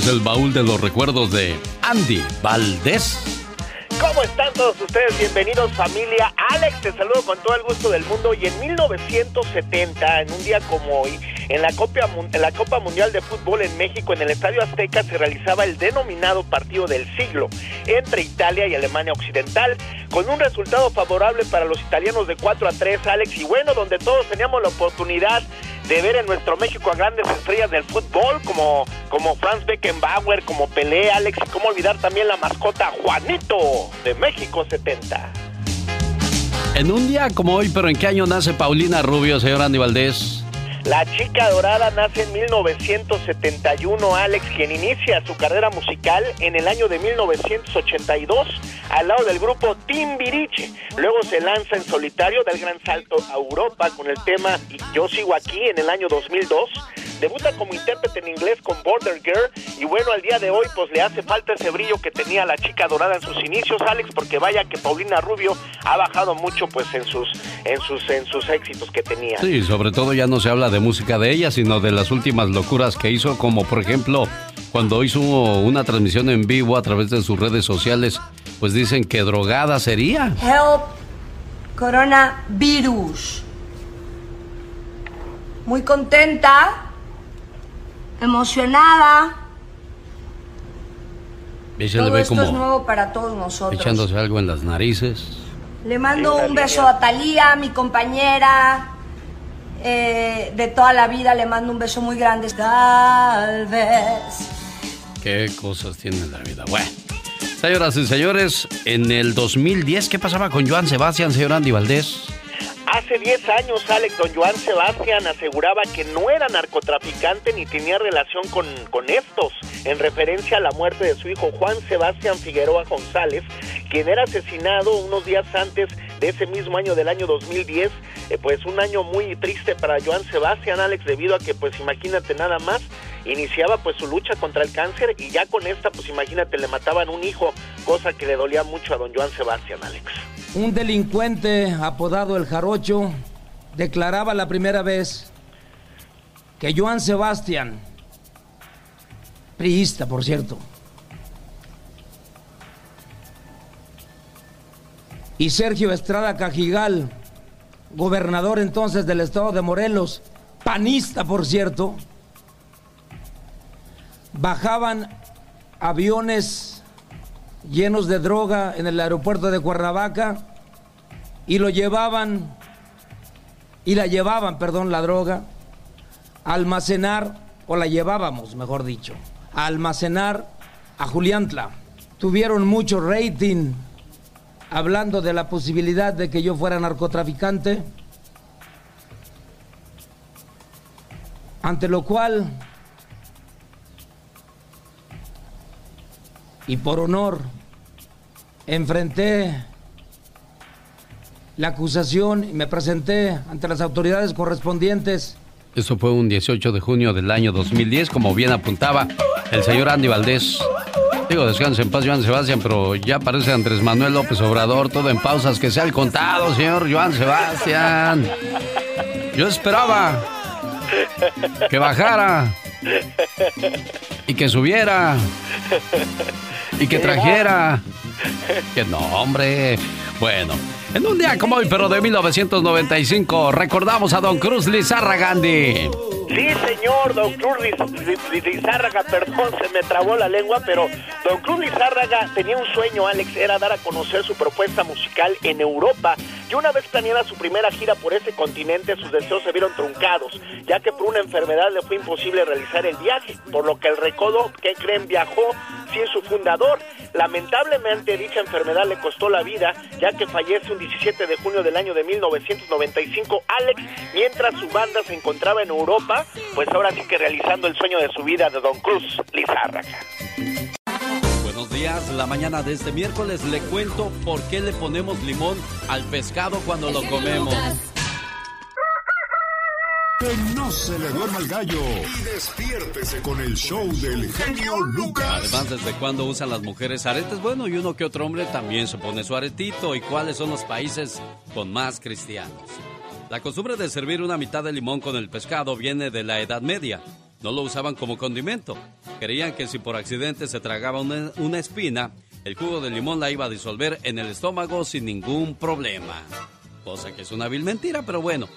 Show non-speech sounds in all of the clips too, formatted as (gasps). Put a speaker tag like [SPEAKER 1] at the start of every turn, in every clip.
[SPEAKER 1] es el baúl de los recuerdos de Andy Valdés.
[SPEAKER 2] ¿Cómo están todos ustedes? Bienvenidos familia. Alex, te saludo con todo el gusto del mundo. Y en 1970, en un día como hoy, en la, Copa, en la Copa Mundial de Fútbol en México, en el Estadio Azteca, se realizaba el denominado partido del siglo entre Italia y Alemania Occidental, con un resultado favorable para los italianos de 4 a 3, Alex. Y bueno, donde todos teníamos la oportunidad de ver en nuestro México a grandes estrellas del fútbol como, como Franz Beckenbauer, como Pelé, Alex, y cómo olvidar también la mascota Juanito de México 70.
[SPEAKER 1] En un día como hoy, pero ¿en qué año nace Paulina Rubio, señor Andy Valdés?
[SPEAKER 2] La chica dorada nace en 1971, Alex, quien inicia su carrera musical en el año de 1982 al lado del grupo Timbiriche. Luego se lanza en solitario, del gran salto a Europa con el tema Yo sigo aquí en el año 2002 Debuta como intérprete en inglés con Border Girl y bueno, al día de hoy pues le hace falta ese brillo que tenía la chica dorada en sus inicios, Alex, porque vaya que Paulina Rubio ha bajado mucho pues en sus en sus en sus éxitos que tenía.
[SPEAKER 1] Sí, sobre todo ya no se habla de música de ella, sino de las últimas locuras que hizo, como por ejemplo cuando hizo una transmisión en vivo a través de sus redes sociales, pues dicen que drogada sería.
[SPEAKER 3] Help coronavirus. Muy contenta emocionada. Todo esto es nuevo para todos nosotros.
[SPEAKER 1] Echándose algo en las narices.
[SPEAKER 3] Le mando un beso a Talía, mi compañera eh, de toda la vida. Le mando un beso muy grande. Tal vez.
[SPEAKER 1] Qué cosas tiene la vida. Bueno. Señoras y señores, en el 2010, ¿qué pasaba con Joan Sebastián, señor Andy Valdés?
[SPEAKER 2] Hace 10 años, Alex, don Joan Sebastián aseguraba que no era narcotraficante ni tenía relación con, con estos, en referencia a la muerte de su hijo Juan Sebastián Figueroa González, quien era asesinado unos días antes de ese mismo año del año 2010, eh, pues un año muy triste para Joan Sebastián, Alex, debido a que, pues imagínate nada más, iniciaba pues su lucha contra el cáncer y ya con esta, pues imagínate, le mataban un hijo, cosa que le dolía mucho a don Joan Sebastián, Alex.
[SPEAKER 4] Un delincuente apodado El Jarocho declaraba la primera vez que Joan Sebastián, priista por cierto, y Sergio Estrada Cajigal, gobernador entonces del estado de Morelos, panista por cierto, bajaban aviones llenos de droga en el aeropuerto de Cuernavaca y lo llevaban, y la llevaban, perdón, la droga, a almacenar, o la llevábamos, mejor dicho, a almacenar a Juliantla. Tuvieron mucho rating hablando de la posibilidad de que yo fuera narcotraficante, ante lo cual y por honor enfrenté la acusación y me presenté ante las autoridades correspondientes.
[SPEAKER 1] Eso fue un 18 de junio del año 2010, como bien apuntaba el señor Andy Valdés. Digo, descanse en paz, Joan Sebastián, pero ya aparece Andrés Manuel López Obrador, todo en pausas, que sea el contado, señor Joan Sebastián. Yo esperaba que bajara y que subiera y que trajera. Que no, hombre. Bueno, en un día como hoy, pero de 1995, recordamos a don Cruz Lizarra Gandhi.
[SPEAKER 2] Sí, señor, don Cruz Lizárraga, perdón, se me trabó la lengua, pero don Cruz Lizárraga tenía un sueño, Alex, era dar a conocer su propuesta musical en Europa. Y una vez planeada su primera gira por ese continente, sus deseos se vieron truncados, ya que por una enfermedad le fue imposible realizar el viaje, por lo que el recodo, que creen, viajó sin su fundador. Lamentablemente dicha enfermedad le costó la vida, ya que fallece un 17 de junio del año de 1995 Alex, mientras su banda se encontraba en Europa pues ahora sí que realizando el sueño de su vida de Don Cruz Lizárraga.
[SPEAKER 1] Buenos días, la mañana de este miércoles le cuento por qué le ponemos limón al pescado cuando lo comemos.
[SPEAKER 5] Que no se le duerma el gallo y despiértese con el show del genio Lucas.
[SPEAKER 1] Además, ¿desde cuándo usan las mujeres aretes? Bueno, y uno que otro hombre también se pone su aretito. ¿Y cuáles son los países con más cristianos? La costumbre de servir una mitad de limón con el pescado viene de la Edad Media. no lo usaban como condimento. Creían que si por accidente se tragaba una, una espina, el jugo de limón la iba a disolver en el estómago sin ningún problema. Cosa que es una vil mentira, pero bueno.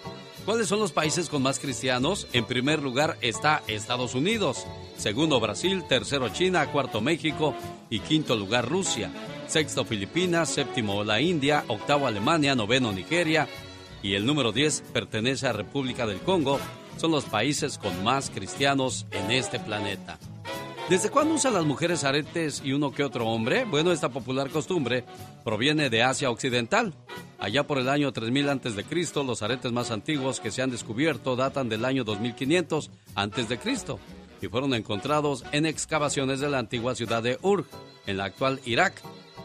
[SPEAKER 1] ¿Cuáles son los países con más cristianos? En primer lugar está Estados Unidos, segundo Brasil, tercero China, cuarto México y quinto lugar Rusia, sexto Filipinas, séptimo la India, octavo Alemania, noveno Nigeria y el número 10 pertenece a República del Congo. Son los países con más cristianos en este planeta. ¿Desde cuándo usan las mujeres aretes y uno que otro hombre? Bueno, esta popular costumbre proviene de Asia Occidental. Allá por el año 3000 a.C., los aretes más antiguos que se han descubierto datan del año 2500 a.C. y fueron encontrados en excavaciones de la antigua ciudad de Ur, en la actual Irak.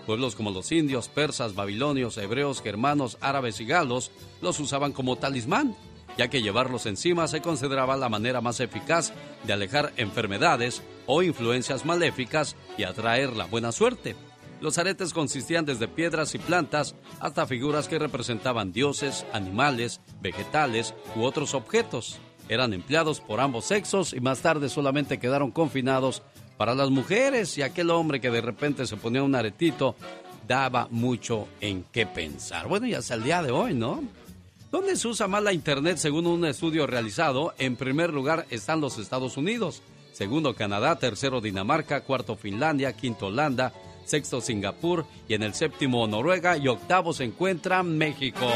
[SPEAKER 1] Pueblos como los indios, persas, babilonios, hebreos, germanos, árabes y galos los usaban como talismán ya que llevarlos encima se consideraba la manera más eficaz de alejar enfermedades o influencias maléficas y atraer la buena suerte. Los aretes consistían desde piedras y plantas hasta figuras que representaban dioses, animales, vegetales u otros objetos. Eran empleados por ambos sexos y más tarde solamente quedaron confinados para las mujeres y aquel hombre que de repente se ponía un aretito daba mucho en qué pensar. Bueno, y hasta el día de hoy, ¿no? ¿Dónde se usa más la Internet según un estudio realizado? En primer lugar están los Estados Unidos, segundo Canadá, tercero Dinamarca, cuarto Finlandia, quinto Holanda, sexto Singapur y en el séptimo Noruega y octavo se encuentra México.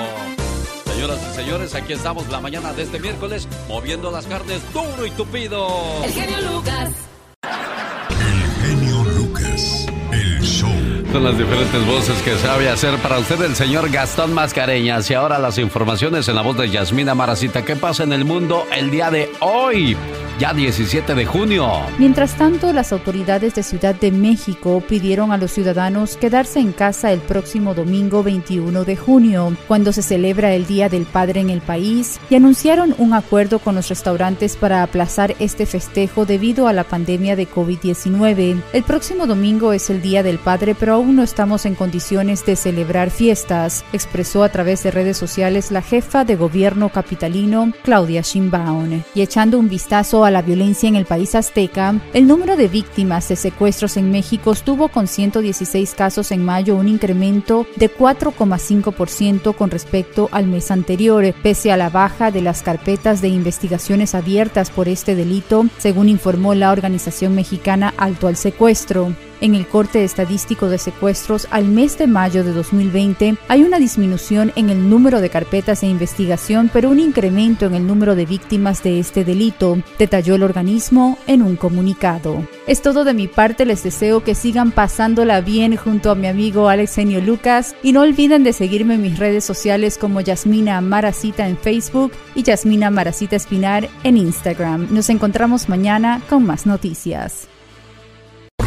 [SPEAKER 1] Señoras y señores, aquí estamos la mañana de este miércoles moviendo las carnes duro y tupido.
[SPEAKER 6] El genio Lucas.
[SPEAKER 5] El genio Lucas. El show.
[SPEAKER 1] Son las diferentes voces que sabe hacer para usted el señor Gastón Mascareñas. Y ahora las informaciones en la voz de Yasmina Maracita. ¿Qué pasa en el mundo el día de hoy? Ya 17 de junio.
[SPEAKER 7] Mientras tanto, las autoridades de Ciudad de México pidieron a los ciudadanos quedarse en casa el próximo domingo 21 de junio, cuando se celebra el Día del Padre en el país, y anunciaron un acuerdo con los restaurantes para aplazar este festejo debido a la pandemia de COVID-19. El próximo domingo es el Día del Padre, pero aún no estamos en condiciones de celebrar fiestas, expresó a través de redes sociales la jefa de gobierno capitalino, Claudia Sheinbaum. Y echando un vistazo a la violencia en el país azteca, el número de víctimas de secuestros en México estuvo con 116 casos en mayo, un incremento de 4,5% con respecto al mes anterior, pese a la baja de las carpetas de investigaciones abiertas por este delito, según informó la organización mexicana Alto al Secuestro. En el corte estadístico de secuestros al mes de mayo de 2020 hay una disminución en el número de carpetas de investigación, pero un incremento en el número de víctimas de este delito, detalló el organismo en un comunicado. Es todo de mi parte, les deseo que sigan pasándola bien junto a mi amigo Alex Enio Lucas y no olviden de seguirme en mis redes sociales como Yasmina Maracita en Facebook y Yasmina Maracita Espinar en Instagram. Nos encontramos mañana con más noticias.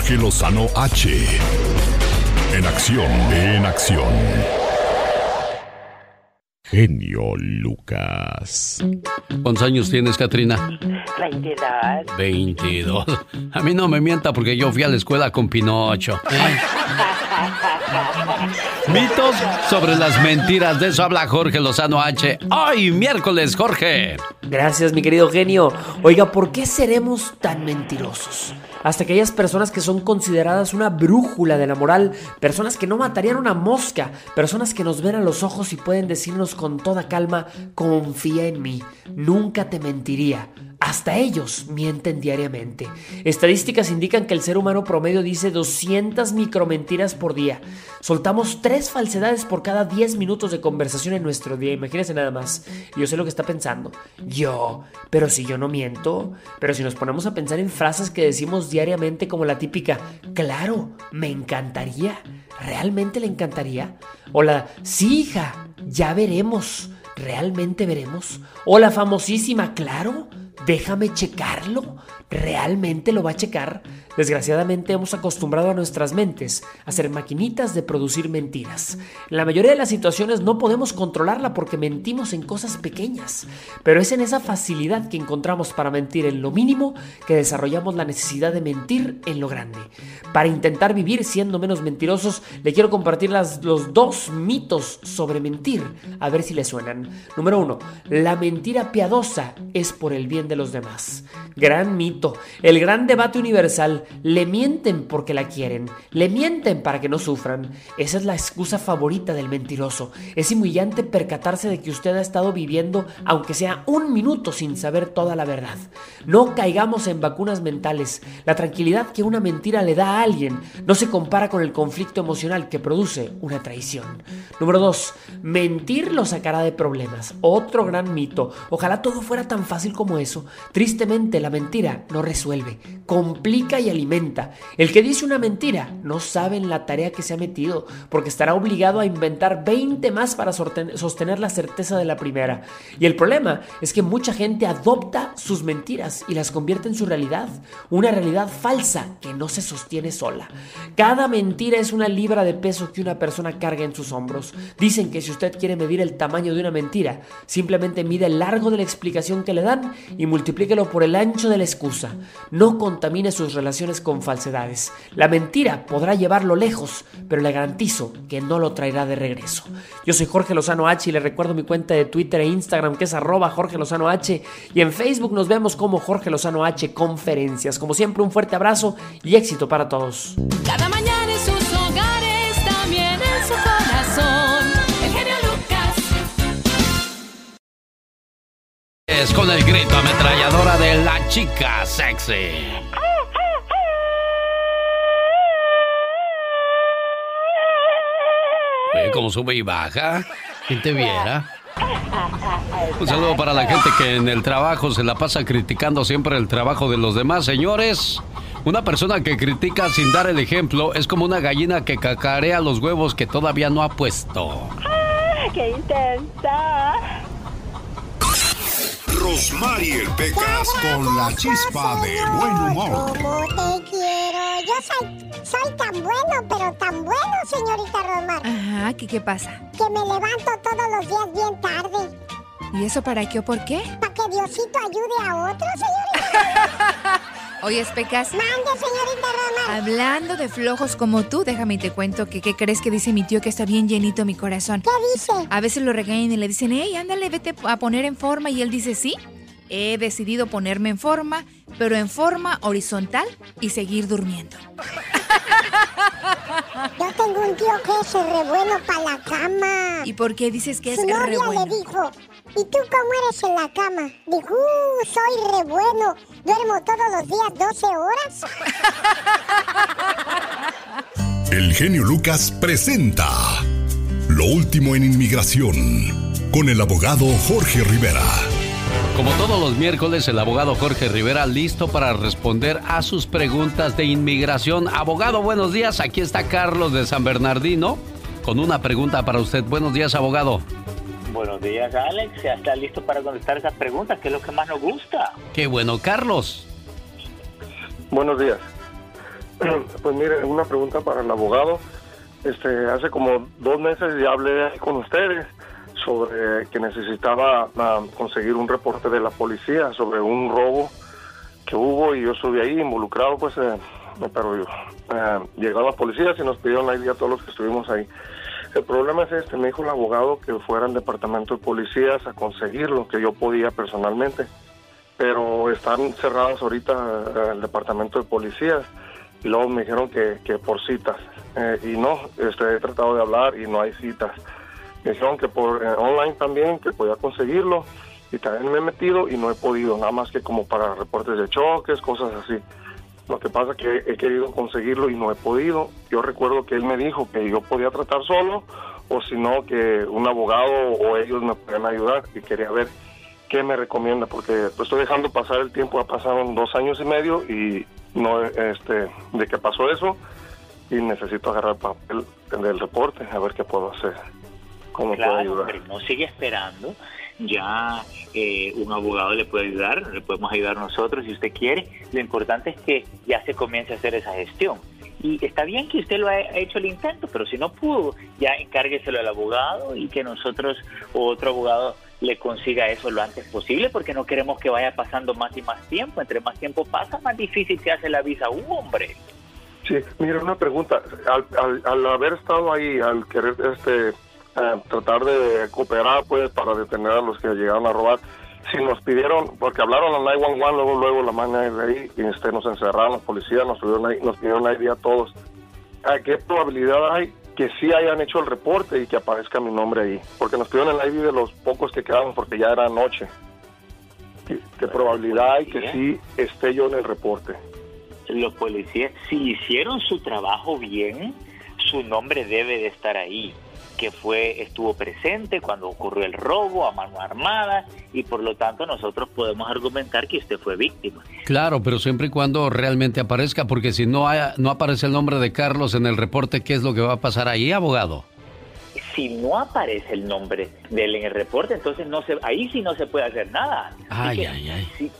[SPEAKER 5] Jorge Lozano H. En acción, en acción. Genio Lucas.
[SPEAKER 1] ¿Cuántos años tienes, Katrina?
[SPEAKER 8] 22.
[SPEAKER 1] 22. A mí no me mienta porque yo fui a la escuela con Pinocho. Mitos sobre las mentiras. De eso habla Jorge Lozano H. Hoy, miércoles, Jorge.
[SPEAKER 9] Gracias, mi querido genio. Oiga, ¿por qué seremos tan mentirosos? Hasta aquellas personas que son consideradas una brújula de la moral, personas que no matarían una mosca, personas que nos ven a los ojos y pueden decirnos con toda calma, confía en mí, nunca te mentiría. Hasta ellos mienten diariamente. Estadísticas indican que el ser humano promedio dice 200 micromentiras por día. Soltamos tres falsedades por cada 10 minutos de conversación en nuestro día. Imagínense nada más. Yo sé lo que está pensando. Yo, pero si yo no miento. Pero si nos ponemos a pensar en frases que decimos diariamente como la típica, claro, me encantaría. ¿Realmente le encantaría? O la, sí, hija, ya veremos. ¿Realmente veremos? O la famosísima, claro, déjame checarlo. ¿Realmente lo va a checar? Desgraciadamente hemos acostumbrado a nuestras mentes a ser maquinitas de producir mentiras. En la mayoría de las situaciones no podemos controlarla porque mentimos en cosas pequeñas, pero es en esa facilidad que encontramos para mentir en lo mínimo que desarrollamos la necesidad de mentir en lo grande. Para intentar vivir siendo menos mentirosos, le quiero compartir las, los dos mitos sobre mentir, a ver si le suenan. Número uno, la mentira piadosa es por el bien de de los demás. Gran mito, el gran debate universal, le mienten porque la quieren, le mienten para que no sufran. Esa es la excusa favorita del mentiroso. Es humillante percatarse de que usted ha estado viviendo, aunque sea un minuto, sin saber toda la verdad. No caigamos en vacunas mentales. La tranquilidad que una mentira le da a alguien no se compara con el conflicto emocional que produce una traición. Número 2. Mentir lo sacará de problemas. Otro gran mito. Ojalá todo fuera tan fácil como eso. Tristemente, la mentira no resuelve, complica y alimenta. El que dice una mentira no sabe en la tarea que se ha metido, porque estará obligado a inventar 20 más para sostener la certeza de la primera. Y el problema es que mucha gente adopta sus mentiras y las convierte en su realidad, una realidad falsa que no se sostiene sola. Cada mentira es una libra de peso que una persona carga en sus hombros. Dicen que si usted quiere medir el tamaño de una mentira, simplemente mide el largo de la explicación que le dan y multiplíquelo por el ancho de la excusa. No contamine sus relaciones con falsedades. La mentira podrá llevarlo lejos, pero le garantizo que no lo traerá de regreso. Yo soy Jorge Lozano H y le recuerdo mi cuenta de Twitter e Instagram que es arroba Jorge Lozano H y en Facebook nos vemos como Jorge Lozano H Conferencias. Como siempre, un fuerte abrazo y éxito para todos.
[SPEAKER 1] Es con el grito ametralladora de la chica sexy. Ve cómo sube y baja. ¿Quién te viera? Un saludo para la gente que en el trabajo se la pasa criticando siempre el trabajo de los demás, señores. Una persona que critica sin dar el ejemplo es como una gallina que cacarea los huevos que todavía no ha puesto.
[SPEAKER 8] ¡Qué intensa!
[SPEAKER 5] Rosmarie Pecas con la chispa de buen humor.
[SPEAKER 8] ¿Cómo te quiero? Yo soy, soy tan bueno, pero tan bueno, señorita Rosmar.
[SPEAKER 10] Ajá, ¿qué, ¿qué pasa?
[SPEAKER 8] Que me levanto todos los días bien tarde.
[SPEAKER 10] ¿Y eso para qué o por qué?
[SPEAKER 8] Para que Diosito ayude a otro, señorita. (laughs)
[SPEAKER 10] Oye, Pecas.
[SPEAKER 8] Mande, señorita Rosmar.
[SPEAKER 10] Hablando de flojos como tú, déjame y te cuento que qué crees que dice mi tío que está bien llenito mi corazón.
[SPEAKER 8] ¿Qué dice?
[SPEAKER 10] A veces lo regañan y le dicen, hey, ándale, vete a poner en forma. Y él dice, sí, he decidido ponerme en forma, pero en forma horizontal y seguir durmiendo. (laughs)
[SPEAKER 8] Yo tengo un tío que es re bueno para la cama.
[SPEAKER 10] ¿Y por qué dices que es
[SPEAKER 8] Su
[SPEAKER 10] re
[SPEAKER 8] novia
[SPEAKER 10] bueno?
[SPEAKER 8] le dijo, ¿y tú cómo eres en la cama? Dijo, "Uh, soy re bueno. Duermo todos los días 12 horas. (laughs)
[SPEAKER 5] El genio Lucas presenta Lo último en inmigración con el abogado Jorge Rivera.
[SPEAKER 1] Como todos los miércoles, el abogado Jorge Rivera listo para responder a sus preguntas de inmigración. Abogado, buenos días. Aquí está Carlos de San Bernardino con una pregunta para usted. Buenos días, abogado.
[SPEAKER 11] Buenos días, Alex. Ya está listo para contestar esas preguntas, que es lo que más nos gusta.
[SPEAKER 1] Qué bueno, Carlos.
[SPEAKER 12] Buenos días. (clears throat) Pues mire, una pregunta para el abogado. Este, hace como dos meses ya hablé con ustedes sobre que necesitaba ah, conseguir un reporte de la policía sobre un robo que hubo y yo estuve ahí involucrado, pues, eh, pero eh, llegaron las policías y nos pidieron la ID a todos los que estuvimos ahí. El problema es este, me dijo el abogado que fuera al departamento de policías a conseguir lo que yo podía personalmente, pero están cerradas ahorita eh, el departamento de policías y luego me dijeron que, que por citas Eh, y no, este, he tratado de hablar y no hay citas. Me dijeron que por eh, online también, que podía conseguirlo y también me he metido y no he podido, nada más que como para reportes de choques, cosas así. Lo que pasa es que he querido conseguirlo y no he podido. Yo recuerdo que él me dijo que yo podía tratar solo o si no que un abogado o ellos me podían ayudar y quería ver qué me recomienda porque pues, estoy dejando pasar el tiempo, ha pasado dos años y medio y no este de que pasó eso y necesito agarrar papel del reporte a ver qué puedo hacer, cómo puedo ayudar.
[SPEAKER 11] no sigue esperando. Ya eh, un abogado le puede ayudar, le podemos ayudar nosotros si usted quiere. Lo importante es que ya se comience a hacer esa gestión. Y está bien que usted lo ha hecho el intento, pero si no pudo, ya encárgueselo al abogado y que nosotros o otro abogado le consiga eso lo antes posible, porque no queremos que vaya pasando más y más tiempo. Entre más tiempo pasa, más difícil se hace la visa. ¡Uh, hombre!
[SPEAKER 12] Sí, mira, una pregunta. Al, al, al haber estado ahí, al querer este eh, tratar de cooperar, pues, para detener a los que llegaron a robar, si nos pidieron, porque hablaron al 911, luego, luego la mano de ahí, y este, nos encerraron, los policías nos pidieron, ahí- nos a todos. ¿A qué probabilidad hay que sí hayan hecho el reporte y que aparezca mi nombre ahí? Porque nos pidieron el ID de los pocos que quedaban porque ya era noche. ¿Qué, qué probabilidad hay que sí esté yo en el reporte?
[SPEAKER 11] Los policías, si hicieron su trabajo bien, su nombre debe de estar ahí, que fue estuvo presente cuando ocurrió el robo a mano armada y por lo tanto nosotros podemos argumentar que usted fue víctima.
[SPEAKER 1] Claro, pero siempre y cuando realmente aparezca, porque si no, haya- no aparece el nombre de Carlos en el reporte, ¿qué es lo que va a pasar ahí, abogado?
[SPEAKER 11] Si no aparece el nombre de él en el reporte, entonces no se, ahí sí no se puede hacer nada.
[SPEAKER 1] Ay,
[SPEAKER 11] que
[SPEAKER 1] ay, ay.
[SPEAKER 11] Si,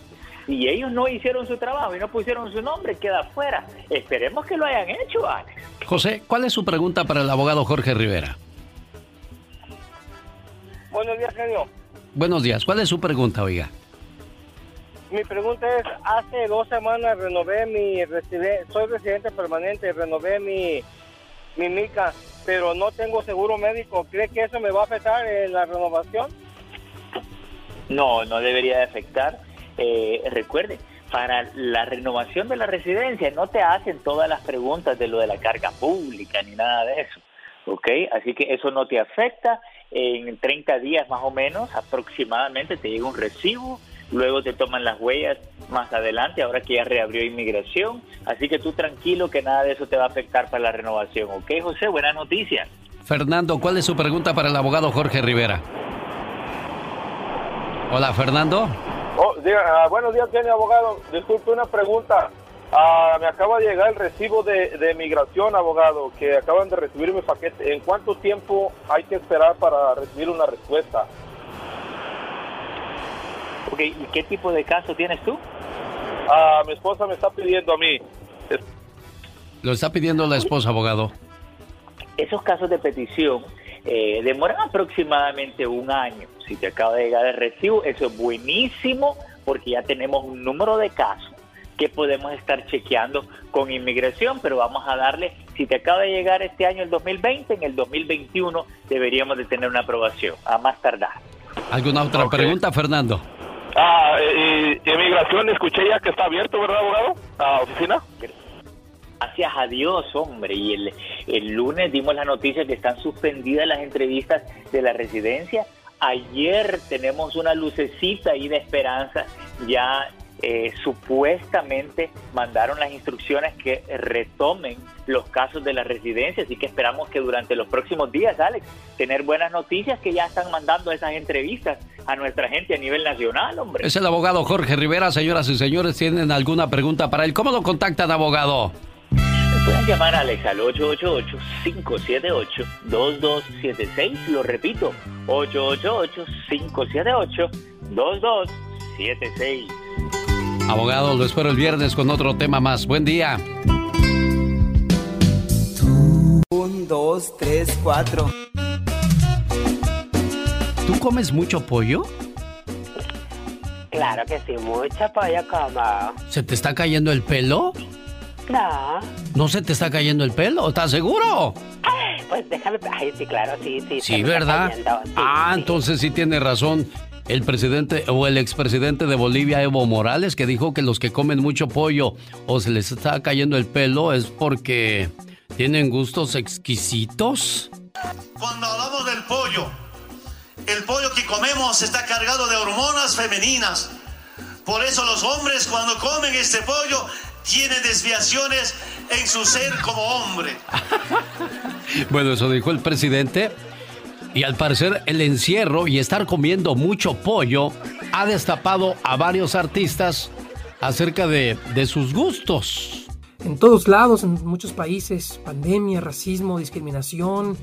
[SPEAKER 11] si ellos no hicieron su trabajo y no pusieron su nombre, queda fuera. Esperemos que lo hayan hecho, Alex.
[SPEAKER 1] José, ¿cuál es su pregunta para el abogado Jorge Rivera?
[SPEAKER 13] Buenos días, genio.
[SPEAKER 1] Buenos días, ¿cuál es su pregunta, oiga?
[SPEAKER 13] Mi pregunta es, hace dos semanas renové mi residen- soy residente permanente, renové mi, mi mica, pero no tengo seguro médico. ¿Cree que eso me va a afectar en la renovación?
[SPEAKER 11] No, no debería de afectar. Eh, recuerde, para la renovación de la residencia no te hacen todas las preguntas de lo de la carga pública ni nada de eso. ¿Ok? Así que eso no te afecta. En 30 días más o menos, aproximadamente, te llega un recibo. Luego te toman las huellas más adelante, ahora que ya reabrió inmigración. Así que tú tranquilo que nada de eso te va a afectar para la renovación. ¿Ok, José? Buenas noticias.
[SPEAKER 1] Fernando, ¿cuál es su pregunta para el abogado Jorge Rivera? Hola, Fernando.
[SPEAKER 14] Oh, diga, ah, buenos días, genio abogado. Disculpe una pregunta. Ah, me acaba de llegar el recibo de, de migración, abogado, que acaban de recibir mi paquete. ¿En cuánto tiempo hay que esperar para recibir una respuesta?
[SPEAKER 11] Ok, ¿y qué tipo de caso tienes tú?
[SPEAKER 14] Ah, mi esposa me está pidiendo a mí.
[SPEAKER 1] Lo está pidiendo la esposa, abogado.
[SPEAKER 11] Esos casos de petición eh, demoran aproximadamente un año. Si te acaba de llegar el recibo, eso es buenísimo porque ya tenemos un número de casos que podemos estar chequeando con inmigración, pero vamos a darle, si te acaba de llegar este año el 2020, en el 2021 deberíamos de tener una aprobación, a más tardar.
[SPEAKER 1] ¿Alguna otra pregunta, Fernando?
[SPEAKER 14] Ah, y, y migración, escuché ya que está abierto, ¿verdad, abogado? ¿A oficina?
[SPEAKER 11] Gracias a Dios, hombre. Y el, el lunes dimos la noticia que están suspendidas las entrevistas de la residencia. Ayer tenemos una lucecita ahí de esperanza. Ya eh, supuestamente mandaron las instrucciones que retomen los casos de la residencia. Así que esperamos que durante los próximos días, Alex, tener buenas noticias que ya están mandando esas entrevistas a nuestra gente a nivel nacional, hombre.
[SPEAKER 1] Es el abogado Jorge Rivera. Señoras y señores, ¿tienen alguna pregunta para él? ¿Cómo lo contactan, abogado?
[SPEAKER 11] Pueden llamar a Alex al 888-578-2276. Lo repito, 888-578-2276.
[SPEAKER 1] Abogado, lo espero el viernes con otro tema más. Buen día.
[SPEAKER 15] Un, dos, tres, cuatro.
[SPEAKER 1] ¿Tú comes mucho pollo?
[SPEAKER 16] Claro que sí, mucho pollo como.
[SPEAKER 1] ¿Se te está cayendo el pelo?
[SPEAKER 16] No.
[SPEAKER 1] ¿No se te está cayendo el pelo? ¿Estás seguro?
[SPEAKER 16] Pues déjame. Ay, sí, claro, sí, sí.
[SPEAKER 1] Sí, ¿verdad?
[SPEAKER 16] cayendo, sí.
[SPEAKER 1] ah, entonces sí tiene razón el presidente o el expresidente de Bolivia, Evo Morales, que dijo que los que comen mucho pollo o se les está cayendo el pelo es porque tienen gustos exquisitos.
[SPEAKER 17] Cuando hablamos del pollo, el pollo que comemos está cargado de hormonas femeninas. Por eso los hombres cuando comen este pollo tienen desviaciones en su ser como hombre. (laughs)
[SPEAKER 1] Bueno, eso dijo el presidente. Y al parecer el encierro y estar comiendo mucho pollo ha destapado a varios artistas acerca de, de sus gustos.
[SPEAKER 18] En todos lados, en muchos países, pandemia, racismo, discriminación,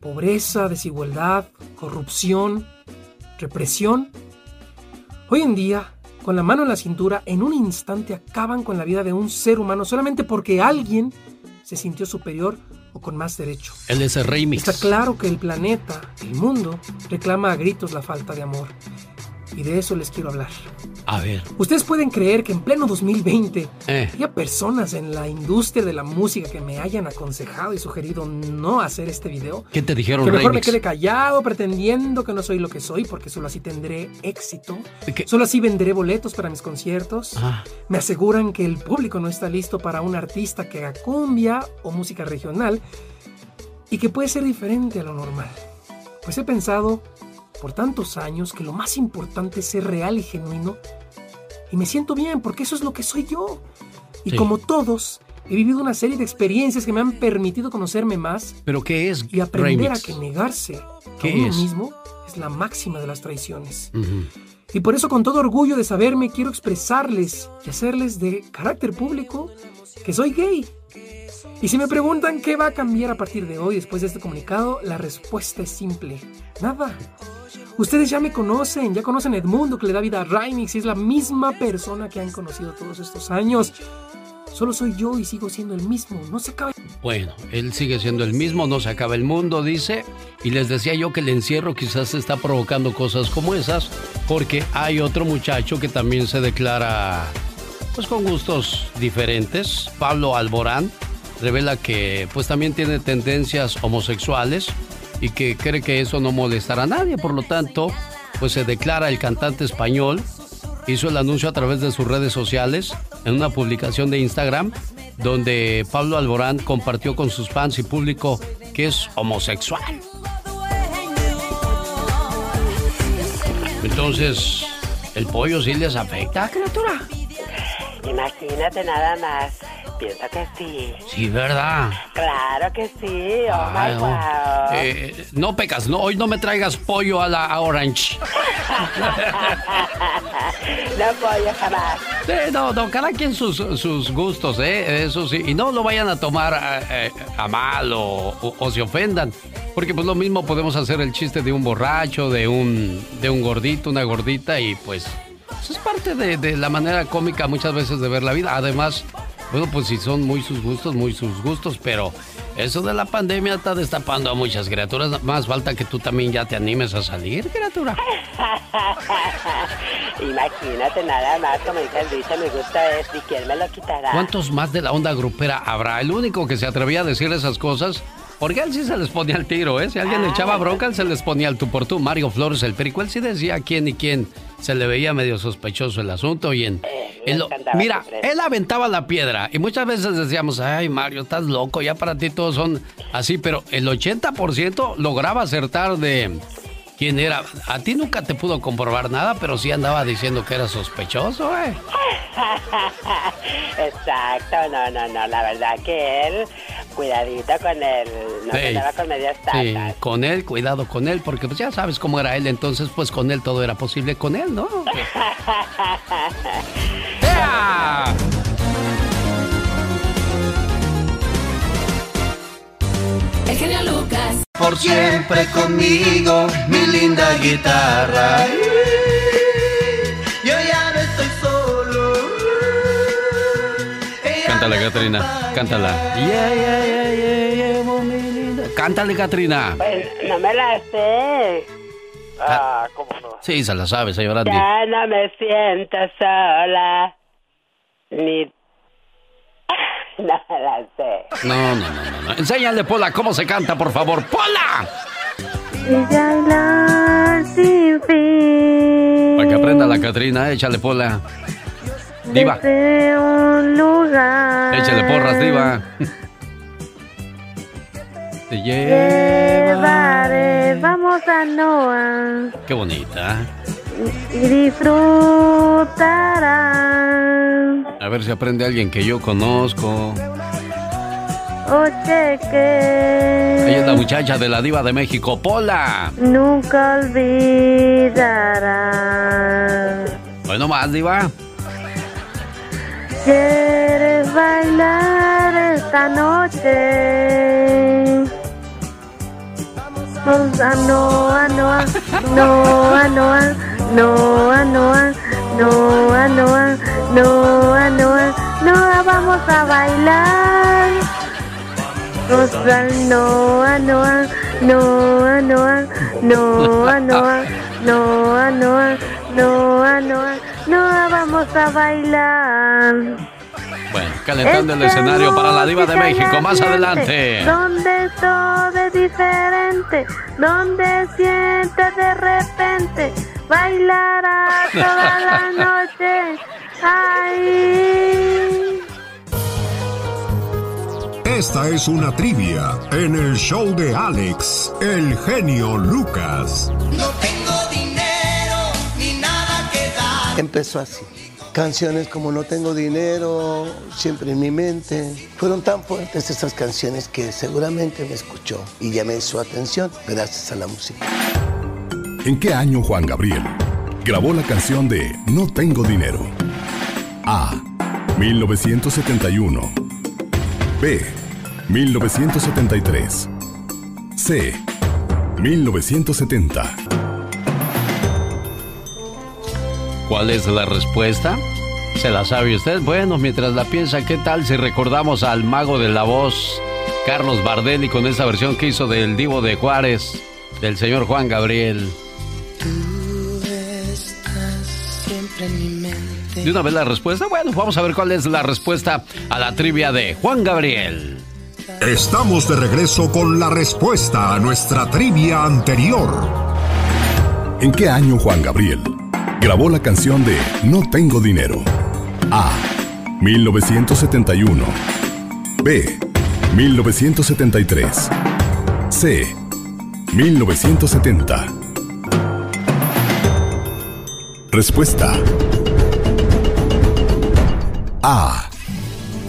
[SPEAKER 18] pobreza, desigualdad, corrupción, represión. Hoy en día, con la mano en la cintura, en un instante acaban con la vida de un ser humano solamente porque alguien se sintió superior o con más derecho.
[SPEAKER 1] Él es el remix.
[SPEAKER 18] Está claro que el planeta, el mundo, reclama a gritos la falta de amor. Y de eso les quiero hablar.
[SPEAKER 1] A ver.
[SPEAKER 18] Ustedes pueden creer que en pleno 2020
[SPEAKER 1] Eh.
[SPEAKER 18] haya personas en la industria de la música que me hayan aconsejado y sugerido no hacer este video.
[SPEAKER 1] ¿Qué te dijeron,
[SPEAKER 18] Que mejor me
[SPEAKER 1] Remix?
[SPEAKER 18] quede callado pretendiendo que no soy lo que soy porque solo así tendré éxito. Solo así venderé boletos para mis conciertos.
[SPEAKER 1] Ah.
[SPEAKER 18] Me aseguran que el público no está listo para un artista que haga cumbia o música regional y que puede ser diferente a lo normal. Pues he pensado por tantos años que lo más importante es ser real y genuino y me siento bien porque eso es lo que soy yo. Y
[SPEAKER 1] Sí.
[SPEAKER 18] como todos, he vivido una serie de experiencias que me han permitido conocerme más
[SPEAKER 1] ¿Pero qué es
[SPEAKER 18] y aprender
[SPEAKER 1] Remix?
[SPEAKER 18] a que negarse
[SPEAKER 1] ¿Qué
[SPEAKER 18] a uno
[SPEAKER 1] es?
[SPEAKER 18] mismo es la máxima de las traiciones. Y por eso con todo orgullo de saberme quiero expresarles y hacerles de carácter público que soy gay. Y si me preguntan qué va a cambiar a partir de hoy después de este comunicado, la respuesta es simple. Nada. Ustedes ya me conocen, ya conocen Edmundo que le da vida a Rymix y es la misma persona que han conocido todos estos años. Solo soy yo y sigo siendo el mismo. No se acaba.
[SPEAKER 1] Bueno, él sigue siendo el mismo, no se acaba el mundo, dice. Y les decía yo que el encierro quizás está provocando cosas como esas, porque hay otro muchacho que también se declara, pues con gustos diferentes. Pablo Alborán revela que pues también tiene tendencias homosexuales y que cree que eso no molestará a nadie. Por lo tanto, pues se declara el cantante español hizo el anuncio a través de sus redes sociales en una publicación de Instagram donde Pablo Alborán compartió con sus fans y público que es homosexual. Entonces, ¿el pollo sí les afecta, criatura?
[SPEAKER 16] Imagínate nada más. Pienso que sí.
[SPEAKER 1] Sí, ¿verdad?
[SPEAKER 16] Claro que sí. Oh
[SPEAKER 1] Ay,
[SPEAKER 16] my wow.
[SPEAKER 1] Eh, no pecas, no, hoy no me traigas pollo a la a Orange. (laughs)
[SPEAKER 16] no pollo jamás.
[SPEAKER 1] Sí, no, no, cada quien sus, sus gustos, ¿eh? Eso sí. Y no lo vayan a tomar eh, eh, a mal o, o- o se ofendan. Porque pues lo mismo podemos hacer el chiste de un borracho, de un, de un gordito, una gordita y pues eso es parte de, de la manera cómica muchas veces de ver la vida. Además, bueno, pues si son muy sus gustos, muy sus gustos, pero eso de la pandemia está destapando a muchas criaturas. Más falta que tú también ya te animes a salir, criatura. (laughs)
[SPEAKER 16] Imagínate nada más, como dice el dice, me gusta es y quién me lo quitará.
[SPEAKER 1] ¿Cuántos más de la onda grupera habrá? El único que se atrevía a decir esas cosas, porque él sí se les ponía el tiro, ¿eh? Si alguien le echaba bronca, él se les ponía el tú por tú. Mario Flores, el perico, él sí decía quién y quién se le veía medio sospechoso el asunto y en... en lo-
[SPEAKER 16] encantaba
[SPEAKER 1] mira, él aventaba la piedra y muchas veces decíamos, ay Mario, estás loco, ya para ti todos son así, pero el 80% lograba acertar de quién era. A ti nunca te pudo comprobar nada, pero sí andaba diciendo que era sospechoso, ¿eh? (laughs)
[SPEAKER 16] Exacto, no, no, no, la verdad que él, cuidadito con él, no se
[SPEAKER 1] Ey.
[SPEAKER 16] andaba con medias
[SPEAKER 1] Sí, con él, cuidado con él, porque pues ya sabes cómo era él, entonces pues con él todo era posible con él, ¿no? (laughs) ¡Ea!
[SPEAKER 6] El genio Lucas.
[SPEAKER 19] Por siempre conmigo, mi linda guitarra. Yo ya no estoy solo.
[SPEAKER 1] Cántala, Catrina, cántala. Yeah, yeah, yeah, yeah, yeah, linda. Cántale, Catrina.
[SPEAKER 16] Pues no me la sé.
[SPEAKER 1] Ah,
[SPEAKER 16] ¿cómo no?
[SPEAKER 1] Sí, se la sabe, señor Andy.
[SPEAKER 16] Ya no me siento sola. Ni. (laughs) No me la sé.
[SPEAKER 1] No, no, no, no, no. Enséñale, Pola, cómo se canta, por favor. ¡Pola!
[SPEAKER 20] Y bailar sin fin.
[SPEAKER 1] Para que aprenda la Catrina, échale, Pola. Diva,
[SPEAKER 20] Desde un lugar.
[SPEAKER 1] échale porras, Diva. Te lleva.
[SPEAKER 20] Llevaré, vamos a Noah
[SPEAKER 1] Qué bonita.
[SPEAKER 20] y disfrutarán.
[SPEAKER 1] A ver si aprende alguien que yo conozco.
[SPEAKER 20] Oye que
[SPEAKER 1] Ella es la muchacha de la diva de México, Pola.
[SPEAKER 20] nunca olvidarán.
[SPEAKER 1] Bueno, más, diva.
[SPEAKER 20] ¿Quieres bailar esta noche? Vamos a Noa, Noa, Noa, Noa, Noa, Noa, Noa, Noa, Noa, Noa, vamos a bailar. Rosa, Noa, Noa, Noa, Noa, Noa, Noa, Noa, Noa,
[SPEAKER 21] Noa, Noa, Noa, vamos a bailar.
[SPEAKER 1] Bueno, calentando el
[SPEAKER 21] Esta
[SPEAKER 1] escenario para la diva de México. Más adelante.
[SPEAKER 21] Donde todo es diferente, donde siente de repente, bailará toda la (laughs) noche. Ay.
[SPEAKER 5] Esta es una trivia en el show de Alex, el genio Lucas.
[SPEAKER 22] No tengo dinero
[SPEAKER 23] Empezó así. Canciones como No tengo dinero, siempre en mi mente. Fueron tan fuertes esas canciones que seguramente me escuchó y llamé su atención gracias a la música.
[SPEAKER 5] ¿En qué año Juan Gabriel grabó la canción de No tengo dinero? A. 1971. B. 1973. C. 1970.
[SPEAKER 1] ¿Cuál es la respuesta? ¿Se la sabe usted? Bueno, mientras la piensa, ¿qué tal si recordamos al mago de la voz, Carlos Bardelli, con esa versión que hizo del Divo de Juárez, del señor Juan Gabriel?
[SPEAKER 22] Siempre en mi mente.
[SPEAKER 1] ¿De una vez la respuesta? Bueno, vamos a ver cuál es la respuesta a la trivia de Juan Gabriel.
[SPEAKER 5] Estamos de regreso con la respuesta a nuestra trivia anterior. ¿En qué año Juan Gabriel grabó la canción de No tengo dinero? A. 1971. B. 1973. C. 1970. Respuesta. A.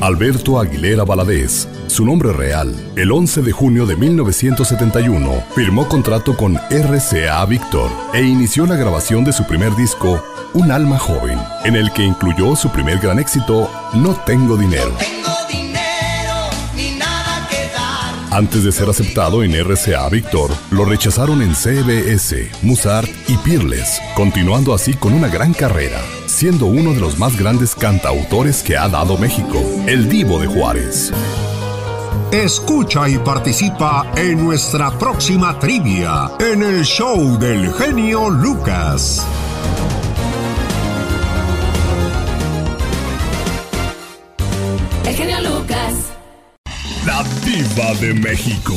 [SPEAKER 5] Alberto Aguilera Valadez, su nombre real, el 11 de junio de 1971, firmó contrato con RCA Victor e inició la grabación de su primer disco, Un alma joven, en el que incluyó su primer gran éxito, No tengo dinero. Antes de ser aceptado en RCA Victor, lo rechazaron en CBS, Musart y Peerless, continuando así con una gran carrera, siendo uno de los más grandes cantautores que ha dado México, el Divo de Juárez. Escucha y participa en nuestra próxima trivia en el show del genio Lucas.
[SPEAKER 6] El genio Lucas.
[SPEAKER 5] La diva de México,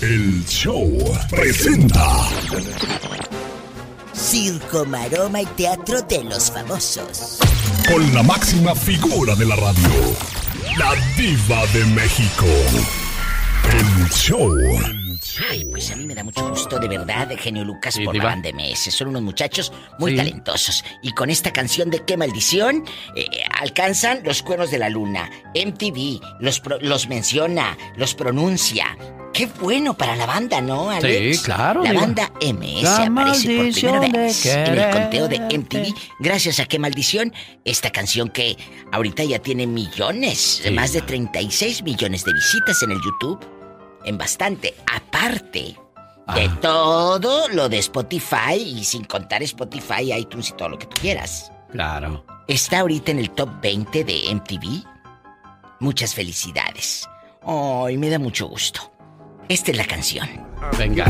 [SPEAKER 5] el show presenta.
[SPEAKER 24] Circo, maroma y teatro de los famosos.
[SPEAKER 5] Con la máxima figura de la radio, la diva de México, el show.
[SPEAKER 24] Ay, pues a mí me da mucho gusto, de verdad, de Genio Lucas
[SPEAKER 1] Sí,
[SPEAKER 24] por
[SPEAKER 1] diva.
[SPEAKER 24] la banda MS. Son unos muchachos muy
[SPEAKER 1] Sí.
[SPEAKER 24] talentosos. Y con esta canción de Qué Maldición, eh, alcanzan los cuernos de la luna. MTV los, pro- los menciona, los pronuncia. Qué bueno para la banda, ¿no, Alex?
[SPEAKER 1] Sí, claro,
[SPEAKER 24] La
[SPEAKER 1] diva.
[SPEAKER 24] banda MS
[SPEAKER 1] La
[SPEAKER 24] aparece por primera vez en el conteo de. MTV. Gracias a Qué Maldición, esta canción que ahorita ya tiene millones,
[SPEAKER 1] Sí.
[SPEAKER 24] más de 36 millones de visitas en el YouTube. En bastante. Aparte de todo lo de Spotify y sin contar Spotify, iTunes y todo lo que tú quieras.
[SPEAKER 1] Claro.
[SPEAKER 24] Está ahorita en el top 20 de MTV. Muchas felicidades. Ay, me da mucho gusto. Esta es la canción.
[SPEAKER 1] Venga.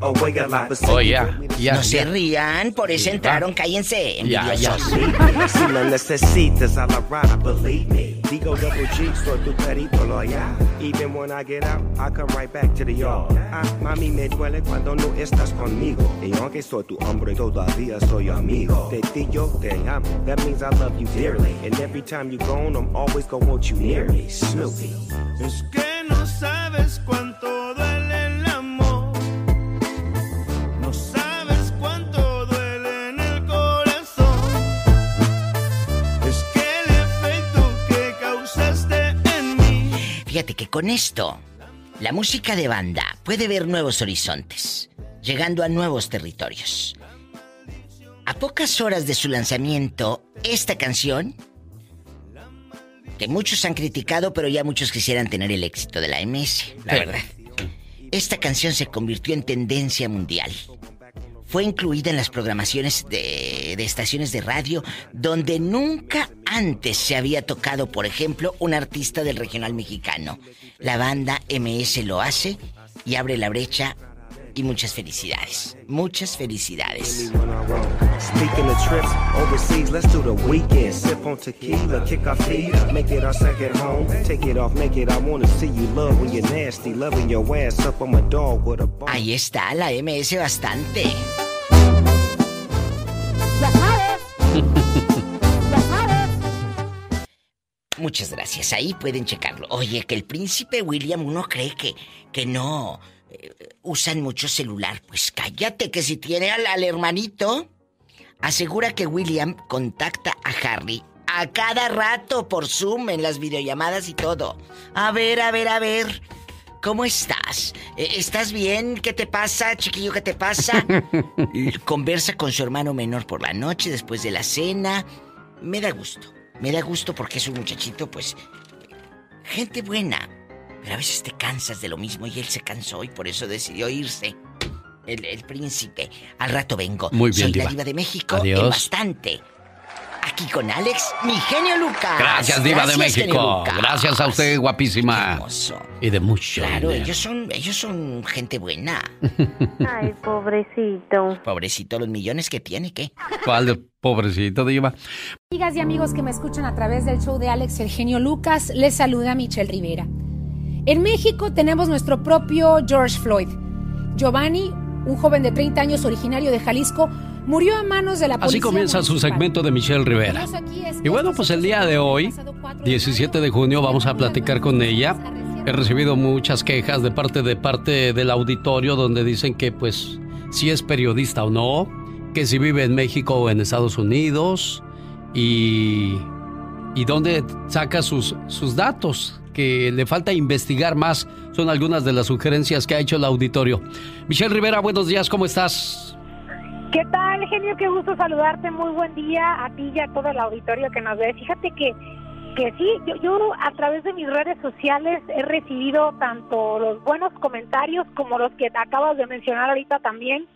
[SPEAKER 1] Oh, ya, ya,
[SPEAKER 24] no se rían, por eso entraron, cállense,
[SPEAKER 1] Ya, ya.
[SPEAKER 25] Si me necesitas a la ride, believe me. Digo double G, soy tu perito loyal. Even when I get out, I come right back to the yard. Ah, mami, me duele cuando no estás conmigo. Y aunque soy tu hombre, todavía soy amigo. De ti yo te amo. That means I love you dearly. And every time you gone, I'm always gonna want you near me. Snoopy.
[SPEAKER 22] Es que no sabes cuánto duele
[SPEAKER 24] Fíjate que con esto, la música de banda puede ver nuevos horizontes, llegando a nuevos territorios. A pocas horas de su lanzamiento, esta canción, que muchos han criticado, pero ya muchos quisieran tener el éxito de la MS, la
[SPEAKER 1] Sí.
[SPEAKER 24] verdad. Esta canción se convirtió en tendencia mundial. Fue incluida en las programaciones de, de estaciones de radio donde nunca antes se había tocado, por ejemplo, un artista del regional mexicano. La banda MS lo hace y abre la brecha y muchas felicidades. Muchas felicidades.
[SPEAKER 25] Speaking of trips overseas, let's
[SPEAKER 24] Muchas gracias. Ahí pueden checarlo. Oye, que el príncipe William uno cree que, que no eh, usan mucho celular. Pues cállate, que si tiene al, al hermanito, asegura que William contacta a Harry a cada rato por Zoom en las videollamadas y todo. A ver, a ver, a ver. ¿Cómo estás? Eh, ¿Estás bien? ¿Qué te pasa, chiquillo? ¿Qué te pasa? (laughs) Conversa con su hermano menor por la noche después de la cena. Me da gusto. Me da gusto porque es un muchachito, pues, gente buena. Pero a veces te cansas de lo mismo y él se cansó y por eso decidió irse. El, el príncipe. Al rato vengo.
[SPEAKER 1] Muy bien,
[SPEAKER 24] Soy
[SPEAKER 1] diva.
[SPEAKER 24] la diva de México
[SPEAKER 1] Adiós.
[SPEAKER 24] en bastante. Aquí con Alex, mi genio Lucas.
[SPEAKER 1] Gracias, Diva de
[SPEAKER 24] Gracias,
[SPEAKER 1] México. Gracias a usted, guapísima. Y de mucho.
[SPEAKER 24] Claro,
[SPEAKER 1] dinero.
[SPEAKER 24] ellos son, ellos son gente buena. (laughs)
[SPEAKER 21] Ay, pobrecito.
[SPEAKER 24] Pobrecito, los millones que tiene, ¿qué?
[SPEAKER 1] ¿Cuál de pobrecito, Diva?
[SPEAKER 26] Amigas y amigos que me escuchan a través del show de Alex El Genio Lucas, les saluda Michelle Rivera. En México tenemos nuestro propio George Floyd. Giovanni, un joven de 30 años originario de Jalisco, murió a manos de la policía.
[SPEAKER 1] Así comienza su segmento de Michelle Rivera. Y bueno, pues el día de hoy, 17 de junio, vamos a platicar con ella. He recibido muchas quejas de parte de parte del auditorio donde dicen que pues si es periodista o no, que si vive en México o en Estados Unidos y y dónde saca sus sus datos que le falta investigar más son algunas de las sugerencias que ha hecho el auditorio. Michelle Rivera, buenos días, ¿cómo estás?
[SPEAKER 27] ¿Qué tal, genio? Qué gusto saludarte. Muy buen día a ti y a todo el auditorio que nos ve. Fíjate que, que sí, yo, yo a través de mis redes sociales he recibido tanto los buenos comentarios como los que acabas de mencionar ahorita también.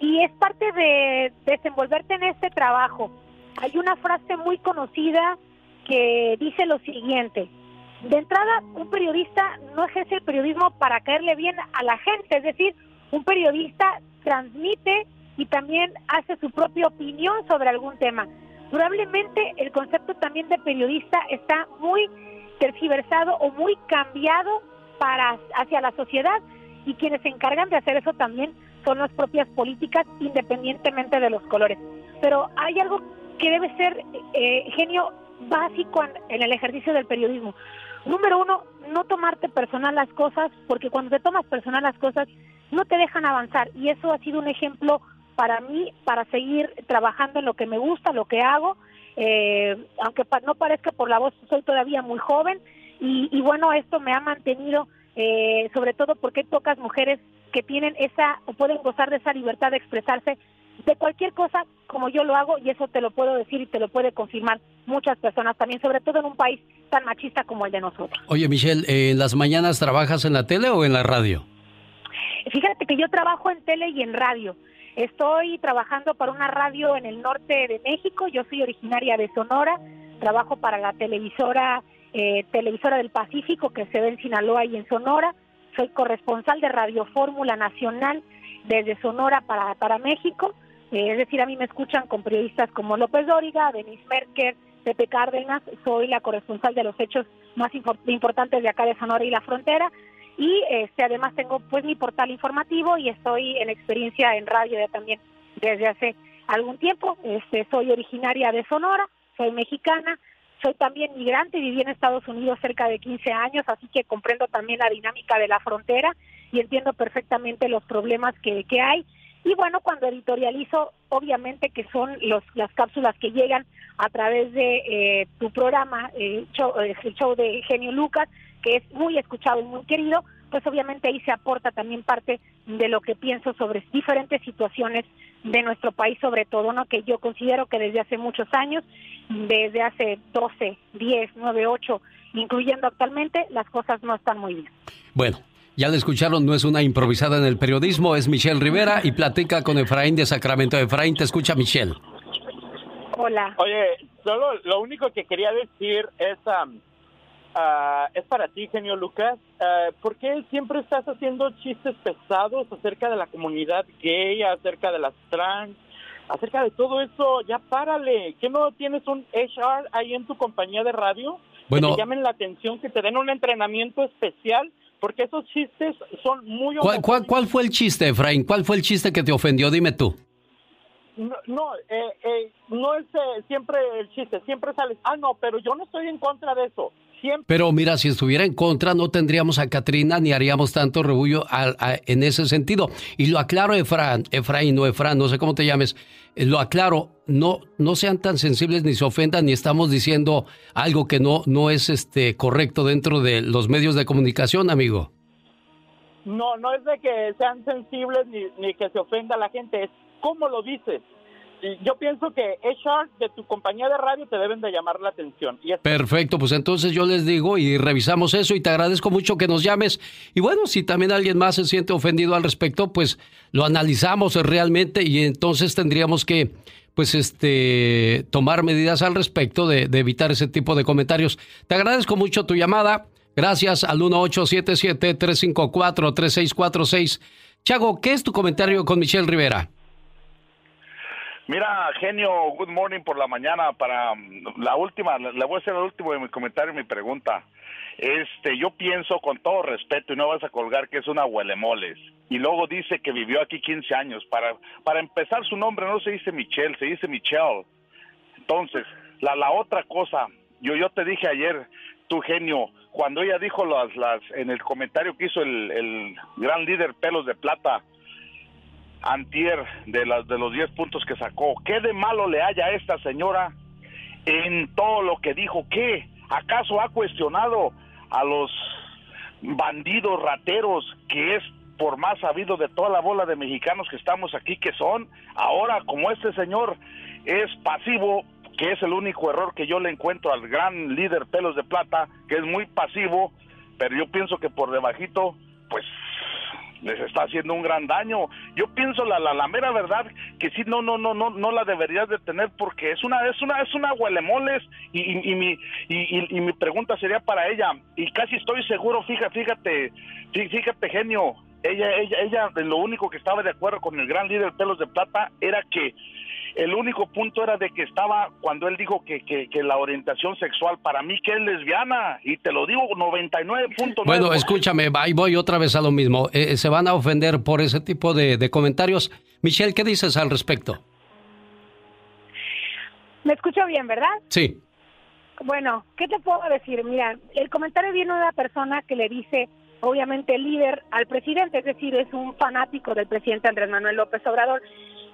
[SPEAKER 27] Y es parte de desenvolverte en este trabajo. Hay una frase muy conocida que dice lo siguiente. De entrada, un periodista no ejerce el periodismo para caerle bien a la gente, es decir, un periodista transmite y también hace su propia opinión sobre algún tema. Probablemente el concepto también de periodista está muy tergiversado o muy cambiado para hacia la sociedad y quienes se encargan de hacer eso también son las propias políticas independientemente de los colores. Pero hay algo que debe ser eh, genio básico en, en el ejercicio del periodismo. Número uno, no tomarte personal las cosas, porque cuando te tomas personal las cosas, no te dejan avanzar. Y eso ha sido un ejemplo para mí, para seguir trabajando en lo que me gusta, lo que hago. Eh, aunque pa- no parezca por la voz, soy todavía muy joven. Y, y bueno, esto me ha mantenido, eh, sobre todo porque hay pocas mujeres que tienen esa, o pueden gozar de esa libertad de expresarse de cualquier cosa como yo lo hago y eso te lo puedo decir y te lo puede confirmar muchas personas también, sobre todo en un país tan machista como el de nosotros.
[SPEAKER 1] Oye, Michelle, eh, ¿en las mañanas trabajas en la tele o en la radio?
[SPEAKER 27] Fíjate que yo trabajo en tele y en radio. Estoy trabajando para una radio en el norte de México. Yo soy originaria de Sonora. Trabajo para la televisora eh, televisora del Pacífico que se ve en Sinaloa y en Sonora. Soy corresponsal de Radio Fórmula Nacional desde Sonora para, para México. Eh, es decir, a mí me escuchan con periodistas como López Dóriga, Denise Merker, Pepe Cárdenas. Soy la corresponsal de los hechos más importantes de acá de Sonora y la frontera y este además tengo pues mi portal informativo y estoy en experiencia en radio ya también desde hace algún tiempo. Este soy originaria de Sonora soy mexicana soy también migrante viví en Estados Unidos cerca de 15 años así que comprendo también la dinámica de la frontera y entiendo perfectamente los problemas que, que hay. Y bueno cuando editorializo obviamente que son los las cápsulas que llegan a través de eh, tu programa eh, show- eh, el show de Genio Lucas que es muy escuchado y muy querido, pues obviamente ahí se aporta también parte de lo que pienso sobre diferentes situaciones de nuestro país, sobre todo, ¿no? Que yo considero que desde hace muchos años, desde hace 12, 10, 9, 8, incluyendo actualmente, las cosas no están muy bien.
[SPEAKER 1] Bueno, ya le escucharon, no es una improvisada en el periodismo, es Michelle Rivera y platica con Efraín de Sacramento. Efraín, te escucha Michelle.
[SPEAKER 27] Hola.
[SPEAKER 28] Oye, solo lo único que quería decir es, am, ah, es para ti, genio Lucas. Ah, ¿Por qué siempre estás haciendo chistes pesados acerca de la comunidad gay, acerca de las trans, acerca de todo eso? Ya párale. ¿Qué no tienes un HR ahí en tu compañía de radio?
[SPEAKER 1] Bueno.
[SPEAKER 28] Que te llamen la atención, que te den un entrenamiento especial, porque esos chistes son muy...
[SPEAKER 1] ¿Cuál, cuál, cuál fue el chiste, Efraín? ¿Cuál fue el chiste que te ofendió? Dime tú.
[SPEAKER 28] No, no, eh, eh, no es eh, siempre el chiste, siempre sales, ah, no, pero yo no estoy en contra de eso. Siempre.
[SPEAKER 1] Pero mira, si estuviera en contra, no tendríamos a Katrina ni haríamos tanto rebullo al- a- en ese sentido. Y lo aclaro, Efraín, Efraín o Efraín, no sé cómo te llames, eh, lo aclaro, no, no sean tan sensibles ni se ofendan ni estamos diciendo algo que no, no es este correcto dentro de los medios de comunicación, amigo.
[SPEAKER 28] No, no es de que sean sensibles ni, ni que se ofenda a la gente, es cómo lo dices. Yo pienso que HR de tu compañía de radio te deben de llamar la atención.
[SPEAKER 1] Perfecto, pues entonces yo les digo y revisamos eso y te agradezco mucho que nos llames. Y bueno, si también alguien más se siente ofendido al respecto, pues lo analizamos realmente y entonces tendríamos que, pues este, tomar medidas al respecto de, de evitar ese tipo de comentarios. Te agradezco mucho tu llamada. Gracias al 1877-354-3646. Chago, ¿qué es tu comentario con Michelle Rivera?
[SPEAKER 29] Mira, genio, good morning por la mañana. Para mm, la última, le voy a hacer el último de mi comentario y mi pregunta. Este, yo pienso con todo respeto y no vas a colgar que es una huelemoles. Y luego dice que vivió aquí 15 años. Para, para empezar, su nombre no se dice Michelle, se dice Michelle. Entonces, la, la otra cosa, yo, yo te dije ayer, tu genio, cuando ella dijo las, las, en el comentario que hizo el, el gran líder Pelos de Plata, antier de, de los 10 puntos que sacó. ¿Qué de malo le haya a esta señora en todo lo que dijo? ¿Qué? ¿Acaso ha cuestionado a los bandidos rateros que es por más sabido de toda la bola de mexicanos que estamos aquí que son? Ahora, como este señor es pasivo, que es el único error que yo le encuentro al gran líder Pelos de Plata, que es muy pasivo, pero yo pienso que por debajito, pues les está haciendo un gran daño. Yo pienso la, la, la mera verdad que sí no no no no no la deberías de tener porque es una es una es una huelemoles y, y, y mi y, y- mi pregunta sería para ella. Y casi estoy seguro fíjate fíjate fí- fíjate genio. Ella ella ella lo único que estaba de acuerdo con el gran líder pelos de plata era que el único punto era de que estaba cuando él dijo que, que, que la orientación sexual para mí que es lesbiana y te lo digo 99.9
[SPEAKER 1] Bueno, escúchame, ahí voy otra vez a lo mismo. Eh, se van a ofender por ese tipo de, de comentarios. Michelle, ¿qué dices al respecto?
[SPEAKER 27] Me escucho bien, ¿verdad?
[SPEAKER 1] Sí.
[SPEAKER 27] Bueno, ¿qué te puedo decir? Mira, el comentario viene de una persona que le dice, obviamente, líder al presidente, es decir, es un fanático del presidente Andrés Manuel López Obrador.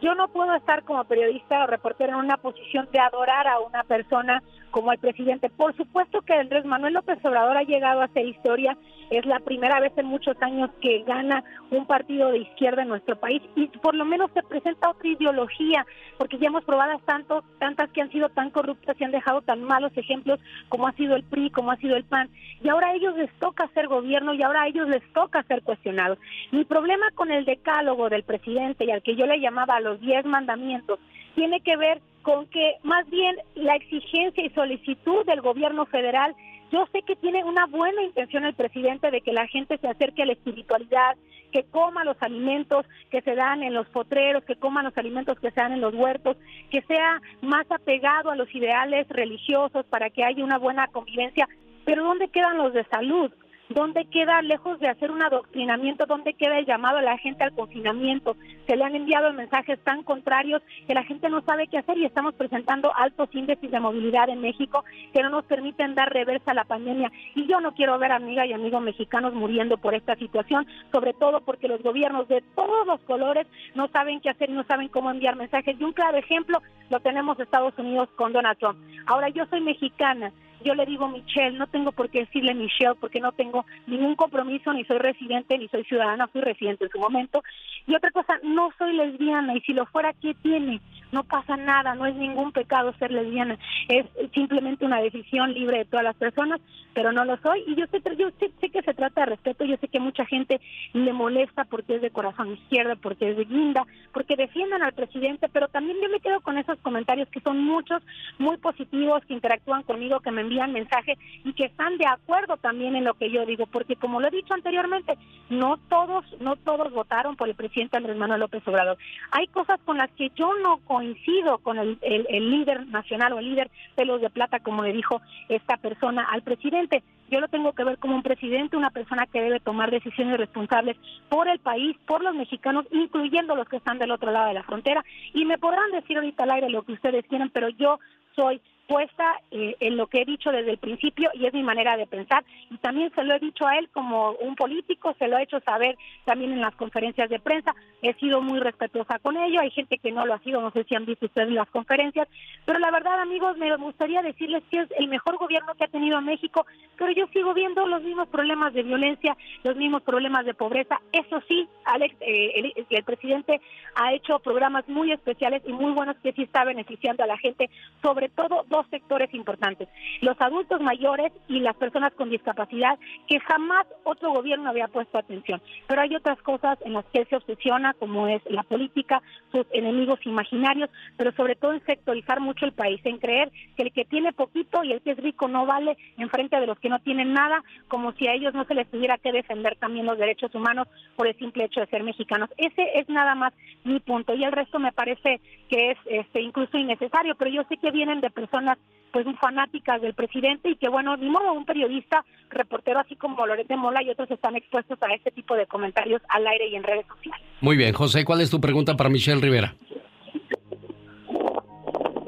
[SPEAKER 27] Yo no puedo estar como periodista o reportero en una posición de adorar a una persona como el presidente. Por supuesto que Andrés Manuel López Obrador ha llegado a hacer historia. Es la primera vez en muchos años que gana un partido de izquierda en nuestro país y por lo menos se presenta otra ideología, porque ya hemos probado tanto, tantas que han sido tan corruptas y han dejado tan malos ejemplos como ha sido el PRI, como ha sido el PAN. Y ahora a ellos les toca ser gobierno y ahora a ellos les toca ser cuestionados. Mi problema con el decálogo del presidente y al que yo le llamaba los diez mandamientos tiene que ver con que más bien la exigencia y solicitud del gobierno federal, yo sé que tiene una buena intención el presidente de que la gente se acerque a la espiritualidad, que coma los alimentos que se dan en los potreros, que coma los alimentos que se dan en los huertos, que sea más apegado a los ideales religiosos para que haya una buena convivencia. Pero ¿dónde quedan los de salud? ¿Dónde queda, lejos de hacer un adoctrinamiento, dónde queda el llamado a la gente al confinamiento? Se le han enviado mensajes tan contrarios que la gente no sabe qué hacer y estamos presentando altos índices de movilidad en México que no nos permiten dar reversa a la pandemia. Y yo no quiero ver amigas y amigos mexicanos muriendo por esta situación, sobre todo porque los gobiernos de todos los colores no saben qué hacer no saben cómo enviar mensajes. Y un claro ejemplo lo tenemos en Estados Unidos con Donald Trump. Ahora, yo soy mexicana yo le digo Michelle, no tengo por qué decirle Michelle porque no tengo ningún compromiso, ni soy residente, ni soy ciudadana, fui residente en su momento. Y otra cosa, no soy lesbiana y si lo fuera, ¿qué tiene? No pasa nada, no es ningún pecado ser lesbiana, es simplemente una decisión libre de todas las personas, pero no lo soy. Y yo sé, yo sé, sé que se trata de respeto, yo sé que mucha gente le molesta porque es de corazón izquierdo, porque es de guinda, porque defiendan al presidente, pero también yo me quedo con esos comentarios que son muchos, muy positivos, que interactúan conmigo, que me envían mensaje y que están de acuerdo también en lo que yo digo, porque como lo he dicho anteriormente, no todos, no todos votaron por el presidente Andrés Manuel López Obrador. Hay cosas con las que yo no coincido con el, líder nacional o el líder pelos de plata, como le dijo esta persona al presidente. Yo lo tengo que ver como un presidente, una persona que debe tomar decisiones responsables por el país, por los mexicanos, incluyendo los que están del otro lado de la frontera. Y me podrán decir ahorita al aire lo que ustedes quieran, pero yo soy puesta eh, en lo que he dicho desde el principio y es mi manera de pensar. Y también se lo he dicho a él como un político, se lo he hecho saber también en las conferencias de prensa, he sido muy respetuosa con ello, hay gente que no lo ha sido, no sé si han visto ustedes las conferencias, pero la verdad amigos me gustaría decirles que es el mejor gobierno que ha tenido México, pero yo sigo viendo los mismos problemas de violencia, los mismos problemas de pobreza, eso sí, Alex, eh, el, el presidente ha hecho programas muy especiales y muy buenos que sí está beneficiando a la gente, sobre todo dos sectores importantes, los adultos mayores y las personas con discapacidad, que jamás otro gobierno había puesto atención. Pero hay otras cosas en las que él se obsesiona, como es la política, sus enemigos imaginarios, pero sobre todo en sectorizar mucho el país, en creer que el que tiene poquito y el que es rico no vale en frente de los que no tienen nada, como si a ellos no se les tuviera que defender también los derechos humanos por el simple hecho de ser mexicanos. Ese es nada más mi punto y el resto me parece que es este incluso innecesario, pero yo sé que vienen de personas pues fanáticas del presidente y que bueno, ni modo un periodista, reportero así como Lorete Mola y otros están expuestos a este tipo de comentarios al aire y en redes sociales.
[SPEAKER 1] Muy bien, José, ¿cuál es tu pregunta para Michelle Rivera?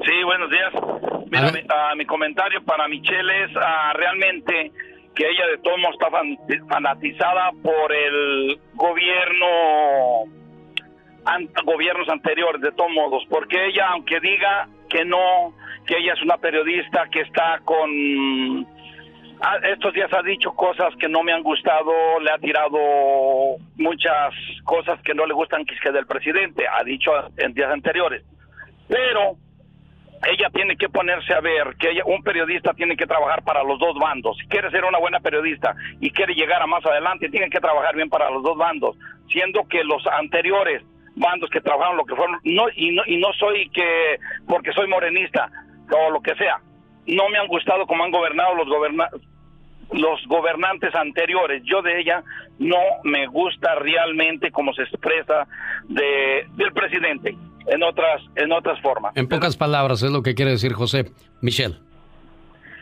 [SPEAKER 29] Sí, buenos días. Mira, mi, ah, mi comentario para Michelle es ah, realmente que ella de todos modos está fan- fanatizada por el gobierno, an- gobiernos anteriores, de todos modos, porque ella, aunque diga que no, que ella es una periodista que está con... ah, estos días ha dicho cosas que no me han gustado, le ha tirado muchas cosas que no le gustan que del presidente, ha dicho en días anteriores. Pero ella tiene que ponerse a ver que ella, un periodista tiene que trabajar para los dos bandos. Si quiere ser una buena periodista y quiere llegar a más adelante, tiene que trabajar bien para los dos bandos, siendo que los anteriores bandos que trabajaron lo que fueron, no y no y no soy que porque soy morenista o lo que sea, no me han gustado como han gobernado los goberna los gobernantes anteriores. Yo de ella no me gusta realmente cómo se expresa de del presidente en otras en otras formas.
[SPEAKER 1] En pocas palabras, es lo que quiere decir José. Michelle.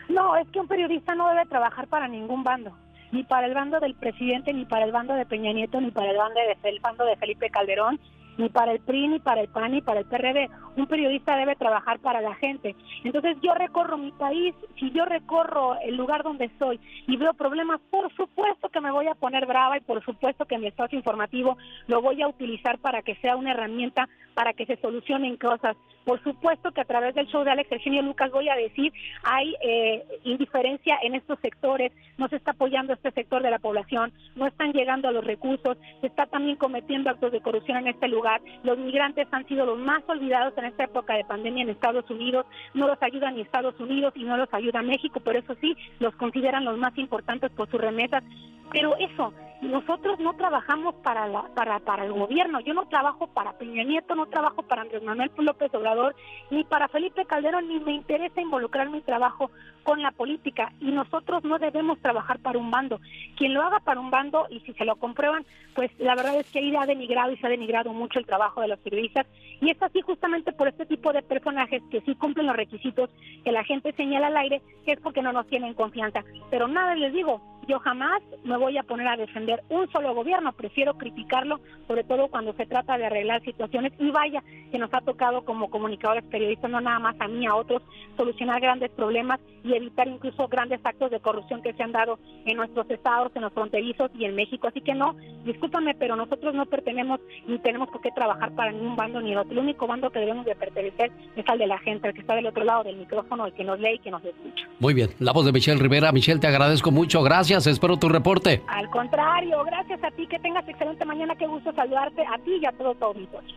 [SPEAKER 27] No, es que un periodista no debe trabajar para ningún bando, ni para el bando del presidente, ni para el bando de Peña Nieto, ni para el bando de, el bando de Felipe Calderón, ni para el PRI, ni para el PAN, ni para el PRD. Un periodista debe trabajar para la gente. Entonces yo recorro mi país, si yo recorro el lugar donde estoy y veo problemas, por supuesto que me voy a poner brava y por supuesto que mi espacio informativo lo voy a utilizar para que sea una herramienta para que se solucionen cosas. Por supuesto que a través del show de Alex Eugenio Lucas voy a decir, hay eh, indiferencia en estos sectores, no se está apoyando este sector de la población, no están llegando a los recursos, se está también cometiendo actos de corrupción en este lugar. Los migrantes han sido los más olvidados en esta época de pandemia en Estados Unidos, no los ayuda ni Estados Unidos y no los ayuda México, pero eso sí, los consideran los más importantes por sus remesas. Pero eso, nosotros no trabajamos para, la, para, para el gobierno, yo no trabajo para Peña Nieto, no trabajo para Andrés Manuel López Obrador, ni para Felipe Calderón, ni me interesa involucrar mi trabajo con la política. Y nosotros no debemos trabajar para un bando. Quien lo haga para un bando y si se lo comprueban, pues la verdad es que ahí ha denigrado y se ha denigrado mucho el trabajo de los periodistas y es así justamente por este tipo de personajes que sí cumplen los requisitos que la gente señala al aire, que es porque no nos tienen confianza. Pero nada les digo, yo jamás me voy a poner a defender un solo gobierno, prefiero criticarlo, sobre todo cuando se trata de arreglar situaciones y vaya que nos ha tocado como comunicadores periodistas, no nada más a mí, a otros, solucionar grandes problemas y evitar incluso grandes actos de corrupción que se han dado en nuestros estados, en los fronterizos y en México. Así que no, discúlpame, pero nosotros no pertenecemos ni tenemos por qué trabajar para ningún bando ni el otro. El único bando que debemos de pertenecer es al de la gente, el que está del otro lado del micrófono, el que nos lee y que nos escucha.
[SPEAKER 1] Muy bien, la voz de Michelle Rivera. Michelle, te agradezco mucho. Gracias, espero tu reporte.
[SPEAKER 27] Al contrario, gracias a ti, que tengas excelente mañana, qué gusto saludarte a ti y a todo tu auditorio.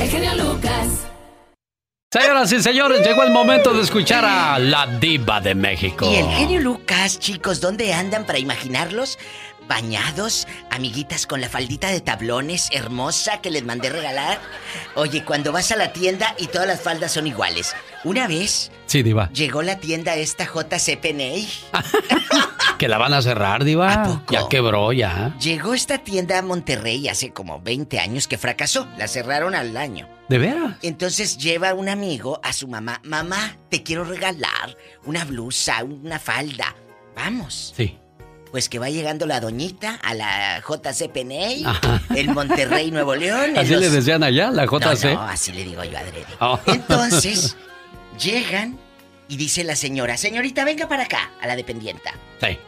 [SPEAKER 6] El genio Lucas.
[SPEAKER 1] Señoras y señores, llegó el momento de escuchar a la diva de México.
[SPEAKER 24] Y el genio Lucas, chicos, ¿dónde andan para imaginarlos? Bañados, amiguitas con la faldita de tablones hermosa que les mandé regalar. Oye, cuando vas a la tienda y todas las faldas son iguales. Una vez
[SPEAKER 1] Sí, Diva.
[SPEAKER 24] llegó la tienda esta JC Penney. (laughs)
[SPEAKER 1] Que la van a cerrar, Diva. Ya quebró, ya.
[SPEAKER 24] Llegó esta tienda a Monterrey hace como 20 años que fracasó. La cerraron al año.
[SPEAKER 1] ¿De veras?
[SPEAKER 24] Entonces lleva un amigo a su mamá. Mamá, te quiero regalar una blusa, una falda. Vamos.
[SPEAKER 1] Sí.
[SPEAKER 24] Pues que va llegando la doñita a la JC el Monterrey, Nuevo León.
[SPEAKER 1] Así le decían allá, la JC.
[SPEAKER 24] No, no, así le digo yo adrede.
[SPEAKER 1] Oh.
[SPEAKER 24] Entonces, (laughs) llegan y dice la señora, señorita, venga para acá, a la dependienta.
[SPEAKER 1] Sí.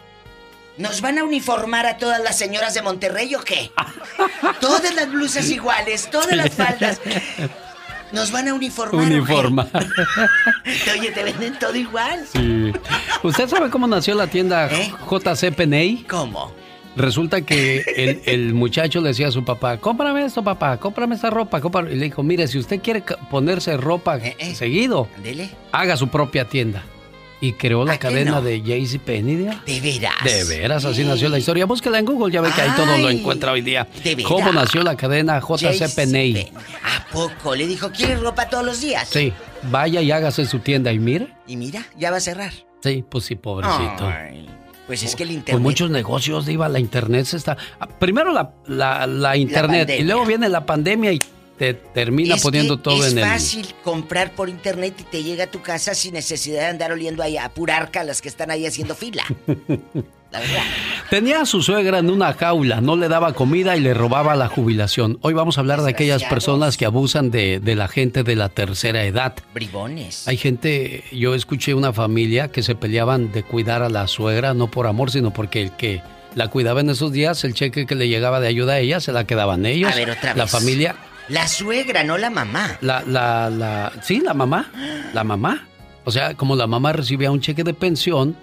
[SPEAKER 24] ¿Nos van a uniformar a todas las señoras de Monterrey o qué? (laughs) todas las blusas iguales, todas las faldas. (laughs) ¿Nos van a uniformar?
[SPEAKER 1] Uniformar. (laughs)
[SPEAKER 24] Oye, te venden todo igual.
[SPEAKER 1] Sí. ¿Usted sabe cómo nació la tienda JC Penney?
[SPEAKER 24] ¿Eh? ¿Cómo?
[SPEAKER 1] Resulta que el, el muchacho le decía a su papá, cómprame esto, papá, cómprame esta ropa. cómprame". Y le dijo, mire, si usted quiere ponerse ropa
[SPEAKER 24] Eh,
[SPEAKER 1] seguido,
[SPEAKER 24] Ándele.
[SPEAKER 1] haga su propia tienda. Y creó la
[SPEAKER 24] ¿A que
[SPEAKER 1] cadena
[SPEAKER 24] no?
[SPEAKER 1] de JCPenney. ¿De
[SPEAKER 24] ¿De veras?
[SPEAKER 1] De veras, así nació la historia. Búsquela en Google, ya ve que ahí todo lo
[SPEAKER 24] Ay,
[SPEAKER 1] encuentra hoy día.
[SPEAKER 24] ¿de veras?
[SPEAKER 1] ¿Cómo nació la cadena JC Penney?
[SPEAKER 24] ¿A poco? Le dijo, ¿quieres ropa todos los días?
[SPEAKER 1] Sí, vaya y hágase su tienda y mire.
[SPEAKER 24] Y mira, ya va a cerrar.
[SPEAKER 1] Sí, pues sí, pobrecito.
[SPEAKER 24] Ay, pues es que el
[SPEAKER 1] Con
[SPEAKER 24] internet...
[SPEAKER 1] muchos negocios, Diva, la internet se está... Primero la, la, la internet y luego viene la pandemia y te termina
[SPEAKER 24] Es
[SPEAKER 1] poniendo
[SPEAKER 24] que
[SPEAKER 1] todo
[SPEAKER 24] es
[SPEAKER 1] en el...
[SPEAKER 24] fácil comprar por internet y te llega a tu casa sin necesidad de andar oliendo ahí a purarca las que están ahí haciendo fila. (laughs) La verdad.
[SPEAKER 1] Tenía a su suegra en una jaula, no le daba comida y le robaba la jubilación. Hoy vamos a hablar de aquellas personas que abusan de, de la gente de la tercera edad.
[SPEAKER 24] Bribones.
[SPEAKER 1] Hay gente, yo escuché una familia que se peleaban de cuidar a la suegra, no por amor, sino porque el que la cuidaba en esos días, el cheque que le llegaba de ayuda a ella, se la quedaban ellos.
[SPEAKER 24] A ver, otra
[SPEAKER 1] La
[SPEAKER 24] vez.
[SPEAKER 1] familia,
[SPEAKER 24] La suegra, no la mamá.
[SPEAKER 1] la, la, la, sí, la mamá, la mamá. O sea, como la mamá recibía un cheque de pensión,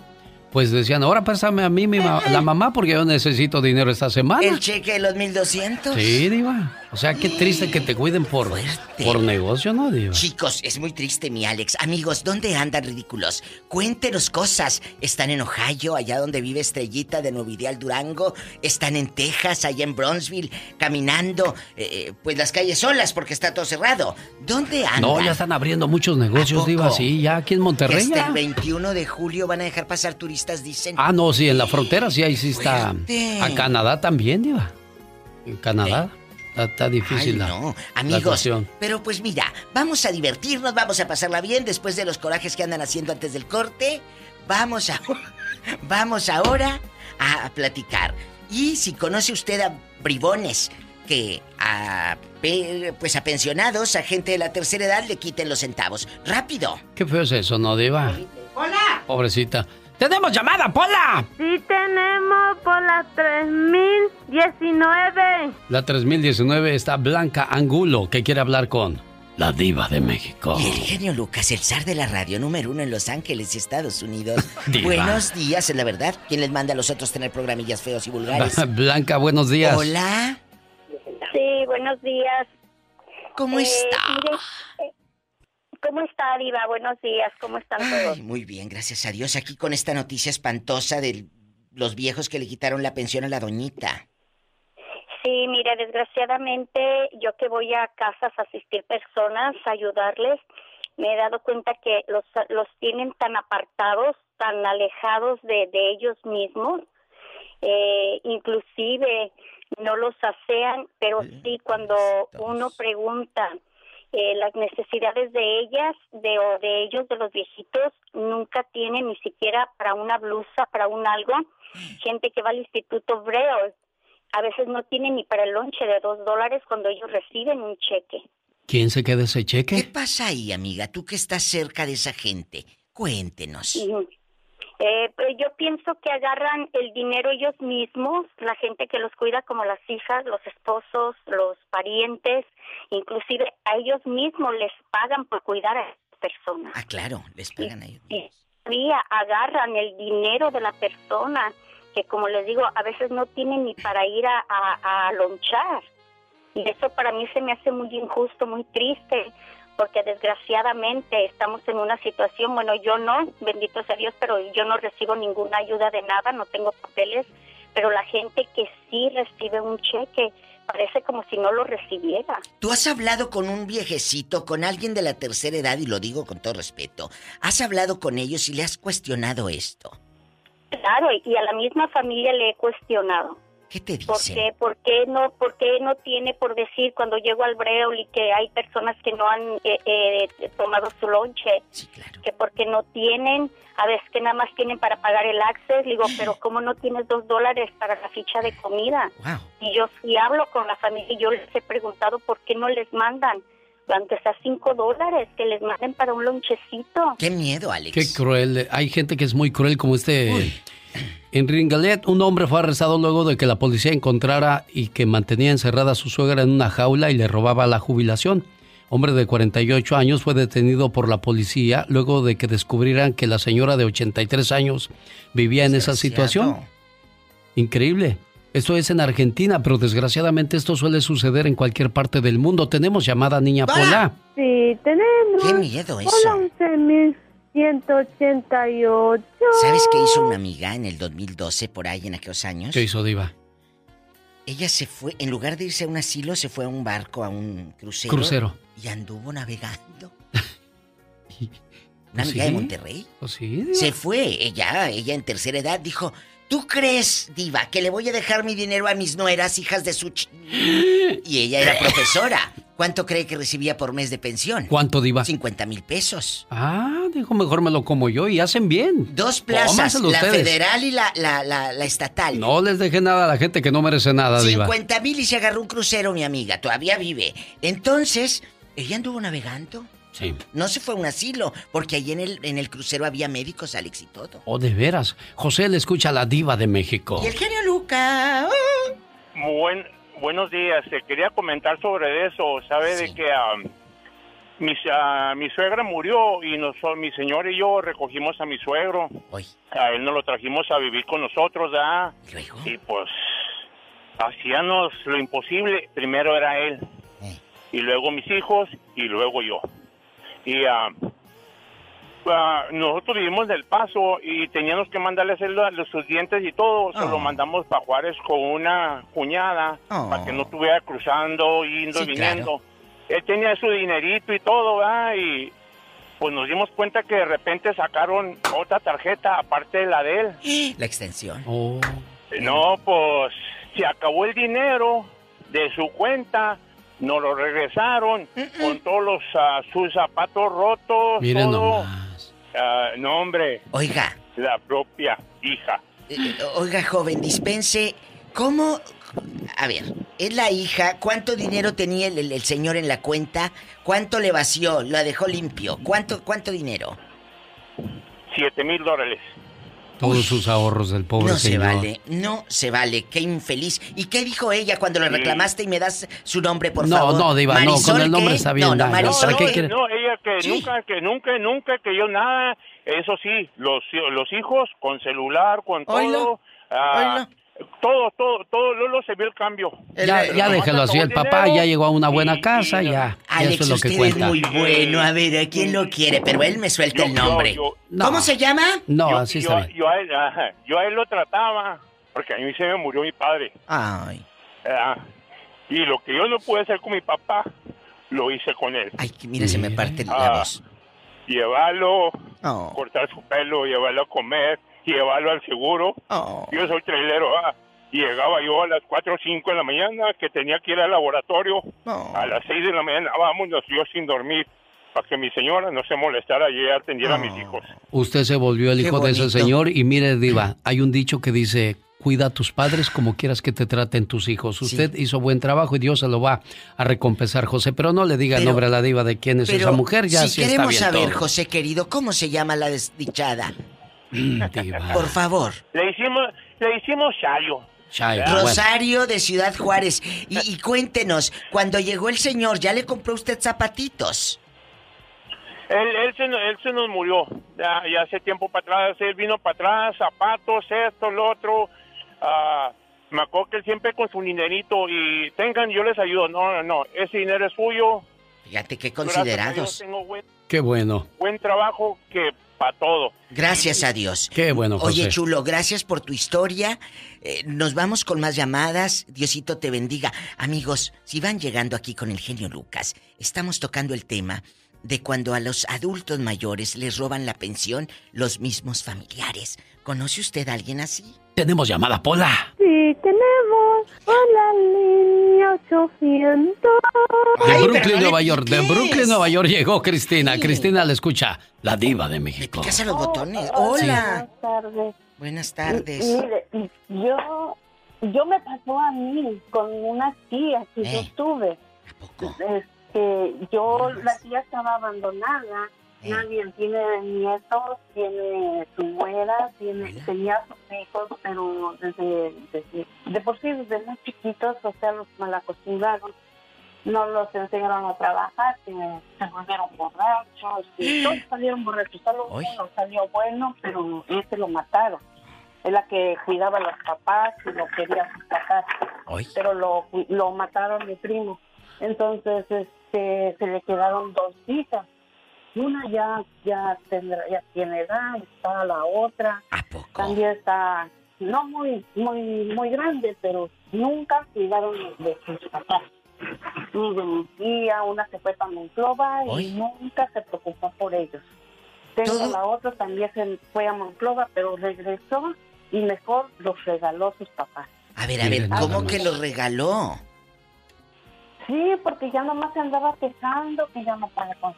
[SPEAKER 1] pues decían, ahora préstame a mí mi ma- la mamá porque yo necesito dinero esta semana.
[SPEAKER 24] El cheque de los 1200.
[SPEAKER 1] Sí, Diva. O sea, qué triste que te cuiden por, por negocio, ¿no, Diva?
[SPEAKER 24] Chicos, es muy triste mi Alex. Amigos, ¿dónde andan ridículos? Cuéntenos cosas. ¿Están en Ohio, allá donde vive Estrellita de Novidial Durango? ¿Están en Texas, allá en Bronzeville, caminando? eh, pues las calles solas porque está todo cerrado. ¿Dónde andan?
[SPEAKER 1] No, ya están abriendo muchos negocios, Diva, sí, ya aquí en Monterrey.
[SPEAKER 24] hasta
[SPEAKER 1] ya.
[SPEAKER 24] el 21 de julio van a dejar pasar turistas, dicen.
[SPEAKER 1] Ah, no, sí, en la frontera sí, ahí sí está.
[SPEAKER 24] Fuerte.
[SPEAKER 1] A Canadá también, Diva. En Canadá está, está difícil
[SPEAKER 24] Ay,
[SPEAKER 1] la,
[SPEAKER 24] no.
[SPEAKER 1] la
[SPEAKER 24] Amigos,
[SPEAKER 1] cuestión.
[SPEAKER 24] pero pues mira, vamos a divertirnos, vamos a pasarla bien después de los corajes que andan haciendo antes del corte. Vamos a (laughs) vamos ahora a platicar. Y si conoce usted a bribones que a pues a pensionados, a gente de la tercera edad le quiten los centavos. Rápido.
[SPEAKER 1] Qué feo es eso, ¿no, Diva?
[SPEAKER 24] Hola.
[SPEAKER 1] Pobrecita. ¡Tenemos llamada, Pola!
[SPEAKER 30] Sí tenemos por las 3019.
[SPEAKER 1] La 3019 está Blanca Angulo, que quiere hablar con la Diva de México.
[SPEAKER 24] Y el genio Lucas, el zar de la radio número uno en Los Ángeles, Estados Unidos. (laughs)
[SPEAKER 1] Diva.
[SPEAKER 24] Buenos días, es la verdad. ¿Quién les manda a los otros tener programillas feos y vulgares? (laughs)
[SPEAKER 1] Blanca, buenos días.
[SPEAKER 24] Hola.
[SPEAKER 31] Sí, buenos días.
[SPEAKER 24] ¿Cómo está?
[SPEAKER 31] mire, eh, ¿Cómo está, Diva? Buenos días, ¿cómo están todos?
[SPEAKER 24] Ay, muy bien, gracias a Dios. Aquí con esta noticia espantosa de los viejos que le quitaron la pensión a la doñita.
[SPEAKER 31] Sí, mire, desgraciadamente yo que voy a casas a asistir personas, a ayudarles, me he dado cuenta que los, los tienen tan apartados, tan alejados de, de ellos mismos, eh, inclusive no los asean, pero sí cuando uno pregunta eh, las necesidades de ellas, de o de ellos, de los viejitos, nunca tienen ni siquiera para una blusa, para un algo. Gente que va al Instituto Braille, a veces no tienen ni para el lonche de dos dólares cuando ellos reciben un cheque.
[SPEAKER 1] ¿Quién se queda ese
[SPEAKER 24] ¿Qué
[SPEAKER 1] cheque?
[SPEAKER 24] pasa ahí, amiga? Tú que estás cerca de esa gente. Cuéntenos.
[SPEAKER 31] Eh, yo pienso que agarran el dinero ellos mismos, la gente que los cuida como las hijas, los esposos, los parientes, inclusive a ellos mismos les pagan por cuidar a esas personas.
[SPEAKER 24] Ah, claro, les pagan a ellos.
[SPEAKER 31] Y todavía agarran el dinero de la persona que como les digo a veces no tienen ni para ir a, a, a lonchar y eso para mí se me hace muy injusto muy triste porque desgraciadamente estamos en una situación bueno yo no bendito sea Dios pero yo no recibo ninguna ayuda de nada no tengo papeles pero la gente que sí recibe un cheque parece como si no lo recibiera.
[SPEAKER 24] ¿Tú has hablado con un viejecito, con alguien de la tercera edad, y lo digo con todo respeto? ¿Has hablado con ellos y le has cuestionado esto?
[SPEAKER 31] Claro, y a la misma familia le he cuestionado.
[SPEAKER 24] ¿Qué te
[SPEAKER 31] ¿Por qué, por qué no, por qué no tiene por decir cuando llego al Breol y que hay personas que no han eh, eh, tomado su lonche? Que porque no tienen, a veces que nada más tienen para pagar el access. Digo, pero ¿cómo no tienes dos dólares para la ficha de comida? Y yo sí hablo con la familia y yo les he preguntado por qué no les mandan, aunque sea cinco dólares, que les manden para un lonchecito.
[SPEAKER 24] Qué miedo, Alex.
[SPEAKER 1] Qué cruel. Hay gente que es muy cruel como este... En Ringalet, un hombre fue arrestado luego de que la policía encontrara y que mantenía encerrada a su suegra en una jaula y le robaba la jubilación. Hombre de 48 años fue detenido por la policía luego de que descubrieran que la señora de 83 años vivía en esa situación. Increíble. Esto es en Argentina, pero desgraciadamente esto suele suceder en cualquier parte del mundo. Tenemos llamada niña Pola.
[SPEAKER 21] Sí, tenemos.
[SPEAKER 24] Qué miedo eso.
[SPEAKER 21] Hola, 11.188.
[SPEAKER 24] ¿Sabes qué hizo una amiga en el 2012, por ahí en aquellos años?
[SPEAKER 1] ¿Qué hizo Diva?
[SPEAKER 24] Ella se fue, en lugar de irse a un asilo, se fue a un barco, a un crucero.
[SPEAKER 1] Crucero.
[SPEAKER 24] Y anduvo navegando. (laughs)
[SPEAKER 1] Pues
[SPEAKER 24] Una amiga de. Monterrey.
[SPEAKER 1] Pues sí, Diva.
[SPEAKER 24] Se fue, ella, ella en tercera edad dijo, ¿tú crees, diva, que le voy a dejar mi dinero a mis nueras, hijas de su... ch-?" Y ella era profesora. ¿Cuánto cree que recibía por mes de pensión?
[SPEAKER 1] ¿Cuánto, Diva?
[SPEAKER 24] 50 mil pesos.
[SPEAKER 1] Ah, dijo, mejor me lo como yo y hacen bien.
[SPEAKER 24] Dos plazas,
[SPEAKER 1] Cómanselo
[SPEAKER 24] la
[SPEAKER 1] ustedes.
[SPEAKER 24] federal y la, la, la, la estatal.
[SPEAKER 1] No les deje nada a la gente que no merece nada, Diva.
[SPEAKER 24] 50 mil y se agarró un crucero, mi amiga. Todavía vive. Entonces, ella anduvo navegando.
[SPEAKER 1] Sí.
[SPEAKER 24] No se fue a un asilo, porque allí en el, en el crucero había médicos, Alex, y todo.
[SPEAKER 1] Oh, de veras. José le escucha a la diva de México.
[SPEAKER 24] Y el genio Luca.
[SPEAKER 32] Buen, buenos días. Eh, quería comentar sobre eso. Sabe de que ah, mi, ah, mi suegra murió y nosotros, mi señor y yo recogimos a mi suegro. A él nos lo trajimos a vivir con nosotros, ¿verdad? Y pues hacíamos lo imposible. Primero era él. Y luego mis hijos y luego yo. Y ah, nosotros vivimos del paso y teníamos que mandarle a hacer lo- los, sus dientes y todo. Se lo mandamos para Juárez con una cuñada
[SPEAKER 24] Oh.
[SPEAKER 32] para que no estuviera cruzando, yendo
[SPEAKER 24] Sí,
[SPEAKER 32] y viniendo. Él tenía su dinerito y todo, ¿verdad? Y pues nos dimos cuenta que de repente sacaron otra tarjeta aparte de la de él.
[SPEAKER 24] La extensión.
[SPEAKER 1] Oh.
[SPEAKER 32] No, pues se acabó el dinero de su cuenta, nos lo regresaron con todos los ah, sus zapatos rotos,
[SPEAKER 1] Miren
[SPEAKER 32] todo. Ah, no, hombre.
[SPEAKER 24] Oiga.
[SPEAKER 32] La propia hija.
[SPEAKER 24] Eh, Oiga, joven, dispense. ¿Cómo? A ver, es la hija. ¿Cuánto dinero tenía el, el- el señor en la cuenta? ¿Cuánto le vació? ¿La dejó limpio? ¿Cuánto, cuánto dinero?
[SPEAKER 32] Siete mil dólares.
[SPEAKER 1] Todos sus ahorros del pobre
[SPEAKER 24] no se
[SPEAKER 1] señor.
[SPEAKER 24] vale, no se vale. Qué infeliz. ¿Y qué dijo ella cuando le reclamaste y me das su nombre, por
[SPEAKER 1] No,
[SPEAKER 24] favor?
[SPEAKER 1] no, Diva, no,
[SPEAKER 24] Marisol,
[SPEAKER 1] con el nombre
[SPEAKER 24] ¿qué?
[SPEAKER 1] está bien,
[SPEAKER 24] No, no,
[SPEAKER 1] Diva.
[SPEAKER 32] No, ella que nunca, que nunca, nunca, que yo nada. Eso sí, los, los hijos con celular, con todo.
[SPEAKER 24] Oilo,
[SPEAKER 32] ah, todo, todo, todo, Lolo se vio el cambio.
[SPEAKER 1] Ya, ya déjelo así. El papá ya llegó a una buena casa, ya. ya
[SPEAKER 24] Alex,
[SPEAKER 1] eso es lo
[SPEAKER 24] usted
[SPEAKER 1] que
[SPEAKER 24] es
[SPEAKER 1] cuenta.
[SPEAKER 24] muy bueno. A ver, ¿a quién lo quiere? Pero él me suelta el
[SPEAKER 32] Yo-
[SPEAKER 24] nombre.
[SPEAKER 32] yo-
[SPEAKER 24] ¿Cómo se llama?
[SPEAKER 1] No,
[SPEAKER 32] yo,
[SPEAKER 1] así
[SPEAKER 32] yo,
[SPEAKER 1] está bien.
[SPEAKER 32] yo a él, ajá, yo a él lo trataba, porque a mí se me murió mi padre.
[SPEAKER 24] Ay.
[SPEAKER 32] Ah, y lo que yo no pude hacer con mi papá, lo hice con él.
[SPEAKER 24] Ay, que mira, se me parte la
[SPEAKER 32] Ah,
[SPEAKER 24] voz.
[SPEAKER 32] Llevarlo,
[SPEAKER 24] Oh.
[SPEAKER 32] cortar su pelo, llevarlo a comer, llevarlo al seguro.
[SPEAKER 24] Oh.
[SPEAKER 32] Yo soy trailero, ah, y llegaba yo a las 4 o 5 de la mañana, que tenía que ir al laboratorio.
[SPEAKER 24] Oh.
[SPEAKER 32] A las 6 de la mañana, vámonos, yo sin dormir, para que mi señora no se molestara y atendiera a mis hijos.
[SPEAKER 1] Usted se volvió el
[SPEAKER 32] Qué
[SPEAKER 1] hijo de ese señor y mire, Diva, hay un dicho que dice, cuida a tus padres como quieras que te traten tus hijos. Usted hizo buen trabajo y Dios se lo va a recompensar, José, pero no le diga el
[SPEAKER 24] Pero-
[SPEAKER 1] nombre a la Diva de quién es
[SPEAKER 24] Pero
[SPEAKER 1] esa mujer, ya
[SPEAKER 24] si
[SPEAKER 1] sí está
[SPEAKER 24] queremos
[SPEAKER 1] bien
[SPEAKER 24] saber,
[SPEAKER 1] todo.
[SPEAKER 24] José querido, ¿cómo se llama la desdichada? (laughs) Por favor.
[SPEAKER 32] Le hicimos, le hicimos Chayo.
[SPEAKER 1] Chayo, bueno.
[SPEAKER 24] Rosario de Ciudad Juárez. Y, y cuéntenos, cuando llegó el señor, ¿ya le compró usted zapatitos?
[SPEAKER 32] Él, él, se, él se nos murió ya, ya hace tiempo para atrás. Él vino para atrás, zapatos, esto, lo otro. Ah, me acuerdo que él siempre con su dinerito y tengan, yo les ayudo. No, no, no, ese dinero es suyo.
[SPEAKER 24] Fíjate qué considerados.
[SPEAKER 32] tengo buen,
[SPEAKER 1] Qué bueno.
[SPEAKER 32] buen trabajo que para todo.
[SPEAKER 24] Gracias a Dios.
[SPEAKER 1] Qué bueno, José.
[SPEAKER 24] Oye, chulo, gracias por tu historia. Eh, nos vamos con más llamadas. Diosito te bendiga. Amigos, si van llegando aquí con el genio Lucas, estamos tocando el tema de cuando a los adultos mayores les roban la pensión los mismos familiares. ¿Conoce usted a alguien así?
[SPEAKER 1] Tenemos llamada, Pola.
[SPEAKER 21] Sí, tenemos a la línea 800.
[SPEAKER 1] De Brooklyn, Nueva York. De Brooklyn, Nueva York llegó Cristina. Cristina le escucha, la diva de México.
[SPEAKER 24] A los botones.
[SPEAKER 21] Oh,
[SPEAKER 24] Hola.
[SPEAKER 21] Buenas tardes.
[SPEAKER 24] Buenas tardes.
[SPEAKER 21] Mire, yo, yo me pasó a mí con una tía que yo
[SPEAKER 24] Eh.
[SPEAKER 21] tuve. Yo, la tía estaba abandonada.
[SPEAKER 24] Eh.
[SPEAKER 21] Nadie tiene nietos, tiene su nuera, tiene, tenía sus hijos, pero desde, desde- de por sí desde muy chiquitos, o sea, los malacostumbraron. No los enseñaron a trabajar, que se volvieron borrachos, (gasps) todos salieron borrachos, solo uno salió bueno, pero ese lo mataron. Es la que cuidaba a los papás y lo quería sacar, pero lo, lo mataron mi primo. Entonces, este, se le quedaron dos hijas. Una ya ya tendrá, ya tiene edad, está la otra. También está no muy muy muy grande, pero nunca cuidaron de sus papás. Ni de mi tía, una se fue para Monclova y nunca se preocupó por ellos. Tengo la otra también se fue a Monclova, pero regresó y mejor los regaló sus papás.
[SPEAKER 24] A ver, a ver, ¿cómo que lo regaló?
[SPEAKER 21] Sí, porque ya nomás se andaba quejando que ya no paga con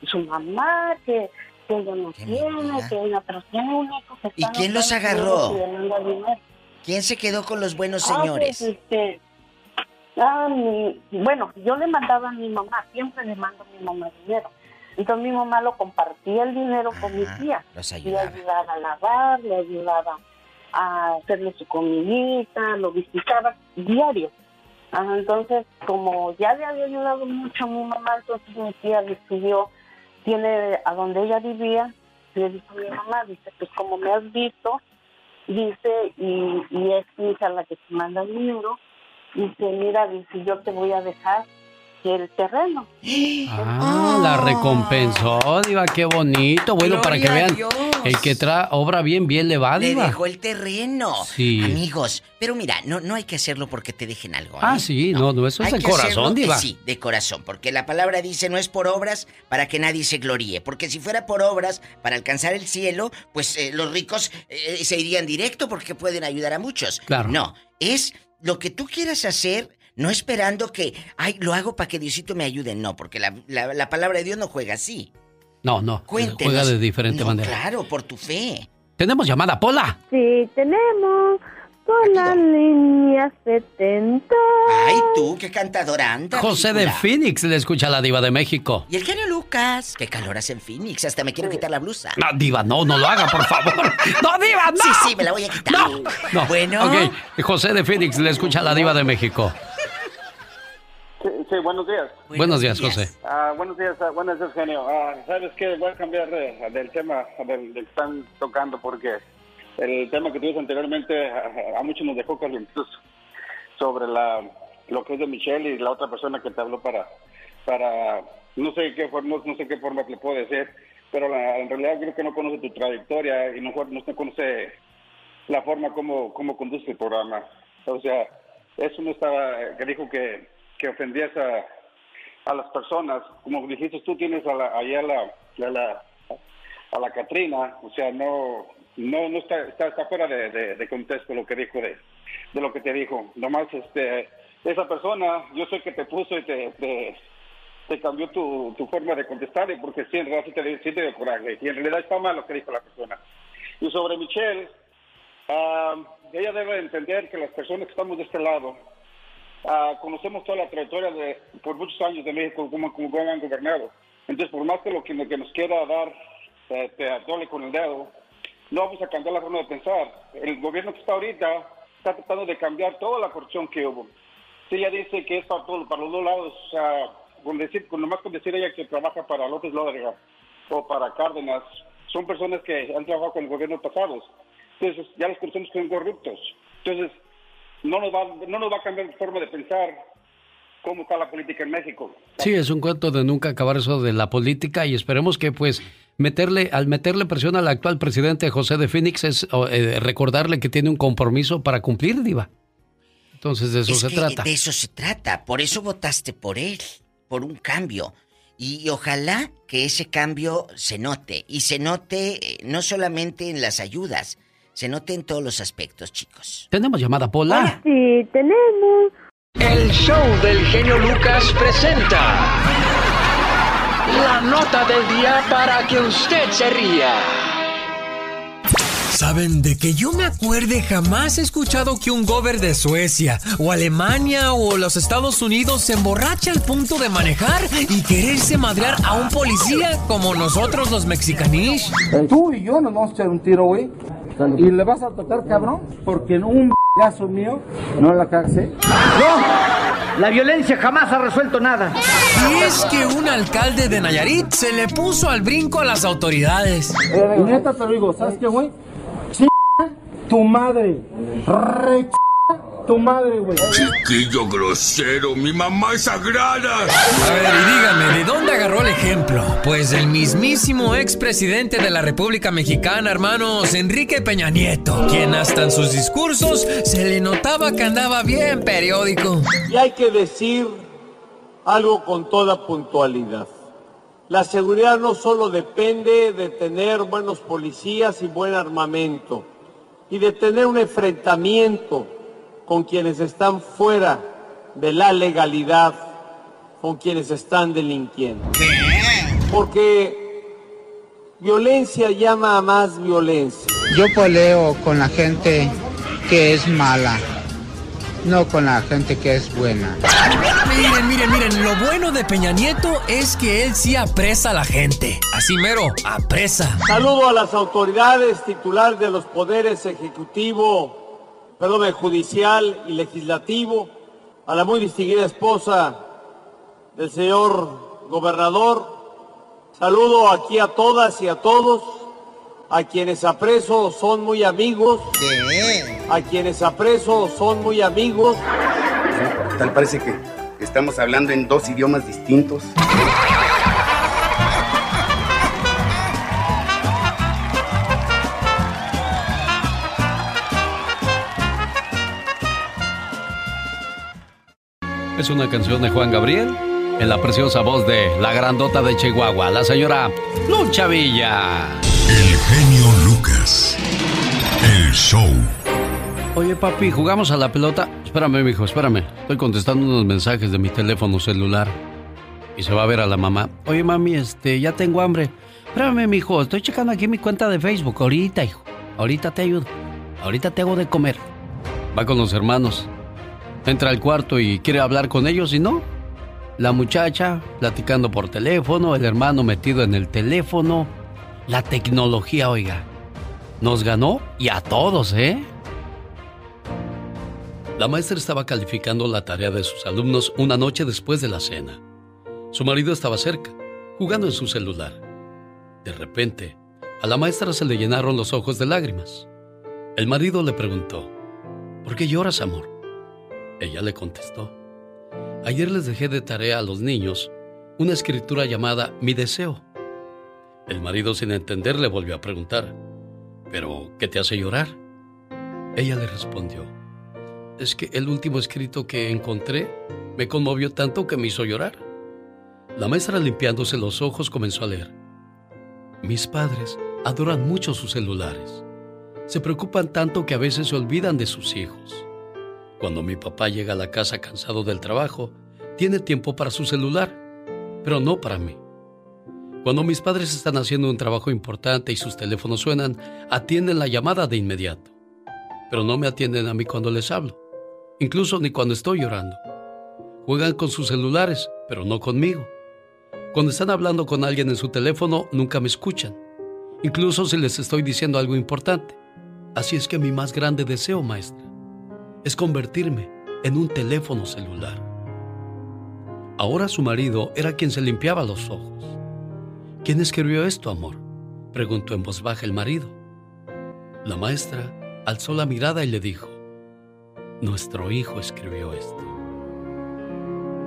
[SPEAKER 21] su, su mamá, que, que ella no tiene, que ella, pero tiene un hijo que
[SPEAKER 24] ¿Y
[SPEAKER 21] está
[SPEAKER 24] quién
[SPEAKER 21] en
[SPEAKER 24] los agarró?
[SPEAKER 21] Y le.
[SPEAKER 24] ¿Quién se quedó con los buenos
[SPEAKER 21] Ah,
[SPEAKER 24] señores?
[SPEAKER 21] pues, este, ah, mi- bueno, yo le mandaba a mi mamá, siempre le mando a mi mamá dinero. Entonces mi mamá lo compartía el dinero con mi tía.
[SPEAKER 24] los
[SPEAKER 21] Le
[SPEAKER 24] ayudaba.
[SPEAKER 21] ayudaba a lavar, le ayudaba a hacerle su comidita, lo visitaba diario. Ah, entonces, como ya le había ayudado mucho a mi mamá, entonces mi tía decidió, tiene a donde ella vivía, le dijo a mi mamá, dice, pues como me has visto, dice, y, y es mi hija la que te manda el dinero, dice, mira, dice, yo te voy a dejar el terreno.
[SPEAKER 1] Ah, la recompensó, Diva, qué bonito. Bueno, para que vean,
[SPEAKER 24] Dios.
[SPEAKER 1] el que tra obra bien, bien le va,
[SPEAKER 24] Le dejó el terreno.
[SPEAKER 1] Sí.
[SPEAKER 24] Amigos, pero mira, no, no hay que hacerlo porque te dejen algo. ¿eh?
[SPEAKER 1] Ah, sí, no, no, eso es de corazón,
[SPEAKER 24] eh,
[SPEAKER 1] Diva.
[SPEAKER 24] sí, de corazón, porque la palabra dice no es por obras para que nadie se gloríe, porque si fuera por obras para alcanzar el cielo, pues eh, los ricos eh, se irían directo porque pueden ayudar a muchos.
[SPEAKER 1] Claro.
[SPEAKER 24] No, es lo que tú quieras hacer, no esperando que, ay, lo hago para que Diosito me ayude, no, porque la, la- la palabra de Dios no juega así.
[SPEAKER 1] No, no,
[SPEAKER 24] Cuéntenos.
[SPEAKER 1] juega de diferente
[SPEAKER 24] No,
[SPEAKER 1] manera.
[SPEAKER 24] Claro, por tu fe.
[SPEAKER 1] Tenemos llamada, Pola.
[SPEAKER 21] Sí, tenemos con la línea 70.
[SPEAKER 24] Ay, tú, qué cantadora anda.
[SPEAKER 1] José de. Phoenix le escucha a la Diva de México.
[SPEAKER 24] Y el genio Lucas, qué calor hace en Phoenix, hasta me quiero quitar la blusa.
[SPEAKER 1] No, Diva, no, no lo haga, por favor. (laughs) ¡No, Diva, no!
[SPEAKER 24] Sí, sí, me la voy a quitar.
[SPEAKER 1] No.
[SPEAKER 24] Bueno.
[SPEAKER 1] Ok, José de Phoenix le escucha a la Diva de México.
[SPEAKER 14] Sí, sí, buenos días.
[SPEAKER 1] Buenos días, José.
[SPEAKER 14] Ah, buenos días, ah, buenos días, genio. Ah, ¿Sabes qué? Voy a cambiar de- del tema del, del que están tocando porque el tema que tuviste anteriormente a, a muchos nos dejó calientes sobre la lo que es de Michelle y la otra persona que te habló para para no sé qué forma no, no sé qué forma le puedo decir, pero la- en realidad creo que no conoce tu trayectoria y no, no conoce la forma como como conduce el programa. O sea, eso no estaba que dijo que que ofendías a a las personas, como dijiste tú tienes a la, ahí a la, a la, a la Catrina, o sea, no, no, no está, está, está fuera de, contexto lo que dijo de, de lo que te dijo. Nomás, este, esa persona, yo sé que te puso y te, te, cambió tu, tu forma de contestarle, porque sí, en realidad sí te, dio coraje, y en realidad está mal lo que dijo la persona. Y sobre Michelle, ah, ella debe entender que las personas que estamos de este lado, Ah, conocemos toda la trayectoria de por muchos años de México como, cómo han gobernado. Entonces, por más que lo que, que nos quiera dar eh, te con el dedo, no vamos a cambiar la forma de pensar. El gobierno que está ahorita está tratando de cambiar toda la corrupción que hubo. Sí, ella dice que es para, todo, para los dos lados, con decir, con nomás con decir ella que trabaja para López Lódriga o para Cárdenas, son personas que han trabajado con el gobierno pasados. Entonces, ya los conocemos como corruptos. Entonces, no nos va, no nos va a cambiar la forma de pensar cómo está la política en México.
[SPEAKER 1] Sí, es un cuento de nunca acabar eso de la política y esperemos que pues meterle, al meterle presión al actual presidente José de Phoenix es eh, recordarle que tiene un compromiso para cumplir, Diva. Entonces de eso
[SPEAKER 24] Es
[SPEAKER 1] se
[SPEAKER 24] que
[SPEAKER 1] trata.
[SPEAKER 24] De eso se trata. Por eso votaste por él, por un cambio. Y ojalá que ese cambio se note. Y se note eh, no solamente en las ayudas, se note en todos los aspectos, chicos.
[SPEAKER 1] Tenemos llamada Pola.
[SPEAKER 30] Sí, tenemos.
[SPEAKER 33] El show del genio Lucas presenta la nota del día para que usted se ría.
[SPEAKER 34] Saben, de que yo me acuerde, jamás he escuchado que un gober de Suecia, o Alemania, o los Estados Unidos se emborracha al punto de manejar y quererse madrear a un policía como nosotros los mexicanish.
[SPEAKER 35] Tú y yo nos vamos a echar un tiro, güey. Y le vas a tocar, cabrón, porque en un gaso mío no la cagsé.
[SPEAKER 34] ¡No! La violencia jamás ha resuelto nada. Y es que un alcalde de Nayarit se le puso al brinco a las autoridades.
[SPEAKER 35] Y neta te lo digo, ¿sabes qué, güey? Tu madre. Re tu madre, güey.
[SPEAKER 36] Chiquillo grosero, mi mamá es sagrada.
[SPEAKER 34] A ver, y dígame, ¿de dónde agarró el ejemplo? Pues del mismísimo expresidente de la República Mexicana, hermanos, Enrique Peña Nieto, quien hasta en sus discursos se le notaba que andaba bien periódico.
[SPEAKER 37] Y hay que decir algo con toda puntualidad. La seguridad no solo depende de tener buenos policías y buen armamento, y de tener un enfrentamiento con quienes están fuera de la legalidad, con quienes están delinquiendo. Porque violencia llama a más violencia.
[SPEAKER 38] Yo peleo con la gente que es mala, no con la gente que es buena.
[SPEAKER 34] Miren, miren, miren, lo bueno de Peña Nieto es que él sí apresa a la gente. Así mero, apresa.
[SPEAKER 37] Saludo a las autoridades titulares de los poderes ejecutivo, perdón, judicial y legislativo, a la muy distinguida esposa del señor gobernador. Saludo aquí a todas y a todos, a quienes apreso son muy amigos, a quienes apreso son muy amigos.
[SPEAKER 39] Tal parece que estamos hablando en dos idiomas distintos.
[SPEAKER 1] Es una canción de Juan Gabriel en la preciosa voz de la grandota de Chihuahua, la señora Lucha Villa.
[SPEAKER 5] El genio Lucas. El show.
[SPEAKER 1] Oye, papi, ¿jugamos a la pelota? Espérame, mijo, espérame. Estoy contestando unos mensajes de mi teléfono celular. Y se va a ver a la mamá. Oye, mami, este, ya tengo hambre. Espérame, mijo, estoy checando aquí mi cuenta de Facebook. Ahorita, hijo. Ahorita te ayudo. Ahorita te hago de comer. Va con los hermanos. Entra al cuarto y quiere hablar con ellos y no. La muchacha platicando por teléfono, el hermano metido en el teléfono. La tecnología, oiga. Nos ganó y a todos, ¿eh? La maestra estaba calificando la tarea de sus alumnos una noche después de la cena. Su marido estaba cerca, jugando en su celular. De repente, a la maestra se le llenaron los ojos de lágrimas. El marido le preguntó, ¿por qué lloras, amor? Ella le contestó, ayer les dejé de tarea a los niños una escritura llamada Mi deseo. El marido sin entender le volvió a preguntar, ¿pero qué te hace llorar? Ella le respondió, es que el último escrito que encontré me conmovió tanto que me hizo llorar. La maestra limpiándose los ojos comenzó a leer. Mis padres adoran mucho sus celulares. Se preocupan tanto que a veces se olvidan de sus hijos. Cuando mi papá llega a la casa cansado del trabajo, tiene tiempo para su celular, pero no para mí. Cuando mis padres están haciendo un trabajo importante y sus teléfonos suenan, atienden la llamada de inmediato, pero no me atienden a mí cuando les hablo, incluso ni cuando estoy llorando. Juegan con sus celulares, pero no conmigo. Cuando están hablando con alguien en su teléfono, nunca me escuchan, incluso si les estoy diciendo algo importante. Así es que mi más grande deseo, maestra, es convertirme en un teléfono celular. Ahora su marido era quien se limpiaba los ojos. ¿Quién escribió esto, amor? preguntó en voz baja el marido. La maestra alzó la mirada y le dijo, nuestro hijo escribió esto.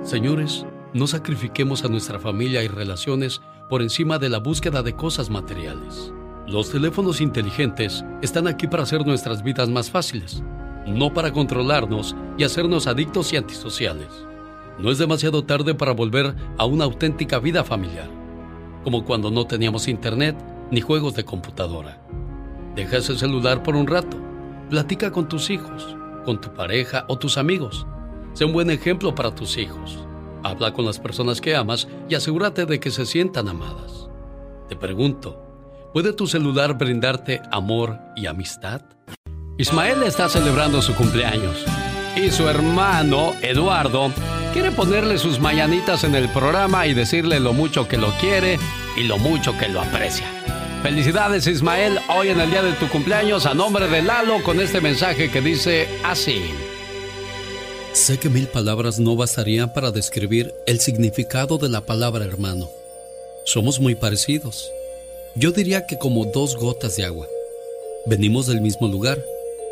[SPEAKER 1] Señores, no sacrifiquemos a nuestra familia y relaciones por encima de la búsqueda de cosas materiales. Los teléfonos inteligentes están aquí para hacer nuestras vidas más fáciles, no para controlarnos y hacernos adictos y antisociales. No es demasiado tarde para volver a una auténtica vida familiar, como cuando no teníamos internet ni juegos de computadora. Deja ese celular por un rato, platica con tus hijos, con tu pareja o tus amigos. Sé un buen ejemplo para tus hijos. Habla con las personas que amas y asegúrate de que se sientan amadas. Te pregunto, ¿puede tu celular brindarte amor y amistad? Ismael está celebrando su cumpleaños y su hermano, Eduardo, quiere ponerle sus mañanitas en el programa y decirle lo mucho que lo quiere y lo mucho que lo aprecia. Felicidades Ismael, hoy en el día de tu cumpleaños a nombre de Lalo con este mensaje que dice así. Sé que mil palabras no bastarían para describir el significado de la palabra hermano. Somos muy parecidos. Yo diría que como dos gotas de agua. Venimos del mismo lugar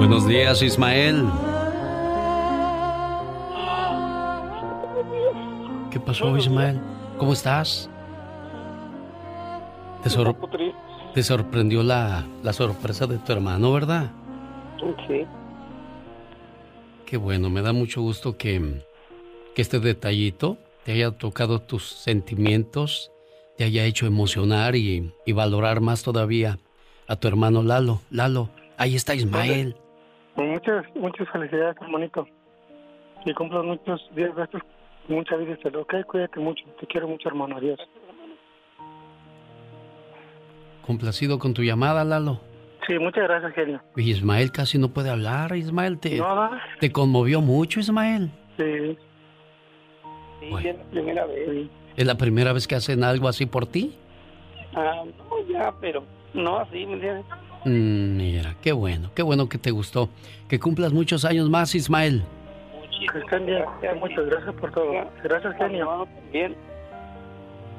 [SPEAKER 1] Buenos días, Ismael. ¿Qué pasó, Ismael? ¿Cómo estás? Te, sor- te sorprendió la, la sorpresa de tu hermano, ¿verdad?
[SPEAKER 30] Sí.
[SPEAKER 1] Qué bueno, me da mucho gusto que, que este detallito te haya tocado tus sentimientos, te haya hecho emocionar y, y valorar más todavía a tu hermano Lalo. Lalo, ahí está Ismael.
[SPEAKER 30] Muchas, muchas felicidades, hermanito. Y cumplas muchos días de estos, mucha vida. y salud. Ok, cuídate mucho. Te quiero mucho, hermano. Adiós.
[SPEAKER 1] Complacido con tu llamada, Lalo.
[SPEAKER 30] Sí, muchas gracias, genio.
[SPEAKER 1] Y Ismael casi no puede hablar, Ismael. Te,
[SPEAKER 30] No,
[SPEAKER 1] te conmovió mucho, Ismael.
[SPEAKER 30] Sí. Sí,
[SPEAKER 1] Bueno.
[SPEAKER 30] es la primera vez.
[SPEAKER 1] ¿Es la primera vez que hacen algo así por ti?
[SPEAKER 30] Ah, no, ya, pero no así, ¿me entiendes?
[SPEAKER 1] Mm, mira, qué bueno, qué bueno que te gustó. Que cumplas muchos años más, Ismael.
[SPEAKER 30] Que estén bien. Muchas gracias por todo. Gracias, genio. Bien.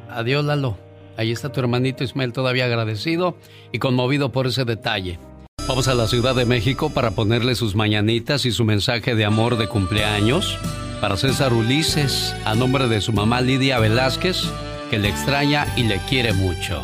[SPEAKER 1] Adiós, Lalo. Ahí está tu hermanito Ismael todavía agradecido y conmovido por ese detalle. Vamos a la Ciudad de México para ponerle sus mañanitas y su mensaje de amor de cumpleaños para César Ulises, a nombre de su mamá Lidia Velázquez, que le extraña y le quiere mucho.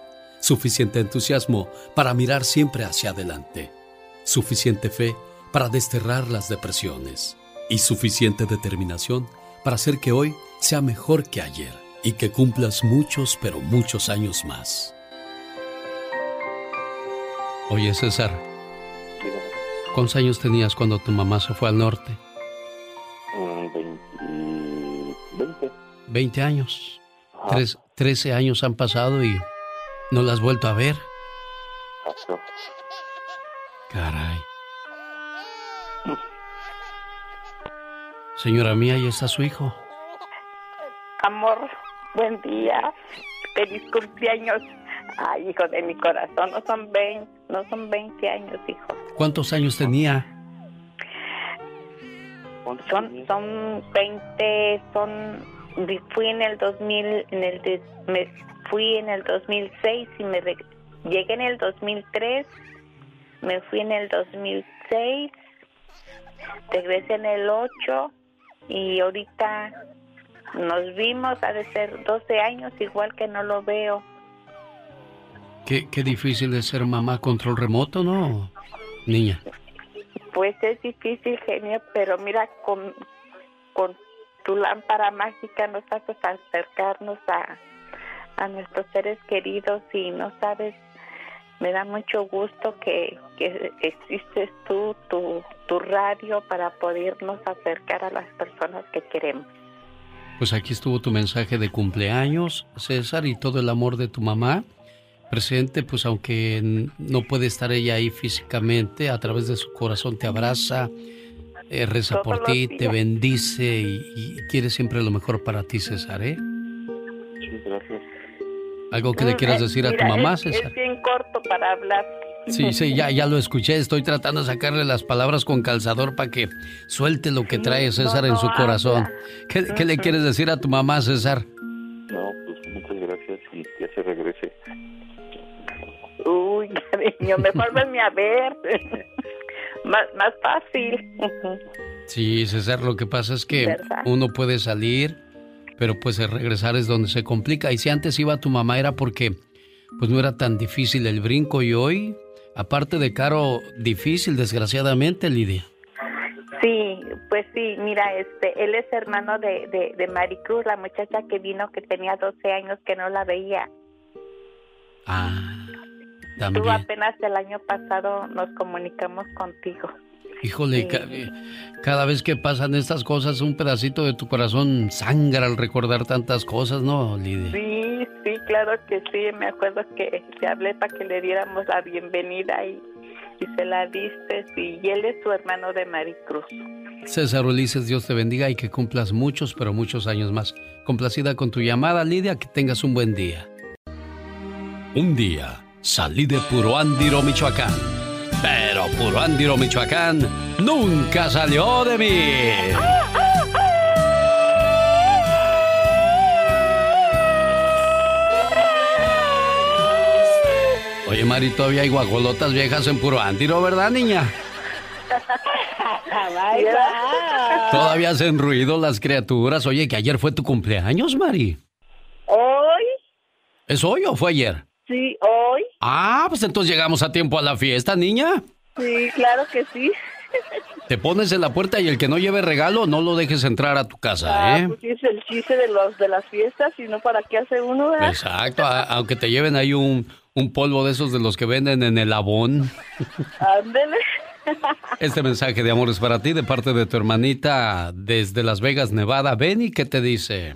[SPEAKER 1] suficiente entusiasmo para mirar siempre hacia adelante, suficiente fe para desterrar las depresiones y suficiente determinación para hacer que hoy sea mejor que ayer y que cumplas muchos, pero muchos años más. Oye, César, ¿cuántos años tenías cuando tu mamá se fue al norte?
[SPEAKER 30] Mm, 20. 20.
[SPEAKER 1] 20 años. Tres, 13 años han pasado y no la has vuelto a ver. Caray. Señora mía, ahí está su hijo.
[SPEAKER 40] Amor, buen día. Feliz cumpleaños. Ay, hijo de mi corazón, no son 20, no son 20 años, hijo.
[SPEAKER 1] ¿Cuántos años tenía?
[SPEAKER 40] Son, son 20, son, fui en el 2000, en el, me fui en el 2006 y me llegué en el 2003, me fui en el 2006, regresé en el 8 y ahorita nos vimos, ha de ser 12 años, igual que no lo veo.
[SPEAKER 1] Qué, qué difícil es ser mamá control remoto, ¿no? Niña.
[SPEAKER 40] Pues es difícil, genio, pero mira, con, con tu lámpara mágica nos haces acercarnos a, a nuestros seres queridos y no sabes, me da mucho gusto que, que existes tú, tu, tu radio para podernos acercar a las personas que queremos.
[SPEAKER 1] Pues aquí estuvo tu mensaje de cumpleaños, César, y todo el amor de tu mamá presente, pues aunque no puede estar ella ahí físicamente, a través de su corazón te abraza, eh, reza por ti, te bendice y, quiere siempre lo mejor para ti, César, ¿eh?
[SPEAKER 14] gracias.
[SPEAKER 1] ¿Algo que le quieras
[SPEAKER 40] Mm,
[SPEAKER 1] decir a tu
[SPEAKER 40] mira,
[SPEAKER 1] mamá,
[SPEAKER 40] es,
[SPEAKER 1] César?
[SPEAKER 40] Es bien corto para hablar.
[SPEAKER 1] Sí, sí, ya, ya lo escuché. Estoy tratando de sacarle las palabras con calzador para que suelte lo que trae César en su corazón. ¿Qué, qué le quieres decir a tu mamá, César?
[SPEAKER 14] No, pues muchas gracias y que se regrese.
[SPEAKER 40] Uy, (laughs) cariño, mejor venme a ver. Más, más fácil.
[SPEAKER 1] Sí, César, lo que pasa es que
[SPEAKER 40] ¿Verdad?
[SPEAKER 1] uno puede salir, pero pues el regresar es donde se complica. Y si antes iba tu mamá era porque pues no era tan difícil el brinco y hoy, aparte de caro, difícil, desgraciadamente, Lidia.
[SPEAKER 40] Sí, pues sí, mira, este, él es hermano de, de, de Maricruz, la muchacha que vino que tenía 12 años que no la veía.
[SPEAKER 1] Ah,
[SPEAKER 40] Tú apenas el año pasado nos comunicamos contigo.
[SPEAKER 1] Híjole, ca- eh, cada vez que pasan estas cosas, un pedacito de tu corazón sangra al recordar tantas cosas, ¿no, Lidia?
[SPEAKER 40] Sí, sí, claro que sí. Me acuerdo que te hablé para que le diéramos la bienvenida y, y se la diste. Sí, y él es tu hermano de Maricruz.
[SPEAKER 1] César Ulises, Dios te bendiga y que cumplas muchos, pero muchos años más. Complacida con tu llamada, Lidia, que tengas un buen día. Un día salí de Puruándiro, Michoacán. Pero Puruándiro, Michoacán nunca salió de mí. Oye, Mari, todavía hay guajolotas viejas en Puruándiro, ¿verdad, niña? Todavía hacen ruido las criaturas. Oye, que ayer fue tu cumpleaños, Mari.
[SPEAKER 41] Hoy,
[SPEAKER 1] ¿Es hoy o fue ayer?
[SPEAKER 41] Sí, hoy,
[SPEAKER 1] Ah, pues entonces llegamos a tiempo a la fiesta, niña.
[SPEAKER 41] sí, claro que sí.
[SPEAKER 1] Te pones en la puerta y el que no lleve regalo no lo dejes entrar a tu casa,
[SPEAKER 41] Ah,
[SPEAKER 1] ¿eh?
[SPEAKER 41] pues es el chiste de los de las fiestas, y no para qué hace uno, ¿verdad?
[SPEAKER 1] Exacto, a- aunque te lleven ahí un, un polvo de esos de los que venden en el abón.
[SPEAKER 41] Ándele.
[SPEAKER 1] Este mensaje de amor es para ti de parte de tu hermanita desde Las Vegas, Nevada. Benny, ¿qué te dice?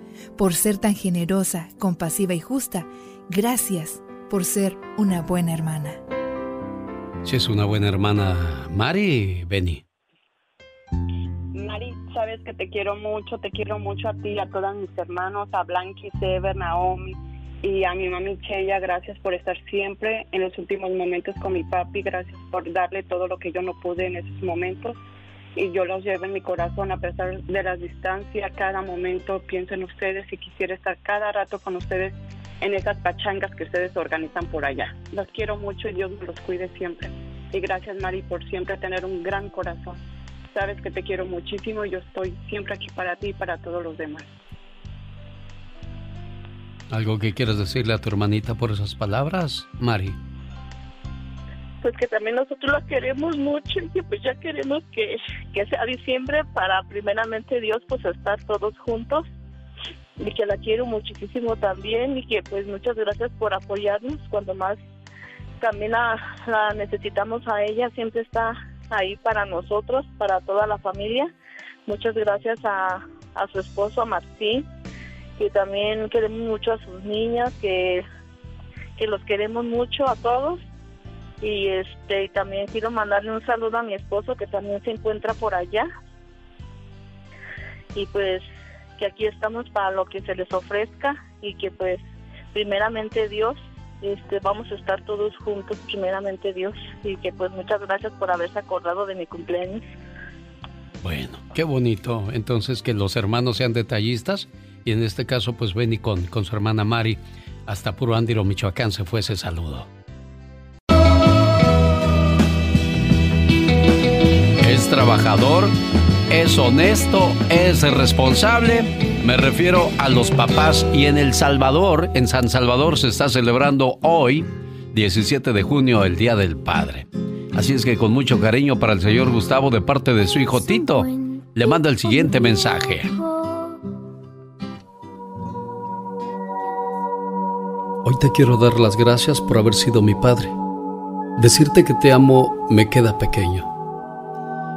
[SPEAKER 42] Por ser tan generosa, compasiva y justa, gracias por ser una buena hermana.
[SPEAKER 1] Si es una buena hermana, Mari, Benny.
[SPEAKER 41] Mari, sabes que te quiero mucho, te quiero mucho a ti y a todos mis hermanos, a Blanqui, Sever, Naomi y a mi mami Cheya, gracias por estar siempre en los últimos momentos con mi papi, gracias por darle todo lo que yo no pude en esos momentos y yo los llevo en mi corazón a pesar de las distancias, cada momento pienso en ustedes y quisiera estar cada rato con ustedes en esas pachangas que ustedes organizan por allá. Los quiero mucho y Dios los cuide siempre. Y gracias Mari por siempre tener un gran corazón. Sabes que te quiero muchísimo y yo estoy siempre aquí para ti y para todos los demás.
[SPEAKER 1] ¿Algo que quieras decirle a tu hermanita por esas palabras, Mari?
[SPEAKER 41] Pues que también nosotros la queremos mucho y que pues ya queremos que, que sea diciembre para primeramente Dios pues estar todos juntos y que la quiero muchísimo también y que pues muchas gracias por apoyarnos cuando más también la, la necesitamos a ella, siempre está ahí para nosotros, para toda la familia. Muchas gracias a, a su esposo, a Martín, que también queremos mucho a sus niñas, que, que los queremos mucho a todos. Y este también quiero mandarle un saludo a mi esposo que también se encuentra por allá. Y pues que aquí estamos para lo que se les ofrezca y que pues primeramente Dios este vamos a estar todos juntos primeramente Dios y que pues muchas gracias por haberse acordado de mi cumpleaños.
[SPEAKER 1] Bueno, qué bonito. Entonces que los hermanos sean detallistas y en este caso pues Benny con, con su hermana Mari hasta Puro Ándiro, Michoacán se fue ese saludo. Es trabajador, es honesto, es responsable. Me refiero a los papás y en El Salvador, en San Salvador se está celebrando hoy, 17 de junio, el Día del Padre. Así es que con mucho cariño para el señor Gustavo de parte de su hijo Tito, le manda el siguiente mensaje. Hoy te quiero dar las gracias por haber sido mi padre. Decirte que te amo me queda pequeño.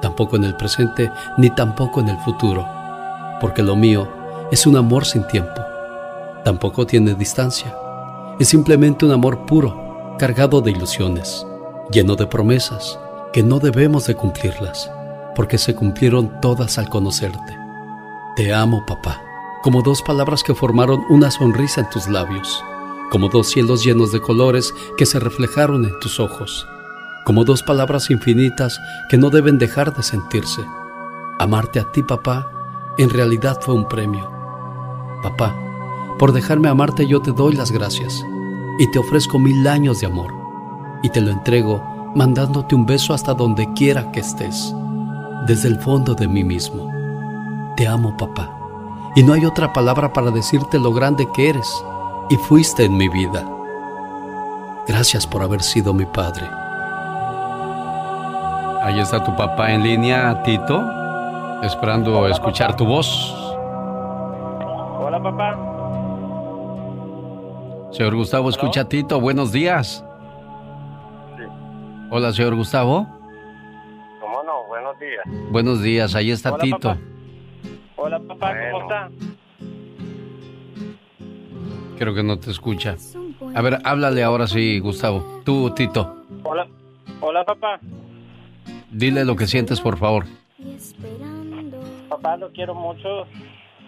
[SPEAKER 1] tampoco en el presente, ni tampoco en el futuro, porque lo mío es un amor sin tiempo. Tampoco tiene distancia. Es simplemente un amor puro, cargado de ilusiones, lleno de promesas que no debemos de cumplirlas, porque se cumplieron todas al conocerte. Te amo, papá, como dos palabras que formaron una sonrisa en tus labios como dos cielos llenos de colores que se reflejaron en tus ojos, como dos palabras infinitas que no deben dejar de sentirse. Amarte a ti, papá, en realidad fue un premio. Papá, por dejarme amarte yo te doy las gracias y te ofrezco mil años de amor y te lo entrego mandándote un beso hasta donde quiera que estés, desde el fondo de mí mismo. Te amo, papá, y no hay otra palabra para decirte lo grande que eres y fuiste en mi vida. Gracias por haber sido mi padre. Ahí está tu papá en línea, Tito, esperando escuchar tu voz.
[SPEAKER 43] Hola, papá.
[SPEAKER 1] Señor Gustavo, escucha a Tito. Buenos días. Hola, señor Gustavo.
[SPEAKER 43] ¿Cómo no? Buenos días.
[SPEAKER 1] Buenos días, ahí está
[SPEAKER 43] Hola,
[SPEAKER 1] Tito.
[SPEAKER 43] papá. Hola, papá, ¿cómo está?
[SPEAKER 1] Creo que no te escucha. A ver, háblale ahora sí, Gustavo. Tú, Tito,
[SPEAKER 43] Hola, hola, papá.
[SPEAKER 1] Dile lo que sientes, por favor.
[SPEAKER 43] Papá, lo quiero mucho.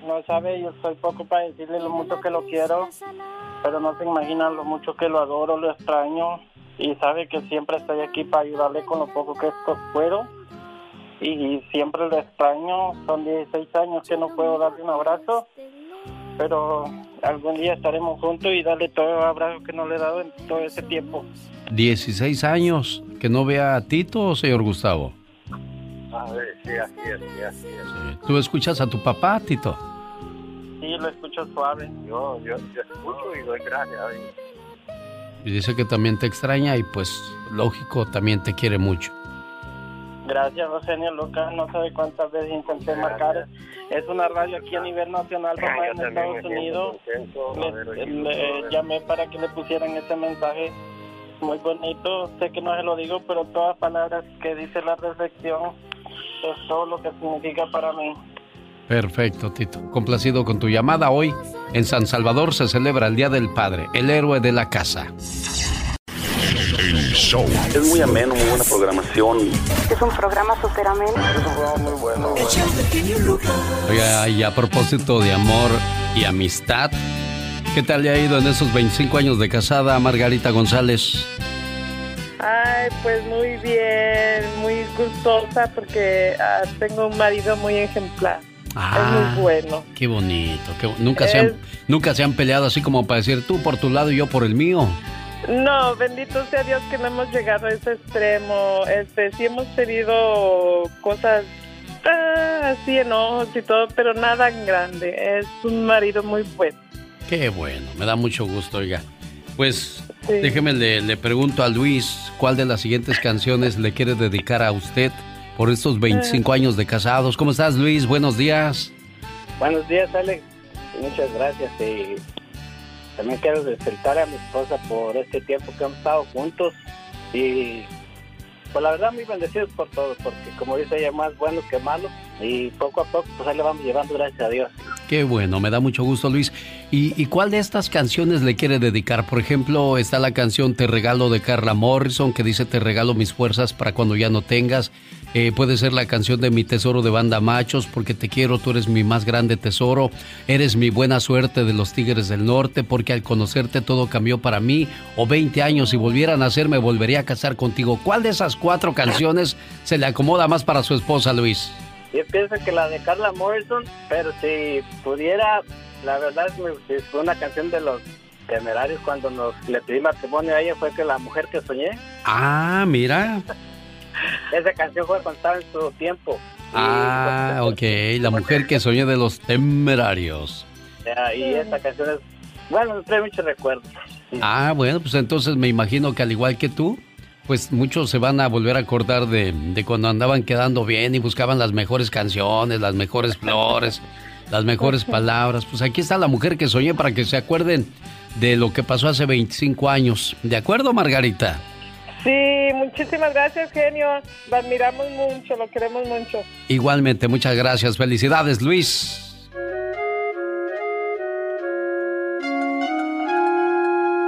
[SPEAKER 43] No sabe, yo soy poco para decirle lo mucho que lo quiero, pero no se imagina lo mucho que lo adoro, lo extraño. Y sabe que siempre estoy aquí para ayudarle con lo poco que esto puedo. Y siempre lo extraño. Son 16 años que no puedo darle un abrazo, pero algún día estaremos juntos y darle todo el abrazo que no le he dado en todo ese tiempo.
[SPEAKER 1] 16 años que no vea a Tito, señor Gustavo.
[SPEAKER 43] A ver, sí, así es, sí, así es.
[SPEAKER 1] ¿Tú escuchas a tu papá, Tito?
[SPEAKER 43] Sí, lo escucho suave. Yo, yo, yo escucho y doy gracias.
[SPEAKER 1] Y dice que también te extraña y pues lógico, también te quiere mucho.
[SPEAKER 43] Gracias, Rosenio Loca. No sabe cuántas veces intenté marcar. Es una radio aquí a nivel nacional, papá, en Estados Unidos. Le, le llamé para que le pusieran ese mensaje muy bonito. Sé que no se lo digo, pero todas palabras que dice la reflexión es todo lo que significa para mí.
[SPEAKER 1] Perfecto, Tito. Complacido con tu llamada. Hoy en San Salvador se celebra el Día del Padre, el héroe de la casa.
[SPEAKER 44] El show. Es muy ameno, muy buena programación.
[SPEAKER 21] Es un programa súper ameno.
[SPEAKER 43] Es un programa muy bueno.
[SPEAKER 1] Oiga, y a propósito de amor y amistad, ¿qué tal le ha ido en esos 25 años de casada, Margarita González?
[SPEAKER 41] Ay, pues muy bien, muy gustosa porque ah, tengo un marido muy ejemplar.
[SPEAKER 1] Ah,
[SPEAKER 41] es muy bueno.
[SPEAKER 1] Qué bonito. qué nunca, se han, nunca se han peleado así como para decir tú por tu lado y yo por el mío.
[SPEAKER 41] No, bendito sea Dios que no hemos llegado a ese extremo. Este, sí hemos tenido cosas ah, así, enojos y todo, pero nada en grande. Es un marido muy bueno.
[SPEAKER 1] Qué bueno, me da mucho gusto, oiga. Pues
[SPEAKER 41] Sí.
[SPEAKER 1] déjeme, le, le pregunto a Luis cuál de las siguientes canciones le quiere dedicar a usted por estos 25 años de casados. ¿Cómo estás, Luis? Buenos días.
[SPEAKER 43] Buenos días, Alex. Muchas gracias. Y también quiero felicitar a mi esposa por este tiempo que hemos estado juntos. Y pues la verdad, muy bendecidos por todo, porque como dice ella, más bueno que malo. Y poco a poco, pues ahí le vamos llevando, gracias a Dios.
[SPEAKER 1] Qué bueno, me da mucho gusto Luis. ¿Y, cuál de estas canciones le quiere dedicar? Por ejemplo, está la canción Te regalo de Carla Morrison que dice Te regalo mis fuerzas para cuando ya no tengas. Eh, puede ser la canción de Mi Tesoro de Banda Machos, porque te quiero, tú eres mi más grande tesoro. Eres mi buena suerte de los Tigres del Norte, porque al conocerte todo cambió para mí. O 20 años, si volviera a nacer, me volvería a casar contigo. ¿Cuál de esas cuatro canciones se le acomoda más para su esposa, Luis?
[SPEAKER 43] Yo pienso que la de Carla Morrison, pero si pudiera, la verdad es fue una canción de los temerarios cuando nos le pedí matrimonio a ella fue que la mujer que soñé.
[SPEAKER 1] Ah, mira. (laughs)
[SPEAKER 43] Esa canción fue contada en su tiempo.
[SPEAKER 1] Ah, ok, la mujer que soñé de los temerarios.
[SPEAKER 43] y esa canción es, bueno, me trae muchos recuerdos.
[SPEAKER 1] Ah, bueno, pues entonces me imagino que al igual que tú, pues muchos se van a volver a acordar de, cuando andaban quedando bien y buscaban las mejores canciones, las mejores flores, las mejores (laughs) palabras. Pues aquí está la mujer que soñé para que se acuerden de lo que pasó hace 25 años. ¿De acuerdo, Margarita?
[SPEAKER 45] Sí, muchísimas gracias, genio. Lo admiramos mucho, lo queremos mucho.
[SPEAKER 1] Igualmente, muchas gracias. Felicidades, Luis.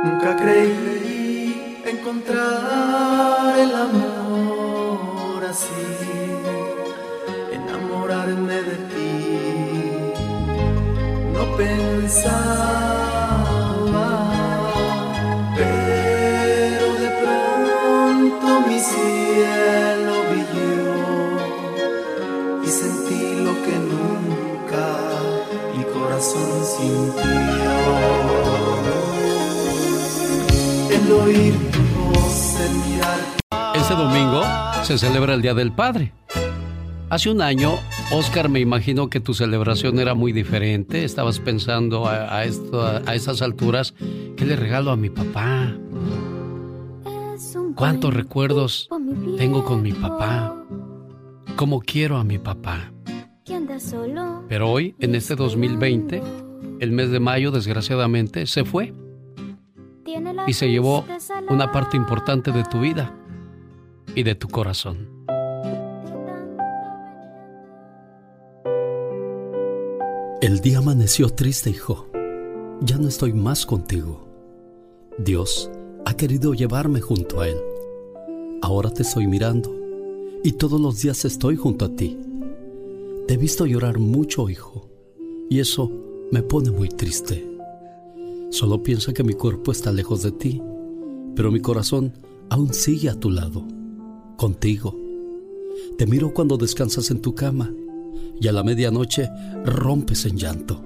[SPEAKER 19] Nunca creí encontrar el amor así, enamorarme de ti, no pensaba, cielo y sentí lo que nunca mi corazón sintió. El oír
[SPEAKER 1] este domingo se celebra el Día del Padre. Hace un año, Oscar, me imagino que tu celebración era muy diferente. Estabas pensando a, esto, a esas alturas, ¿qué le regalo a mi papá? ¿Cuántos recuerdos tengo con mi papá? ¿Cómo quiero a mi papá? Pero hoy, en este 2020, el mes de mayo, desgraciadamente, se fue y se llevó una parte importante de tu vida y de tu corazón.
[SPEAKER 46] El día amaneció triste, hijo. Ya no estoy más contigo. Dios ha querido llevarme junto a Él. Ahora te estoy mirando y todos los días estoy junto a ti. Te he visto llorar mucho, hijo, y eso me pone muy triste. Solo piensa que mi cuerpo está lejos de ti, pero mi corazón aún sigue a tu lado, contigo. Te miro cuando descansas en tu cama y a la medianoche rompes en llanto.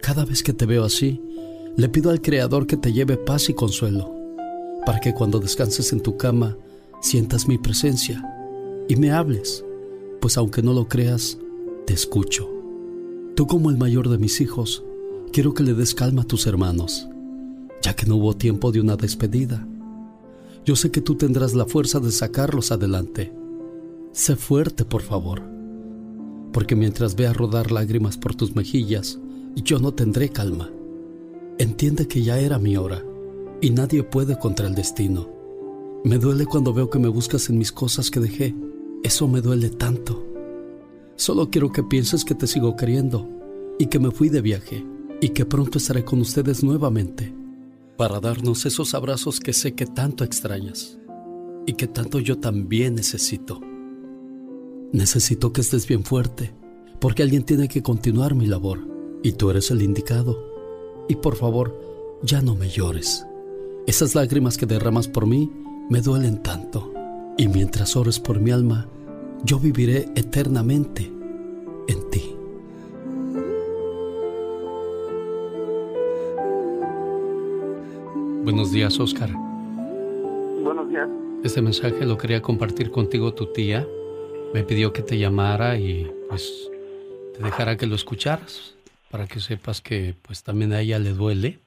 [SPEAKER 46] Cada vez que te veo así, le pido al Creador que te lleve paz y consuelo, para que cuando descanses en tu cama sientas mi presencia y me hables, pues aunque no lo creas, te escucho. Tú como el mayor de mis hijos, quiero que le des calma a tus hermanos, ya que no hubo tiempo de una despedida. Yo sé que tú tendrás la fuerza de sacarlos adelante. Sé fuerte, por favor, porque mientras vea rodar lágrimas por tus mejillas, yo no tendré calma. Entiende que ya era mi hora y nadie puede contra el destino. Me duele cuando veo que me buscas en mis cosas que dejé. Eso me duele tanto. Solo quiero que pienses que te sigo queriendo y que me fui de viaje y que pronto estaré con ustedes nuevamente para darnos esos abrazos que sé que tanto extrañas y que tanto yo también necesito. Necesito que estés bien fuerte, porque alguien tiene que continuar mi labor y tú eres el indicado. Y por favor, ya no me llores. Esas lágrimas que derramas por mí me duelen tanto. Y mientras ores por mi alma, yo viviré eternamente en ti.
[SPEAKER 1] Buenos días, Oscar.
[SPEAKER 43] Buenos días.
[SPEAKER 1] Este mensaje lo quería compartir contigo tu tía. Me pidió que te llamara y pues te dejara que lo escucharas para que sepas que pues también a ella le duele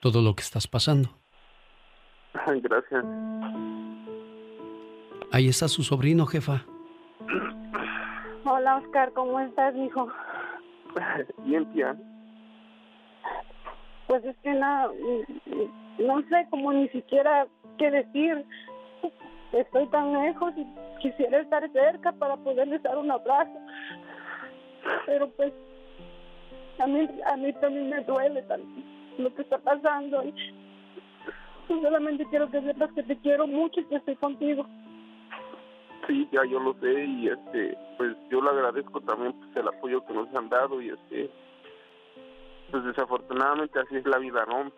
[SPEAKER 1] todo lo que estás pasando.
[SPEAKER 43] Gracias.
[SPEAKER 1] Ahí está su sobrino, jefa.
[SPEAKER 45] Hola, Oscar, ¿cómo estás, hijo? (laughs)
[SPEAKER 43] Bien, tía.
[SPEAKER 45] Pues es que nada, no sé cómo ni siquiera qué decir. Estoy tan lejos y quisiera estar cerca para poderles dar un abrazo. Pero pues
[SPEAKER 47] a mí, a mí también me duele lo que está pasando. Y solamente quiero que sepas que te quiero mucho y que estoy contigo.
[SPEAKER 48] Sí, ya yo lo sé y este, pues yo le agradezco también pues, el apoyo que nos han dado y este, pues desafortunadamente así es la vida, ¿no?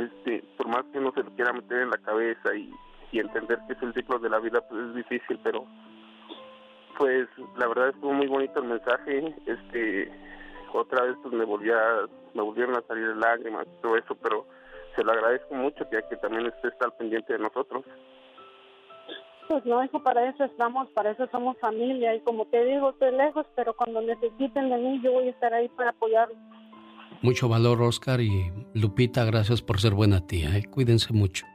[SPEAKER 48] Este, por más que uno se lo quiera meter en la cabeza y, y entender que es el ciclo de la vida, pues es difícil, pero pues la verdad estuvo muy bonito el mensaje, este, otra vez pues me volvía, me volvieron a salir lágrimas y todo eso, pero se lo agradezco mucho que, que también esté al pendiente de nosotros.
[SPEAKER 47] Pues no, hijo, para eso estamos, para eso somos familia y como te digo, estoy lejos, pero cuando necesiten de mí yo voy a estar ahí para apoyarlos.
[SPEAKER 1] Mucho valor, Oscar y Lupita, gracias por ser buena tía. ¿eh? Cuídense mucho.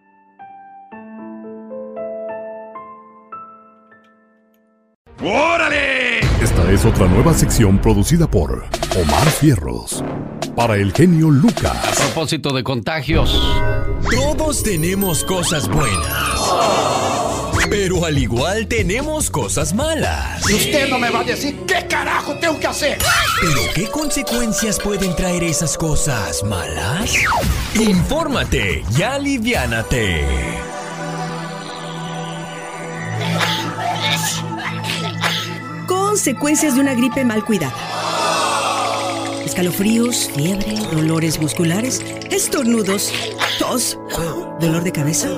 [SPEAKER 5] ¡Órale! Esta es otra nueva sección producida por Omar Fierros. Para el genio Lucas.
[SPEAKER 1] A propósito de contagios.
[SPEAKER 45] Todos tenemos cosas buenas. Pero al igual tenemos cosas malas.
[SPEAKER 33] Usted no me va a decir qué carajo tengo que hacer.
[SPEAKER 45] ¿Pero qué consecuencias pueden traer esas cosas malas? Infórmate y aliviánate.
[SPEAKER 49] Consecuencias de una gripe mal cuidada. Escalofríos, fiebre, dolores musculares, estornudos, tos, dolor de cabeza.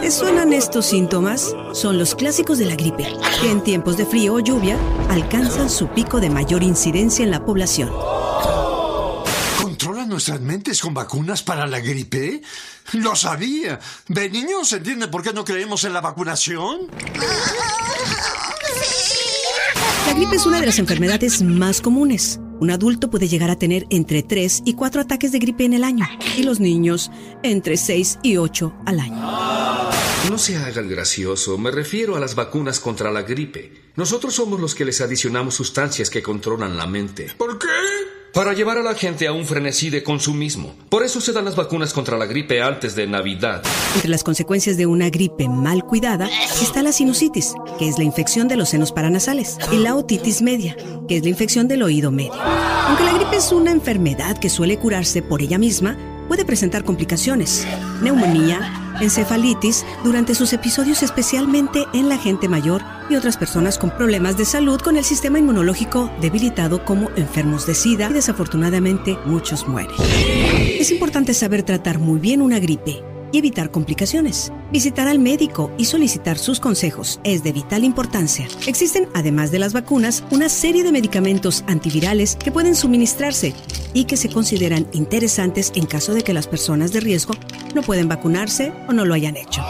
[SPEAKER 49] ¿Te suenan estos síntomas? Son los clásicos de la gripe, que en tiempos de frío o lluvia alcanzan su pico de mayor incidencia en la población.
[SPEAKER 33] ¿Controlan nuestras mentes con vacunas para la gripe? Lo sabía. ¿De niños entiende por qué no creemos en la vacunación?
[SPEAKER 49] La gripe es una de las enfermedades más comunes. Un adulto puede llegar a tener entre 3 y 4 ataques de gripe en el año y los niños entre 6 y 8 al año.
[SPEAKER 50] No se haga el gracioso, me refiero a las vacunas contra la gripe. Nosotros somos los que les adicionamos sustancias que controlan la mente.
[SPEAKER 33] ¿Por qué?
[SPEAKER 50] Para llevar a la gente a un frenesí de consumismo. Por eso se dan las vacunas contra la gripe antes de Navidad.
[SPEAKER 49] Entre las consecuencias de una gripe mal cuidada está la sinusitis, que es la infección de los senos paranasales, y la otitis media, que es la infección del oído medio. Aunque la gripe es una enfermedad que suele curarse por ella misma, puede presentar complicaciones, neumonía, encefalitis durante sus episodios especialmente en la gente mayor y otras personas con problemas de salud con el sistema inmunológico debilitado como enfermos de SIDA y desafortunadamente muchos mueren. Es importante saber tratar muy bien una gripe y evitar complicaciones. Visitar al médico y solicitar sus consejos es de vital importancia. Existen, además de las vacunas, una serie de medicamentos antivirales que pueden suministrarse y que se consideran interesantes en caso de que las personas de riesgo no pueden vacunarse o no lo hayan hecho.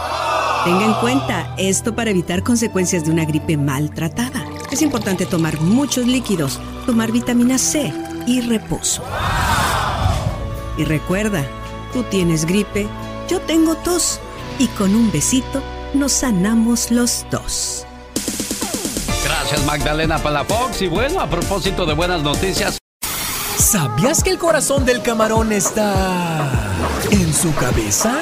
[SPEAKER 49] Tenga en cuenta esto para evitar consecuencias de una gripe maltratada. Es importante tomar muchos líquidos, tomar vitamina C y reposo. Y recuerda, tú tienes gripe yo tengo tos y con un besito nos sanamos los dos.
[SPEAKER 1] Gracias Magdalena Palafox y bueno, a propósito de buenas noticias.
[SPEAKER 45] ¿Sabías que el corazón del camarón está en su cabeza?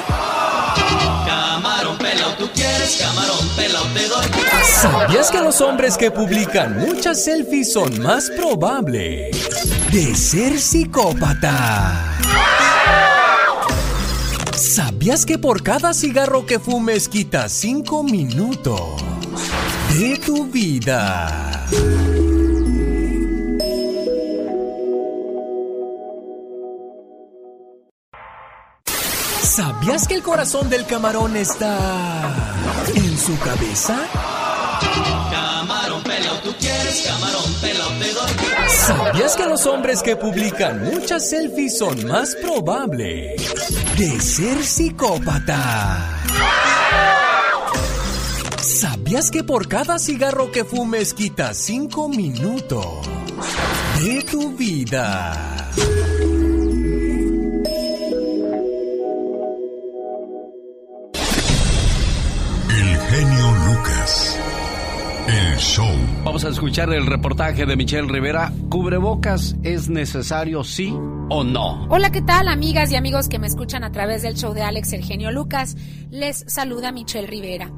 [SPEAKER 51] Camarón pelao, tú quieres camarón pelao, te doy.
[SPEAKER 45] ¿Sabías que los hombres que publican muchas selfies son más probables de ser psicópata? ¿Sabías que por cada cigarro que fumes quitas 5 minutos de tu vida? ¿Sabías que el corazón del camarón está en su cabeza?
[SPEAKER 51] Camarón pelao, tú quieres camarón doy.
[SPEAKER 45] ¿Sabías que los hombres que publican muchas selfies son más probables de ser psicópata? ¿Sabías que por cada cigarro que fumes quitas 5 minutos de tu vida?
[SPEAKER 5] El show.
[SPEAKER 1] Vamos a escuchar el reportaje de Michelle Rivera. ¿Cubrebocas es necesario, sí o no?
[SPEAKER 52] Hola, ¿qué tal, amigas y amigos que me escuchan a través del show de Alex El Genio Lucas? Les saluda Michelle Rivera.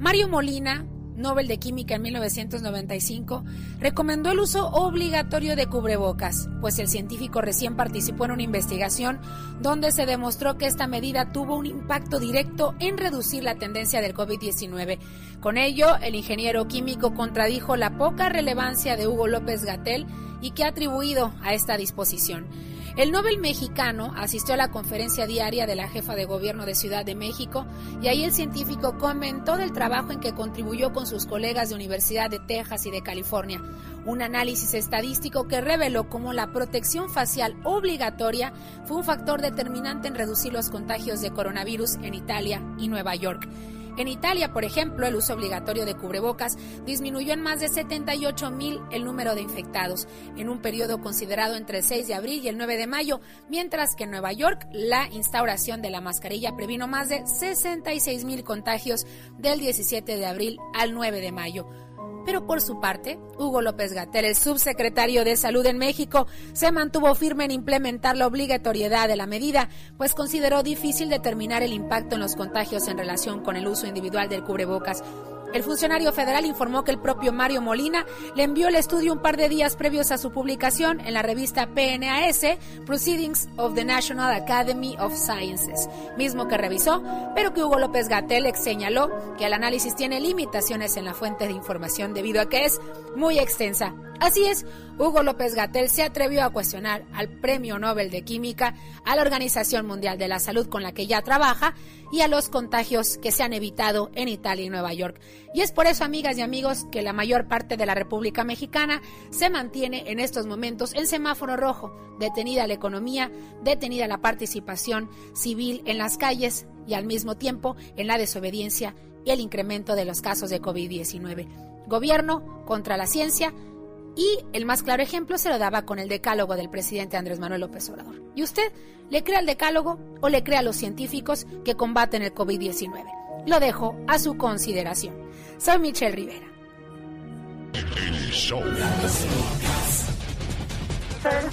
[SPEAKER 52] Mario Molina Nobel de Química en 1995, recomendó el uso obligatorio de cubrebocas, pues el científico recién participó en una investigación donde se demostró que esta medida tuvo un impacto directo en reducir la tendencia del COVID-19. Con ello, el ingeniero químico contradijo la poca relevancia de Hugo López Gatel y que ha atribuido a esta disposición. El Nobel mexicano asistió a la conferencia diaria de la jefa de gobierno de Ciudad de México y ahí el científico comentó del trabajo en que contribuyó con sus colegas de Universidad de Texas y de California, un análisis estadístico que reveló cómo la protección facial obligatoria fue un factor determinante en reducir los contagios de coronavirus en Italia y Nueva York. En Italia, por ejemplo, el uso obligatorio de cubrebocas disminuyó en más de 78 mil el número de infectados en un periodo considerado entre el 6 de abril y el 9 de mayo, mientras que en Nueva York la instauración de la mascarilla previno más de 66 mil contagios del 17 de abril al 9 de mayo. Pero por su parte, Hugo López Gatel, el subsecretario de Salud en México, se mantuvo firme en implementar la obligatoriedad de la medida, pues consideró difícil determinar el impacto en los contagios en relación con el uso individual del cubrebocas. El funcionario federal informó que el propio Mario Molina le envió el estudio un par de días previos a su publicación en la revista PNAS, Proceedings of the National Academy of Sciences, mismo que revisó, pero que Hugo López Gatel señaló que el análisis tiene limitaciones en la fuente de información debido a que es muy extensa. Así es, Hugo López Gatel se atrevió a cuestionar al Premio Nobel de Química, a la Organización Mundial de la Salud con la que ya trabaja y a los contagios que se han evitado en Italia y Nueva York. Y es por eso, amigas y amigos, que la mayor parte de la República Mexicana se mantiene en estos momentos en semáforo rojo, detenida la economía, detenida la participación civil en las calles y al mismo tiempo en la desobediencia y el incremento de los casos de COVID-19. Gobierno contra la ciencia, y el más claro ejemplo se lo daba con el decálogo del presidente Andrés Manuel López Obrador. ¿Y usted le cree al decálogo o le cree a los científicos que combaten el COVID-19? Lo dejo a su consideración. Soy Michelle Rivera.
[SPEAKER 19] El show.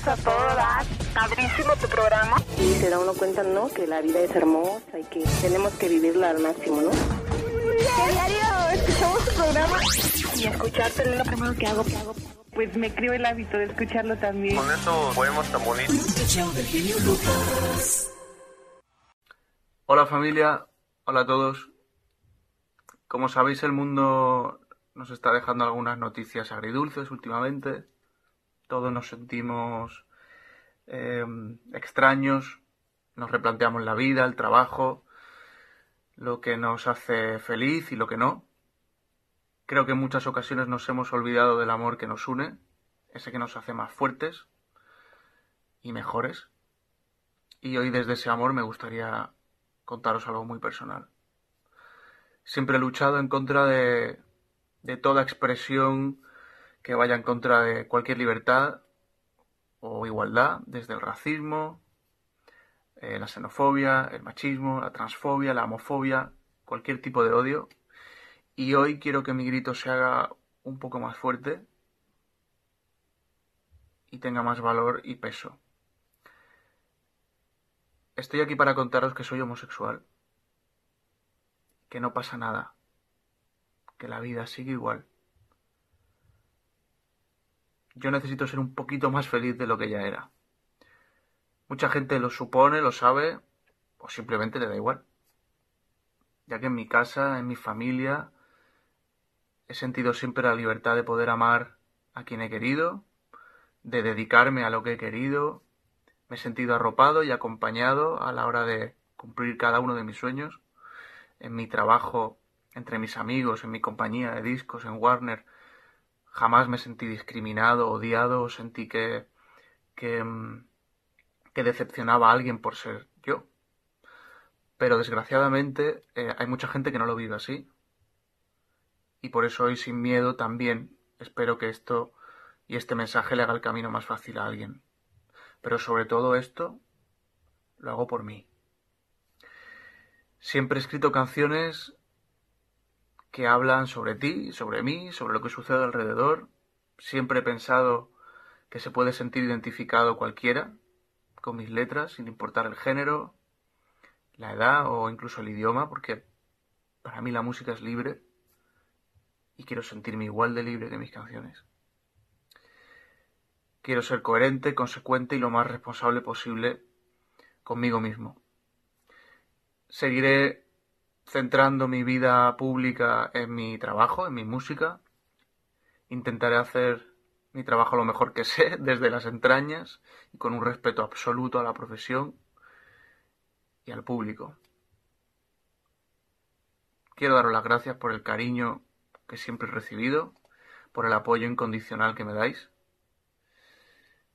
[SPEAKER 21] a toda Padrísimo tu programa.
[SPEAKER 53] Y se da uno cuenta, ¿no? Que la vida es hermosa y que tenemos que vivirla al máximo, ¿no?
[SPEAKER 21] Diario, escuchamos tu programa.
[SPEAKER 53] Y escucharte es lo primero que hago. Que hago pues me creo el hábito de escucharlo también.
[SPEAKER 14] Con eso podemos tan bonitos.
[SPEAKER 54] Hola familia, hola a todos. Como sabéis el mundo nos está dejando algunas noticias agridulces últimamente. Todos nos sentimos eh, extraños, nos replanteamos la vida, el trabajo, lo que nos hace feliz y lo que no. Creo que en muchas ocasiones nos hemos olvidado del amor que nos une, ese que nos hace más fuertes y mejores. Y hoy desde ese amor me gustaría contaros algo muy personal. Siempre he luchado en contra de, toda expresión que vaya en contra de cualquier libertad o igualdad, desde el racismo, eh, la xenofobia, el machismo, la transfobia, la homofobia, cualquier tipo de odio y hoy quiero que mi grito se haga un poco más fuerte y tenga más valor y peso. Estoy aquí para contaros que soy homosexual, que no pasa nada, que la vida sigue igual. Yo necesito ser un poquito más feliz de lo que ya era. Mucha gente lo supone, lo sabe, o simplemente le da igual. Ya que en mi casa, en mi familia, He sentido siempre la libertad de poder amar a quien he querido, de dedicarme a lo que he querido. Me he sentido arropado y acompañado a la hora de cumplir cada uno de mis sueños. En mi trabajo, entre mis amigos, en mi compañía de discos, en Warner, jamás me sentí discriminado, odiado, o sentí que, que, mm, que decepcionaba a alguien por ser yo. Pero desgraciadamente eh, hay mucha gente que no lo vive así y por eso hoy sin miedo también espero que esto y este mensaje le haga el camino más fácil a alguien. Pero sobre todo esto lo hago por mí. Siempre he escrito canciones que hablan sobre ti, sobre mí, sobre lo que sucede alrededor. Siempre he pensado que se puede sentir identificado cualquiera con mis letras, sin importar el género, la edad o incluso el idioma, porque para mí la música es libre y quiero sentirme igual de libre que mis canciones. Quiero ser coherente, consecuente y lo más responsable posible conmigo mismo. Seguiré centrando mi vida pública en mi trabajo, en mi música. Intentaré hacer mi trabajo lo mejor que sé, (laughs) desde las entrañas y con un respeto absoluto a la profesión y al público. Quiero daros las gracias por el cariño que siempre he recibido, por el apoyo incondicional que me dais.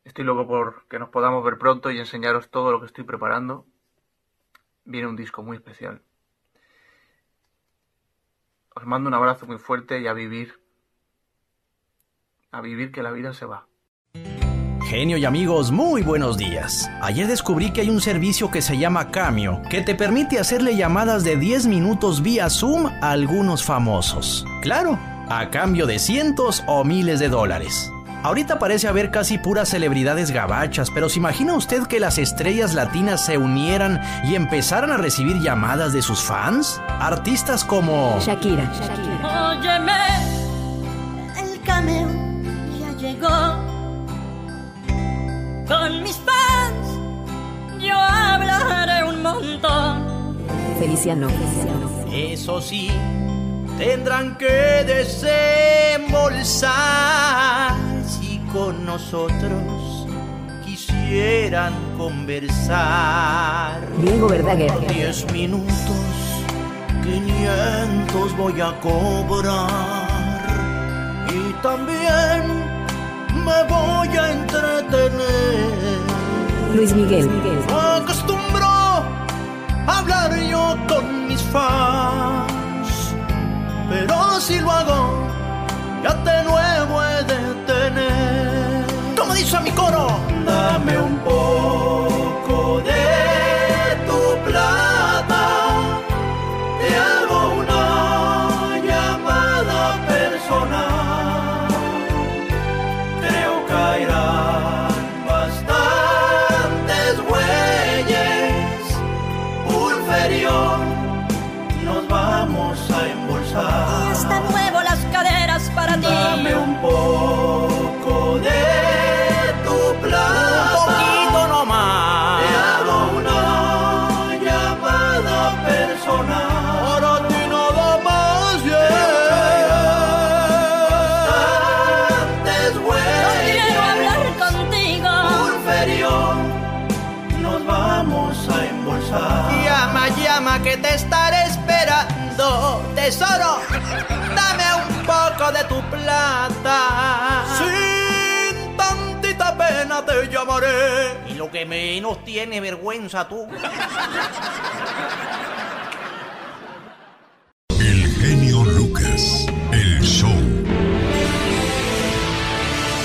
[SPEAKER 54] Estoy loco por que nos podamos ver pronto y enseñaros todo lo que estoy preparando. Viene un disco muy especial. Os mando un abrazo muy fuerte y a vivir. A vivir que la vida se va.
[SPEAKER 19] Genio y amigos, muy buenos días. Ayer descubrí que hay un servicio que se llama Cameo, que te permite hacerle llamadas de 10 minutos vía Zoom a algunos famosos. Claro, a cambio de cientos o miles de dólares. Ahorita parece haber casi puras celebridades gabachas, pero ¿se imagina usted que las estrellas latinas se unieran y empezaran a recibir llamadas de sus fans? Artistas como
[SPEAKER 55] Shakira.
[SPEAKER 56] Óyeme, Con mis fans yo hablaré un montón.
[SPEAKER 55] Feliciano.
[SPEAKER 19] Eso sí, tendrán que desembolsar si con nosotros quisieran conversar.
[SPEAKER 55] Diego Verdaguer.
[SPEAKER 19] Diez minutos, 500 voy a cobrar. Y también me voy a entretener.
[SPEAKER 55] Luis Miguel.
[SPEAKER 19] Acostumbro a hablar yo con mis fans, pero si lo hago, ya de nuevo he de tener. ¿Cómo dice mi coro? Dame un poco lo que menos tiene vergüenza tú.
[SPEAKER 36] El genio Lucas. El show.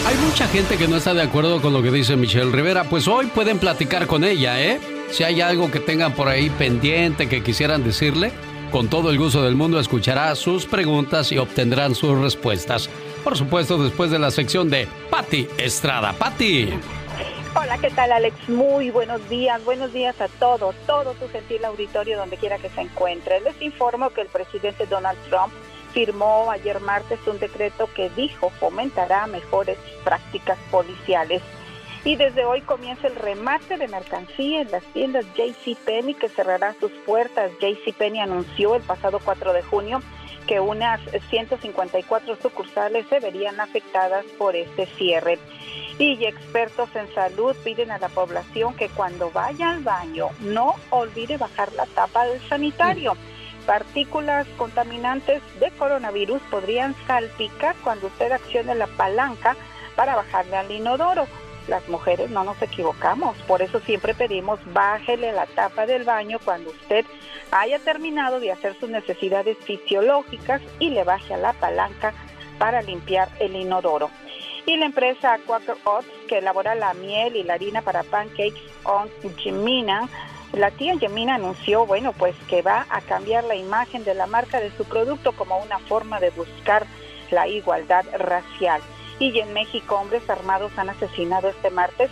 [SPEAKER 1] Hay mucha gente que no está de acuerdo con lo que dice Michelle Rivera. Pues hoy pueden platicar con ella, ¿eh? Si hay algo que tengan por ahí pendiente que quisieran decirle, con todo el gusto del mundo escuchará sus preguntas y obtendrán sus respuestas. Por supuesto, después de la sección de Patti Estrada. Patti.
[SPEAKER 57] Hola, ¿qué tal Alex? Muy buenos días, buenos días a todos, todo tu gentil auditorio donde quiera que se encuentre. Les informo que el presidente Donald Trump firmó ayer martes un decreto que dijo fomentará mejores prácticas policiales. Y desde hoy comienza el remate de mercancía en las tiendas JCPenney que cerrarán sus puertas. JCPenney anunció el pasado 4 de junio que unas 154 sucursales se verían afectadas por este cierre. Y expertos en salud piden a la población que cuando vaya al baño no olvide bajar la tapa del sanitario. Partículas contaminantes de coronavirus podrían salpicar cuando usted accione la palanca para bajarle al inodoro. Las mujeres no nos equivocamos, por eso siempre pedimos bájele la tapa del baño cuando usted haya terminado de hacer sus necesidades fisiológicas y le baje a la palanca para limpiar el inodoro. Y la empresa Quaker Oats, que elabora la miel y la harina para pancakes on Gemina, la tía Gemina anunció, bueno, pues que va a cambiar la imagen de la marca de su producto como una forma de buscar la igualdad racial. Y en México, hombres armados han asesinado este martes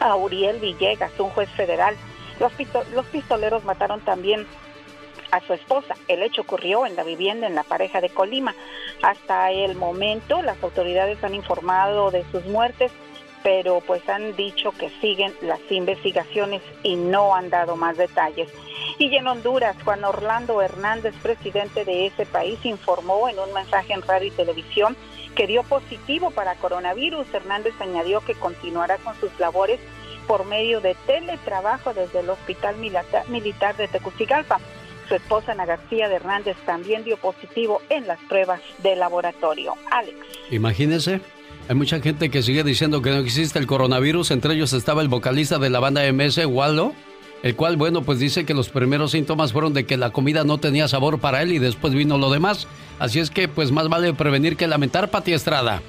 [SPEAKER 57] a Uriel Villegas, un juez federal. Los, los pistoleros mataron también a su esposa. El hecho ocurrió en la vivienda en la pareja de Colima. Hasta el momento las autoridades han informado de sus muertes, pero pues han dicho que siguen las investigaciones y no han dado más detalles. Y en Honduras, Juan Orlando Hernández, presidente de ese país, informó en un mensaje en radio y televisión que dio positivo para coronavirus. Hernández añadió que continuará con sus labores por medio de teletrabajo desde el Hospital Milita- Militar de Tegucigalpa. Su esposa Ana García de Hernández también dio positivo en las pruebas de laboratorio. Alex.
[SPEAKER 1] Imagínese, hay mucha gente que sigue diciendo que no existe el coronavirus. Entre ellos estaba el vocalista de la banda MS, Waldo, el cual, bueno, pues dice que los primeros síntomas fueron de que la comida no tenía sabor para él y después vino lo demás. Así es que, pues más vale prevenir que lamentar, Pati Estrada.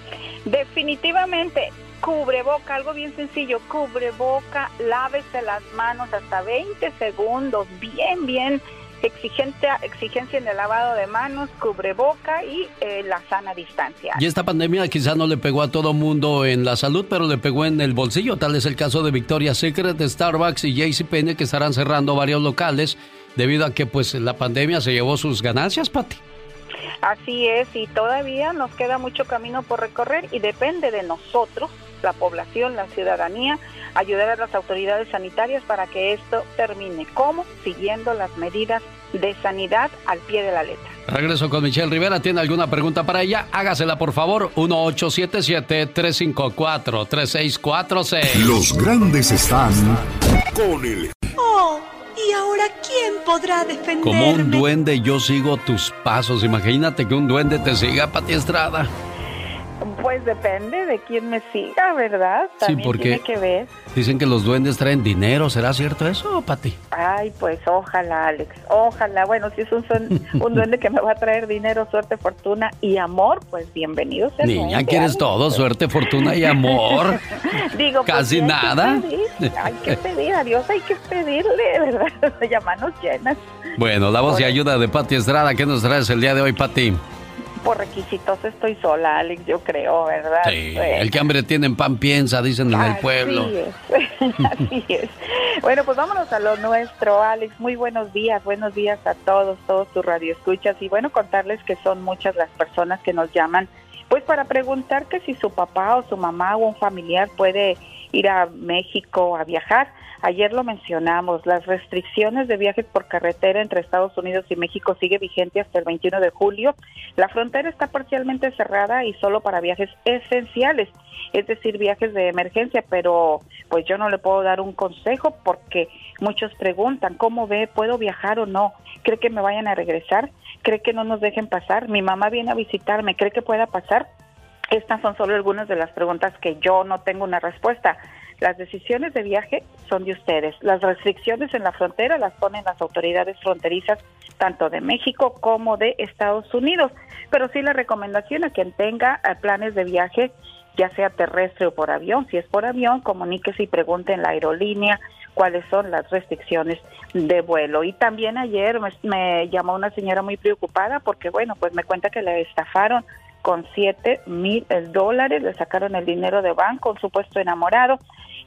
[SPEAKER 57] Definitivamente, cubreboca, algo bien sencillo, cubreboca, lávese las manos hasta 20 segundos, bien, bien exigente, exigencia en el lavado de manos, cubreboca y eh, la sana distancia.
[SPEAKER 1] Y esta pandemia quizá no le pegó a todo mundo en la salud, pero le pegó en el bolsillo. Tal es el caso de Victoria's Secret, Starbucks y JCPenney que estarán cerrando varios locales debido a que pues la pandemia se llevó sus ganancias, Pati.
[SPEAKER 57] Así es, y todavía nos queda mucho camino por recorrer y depende de nosotros, la población, la ciudadanía, ayudar a las autoridades sanitarias para que esto termine. ¿Cómo? Siguiendo las medidas de sanidad al pie de la letra.
[SPEAKER 1] Regreso con Michelle Rivera. ¿Tiene alguna pregunta para ella? Hágasela, por favor. 1877-354-3646.
[SPEAKER 5] Los grandes están con el
[SPEAKER 58] Oh, ¿y ahora quién podrá defenderme?
[SPEAKER 1] Como un duende yo sigo tus pasos. Imagínate que un duende te siga, Pati Estrada.
[SPEAKER 57] Pues depende de quién me siga, ¿verdad?
[SPEAKER 1] Sí,
[SPEAKER 57] También
[SPEAKER 1] porque
[SPEAKER 57] tiene que ver.
[SPEAKER 1] dicen que los duendes traen dinero. ¿Será cierto eso, Pati?
[SPEAKER 57] Ay, pues ojalá, Alex, ojalá. Bueno, si es un, (laughs) un duende que me va a traer dinero, suerte, fortuna y amor, pues bienvenido sea
[SPEAKER 1] Niña,
[SPEAKER 57] duende,
[SPEAKER 1] ¿quieres
[SPEAKER 57] Alex.
[SPEAKER 1] todo? Suerte, fortuna y amor. (laughs)
[SPEAKER 57] Digo, pues,
[SPEAKER 1] Casi
[SPEAKER 57] sí, hay que
[SPEAKER 1] nada.
[SPEAKER 57] pedir, hay que pedir a Dios, hay que pedirle, ¿verdad? (laughs) Ya manos llenas.
[SPEAKER 1] Bueno, la voz y ayuda de Pati Estrada. ¿Qué nos traes el día de hoy, Pati?
[SPEAKER 57] Por requisitos estoy sola, Alex, yo creo, ¿verdad?
[SPEAKER 1] Sí, el que hambre tiene en pan piensa, dicen en el pueblo.
[SPEAKER 57] Es, (laughs) así es. Bueno, pues vámonos a lo nuestro, Alex. Muy buenos días, buenos días a todos, todos tus radioescuchas. Y bueno, contarles que son muchas las personas que nos llaman, pues para preguntar que si su papá o su mamá o un familiar puede ir a México a viajar. Ayer lo mencionamos, las restricciones de viajes por carretera entre Estados Unidos y México sigue vigente hasta el 21 de julio. La frontera está parcialmente cerrada y solo para viajes esenciales, es decir, viajes de emergencia, pero pues yo no le puedo dar un consejo porque muchos preguntan, ¿cómo ve? ¿Puedo viajar o no? ¿Cree que me vayan a regresar? ¿Cree que no nos dejen pasar? Mi mamá viene a visitarme, ¿cree que pueda pasar? Estas son solo algunas de las preguntas que yo no tengo una respuesta. Las decisiones de viaje son de ustedes. Las restricciones en la frontera las ponen las autoridades fronterizas tanto de México como de Estados Unidos. Pero sí la recomendación a quien tenga eh, planes de viaje, ya sea terrestre o por avión. Si es por avión, comuníquese y pregunte en la aerolínea cuáles son las restricciones de vuelo. Y también ayer me, llamó una señora muy preocupada porque, bueno, pues me cuenta que le estafaron con siete mil dólares, le sacaron el dinero de banco, un supuesto enamorado.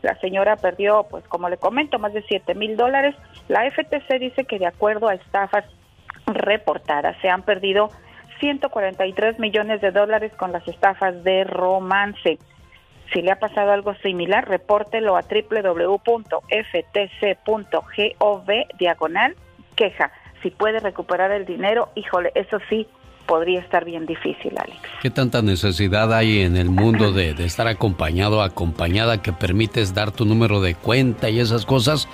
[SPEAKER 57] La señora perdió, pues como le comento, más de siete mil dólares. La FTC dice que de acuerdo a estafas reportadas se han perdido 143 millones de dólares con las estafas de romance. Si le ha pasado algo similar, repórtelo a www.ftc.gov diagonal queja. Si puede recuperar el dinero, híjole, eso sí podría estar bien difícil, Alex.
[SPEAKER 1] ¿Qué tanta necesidad hay en el mundo de, de estar acompañado acompañada que permites dar tu número de cuenta y esas cosas?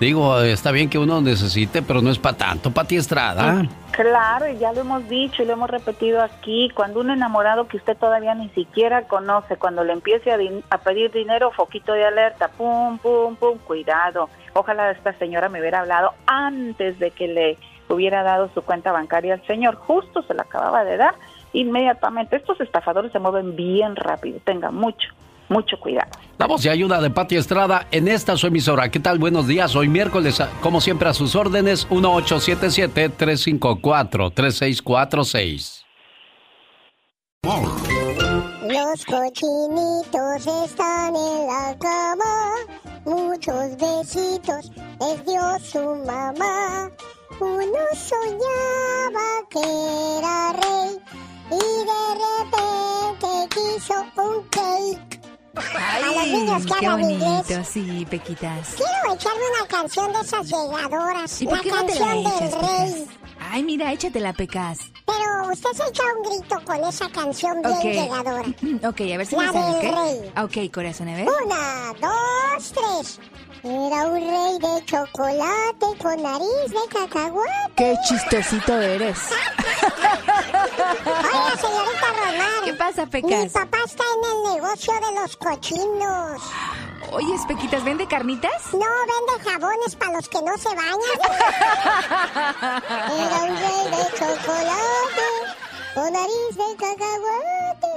[SPEAKER 1] Digo, está bien que uno necesite, pero no es para tanto, Pati Estrada.
[SPEAKER 57] Claro, ya lo hemos dicho y lo hemos repetido aquí, cuando un enamorado que usted todavía ni siquiera conoce, cuando le empiece a, a pedir dinero, foquito de alerta, pum, pum, pum, cuidado. Ojalá esta señora me hubiera hablado antes de que le hubiera dado su cuenta bancaria al señor, justo se la acababa de dar, inmediatamente. Estos estafadores se mueven bien rápido, tenga mucho, mucho cuidado.
[SPEAKER 1] La voz y ayuda de Pati Estrada en esta su emisora. ¿Qué tal? Buenos días. Hoy miércoles, como siempre, a sus órdenes, 1877-354-3646.
[SPEAKER 59] Los cochinitos están en la cama, muchos besitos les dio su mamá. Uno soñaba que era rey y de repente quiso un cake. a los niños que
[SPEAKER 55] qué
[SPEAKER 59] hablan inglés.
[SPEAKER 55] bonito, sí, Pequitas.
[SPEAKER 59] Quiero echarme una canción de esas llegadoras.
[SPEAKER 55] ¿Y por
[SPEAKER 59] la
[SPEAKER 55] qué no te
[SPEAKER 59] canción del
[SPEAKER 55] echas,
[SPEAKER 59] rey.
[SPEAKER 55] Pecas? Ay, mira, échatela, Pecas.
[SPEAKER 59] Pero usted se echa un grito con esa canción bien
[SPEAKER 55] Ok.
[SPEAKER 59] llegadora. (clears throat)
[SPEAKER 55] Ok, a ver si
[SPEAKER 59] La
[SPEAKER 55] me sale,
[SPEAKER 59] del
[SPEAKER 55] ¿ok?
[SPEAKER 59] rey.
[SPEAKER 55] Ok, corazón, a ver.
[SPEAKER 59] Una, dos, tres. Era un rey de chocolate con nariz de cacahuate.
[SPEAKER 55] Qué chistosito eres.
[SPEAKER 59] Oiga, señorita Román.
[SPEAKER 55] ¿Qué pasa,
[SPEAKER 59] Mi
[SPEAKER 55] Pecas?
[SPEAKER 59] papá está en el negocio de los cochinos.
[SPEAKER 55] Oye, Pequitas, ¿vende carnitas?
[SPEAKER 59] No, vende jabones para los que no se bañan. Era un rey de chocolate con nariz de cacahuate.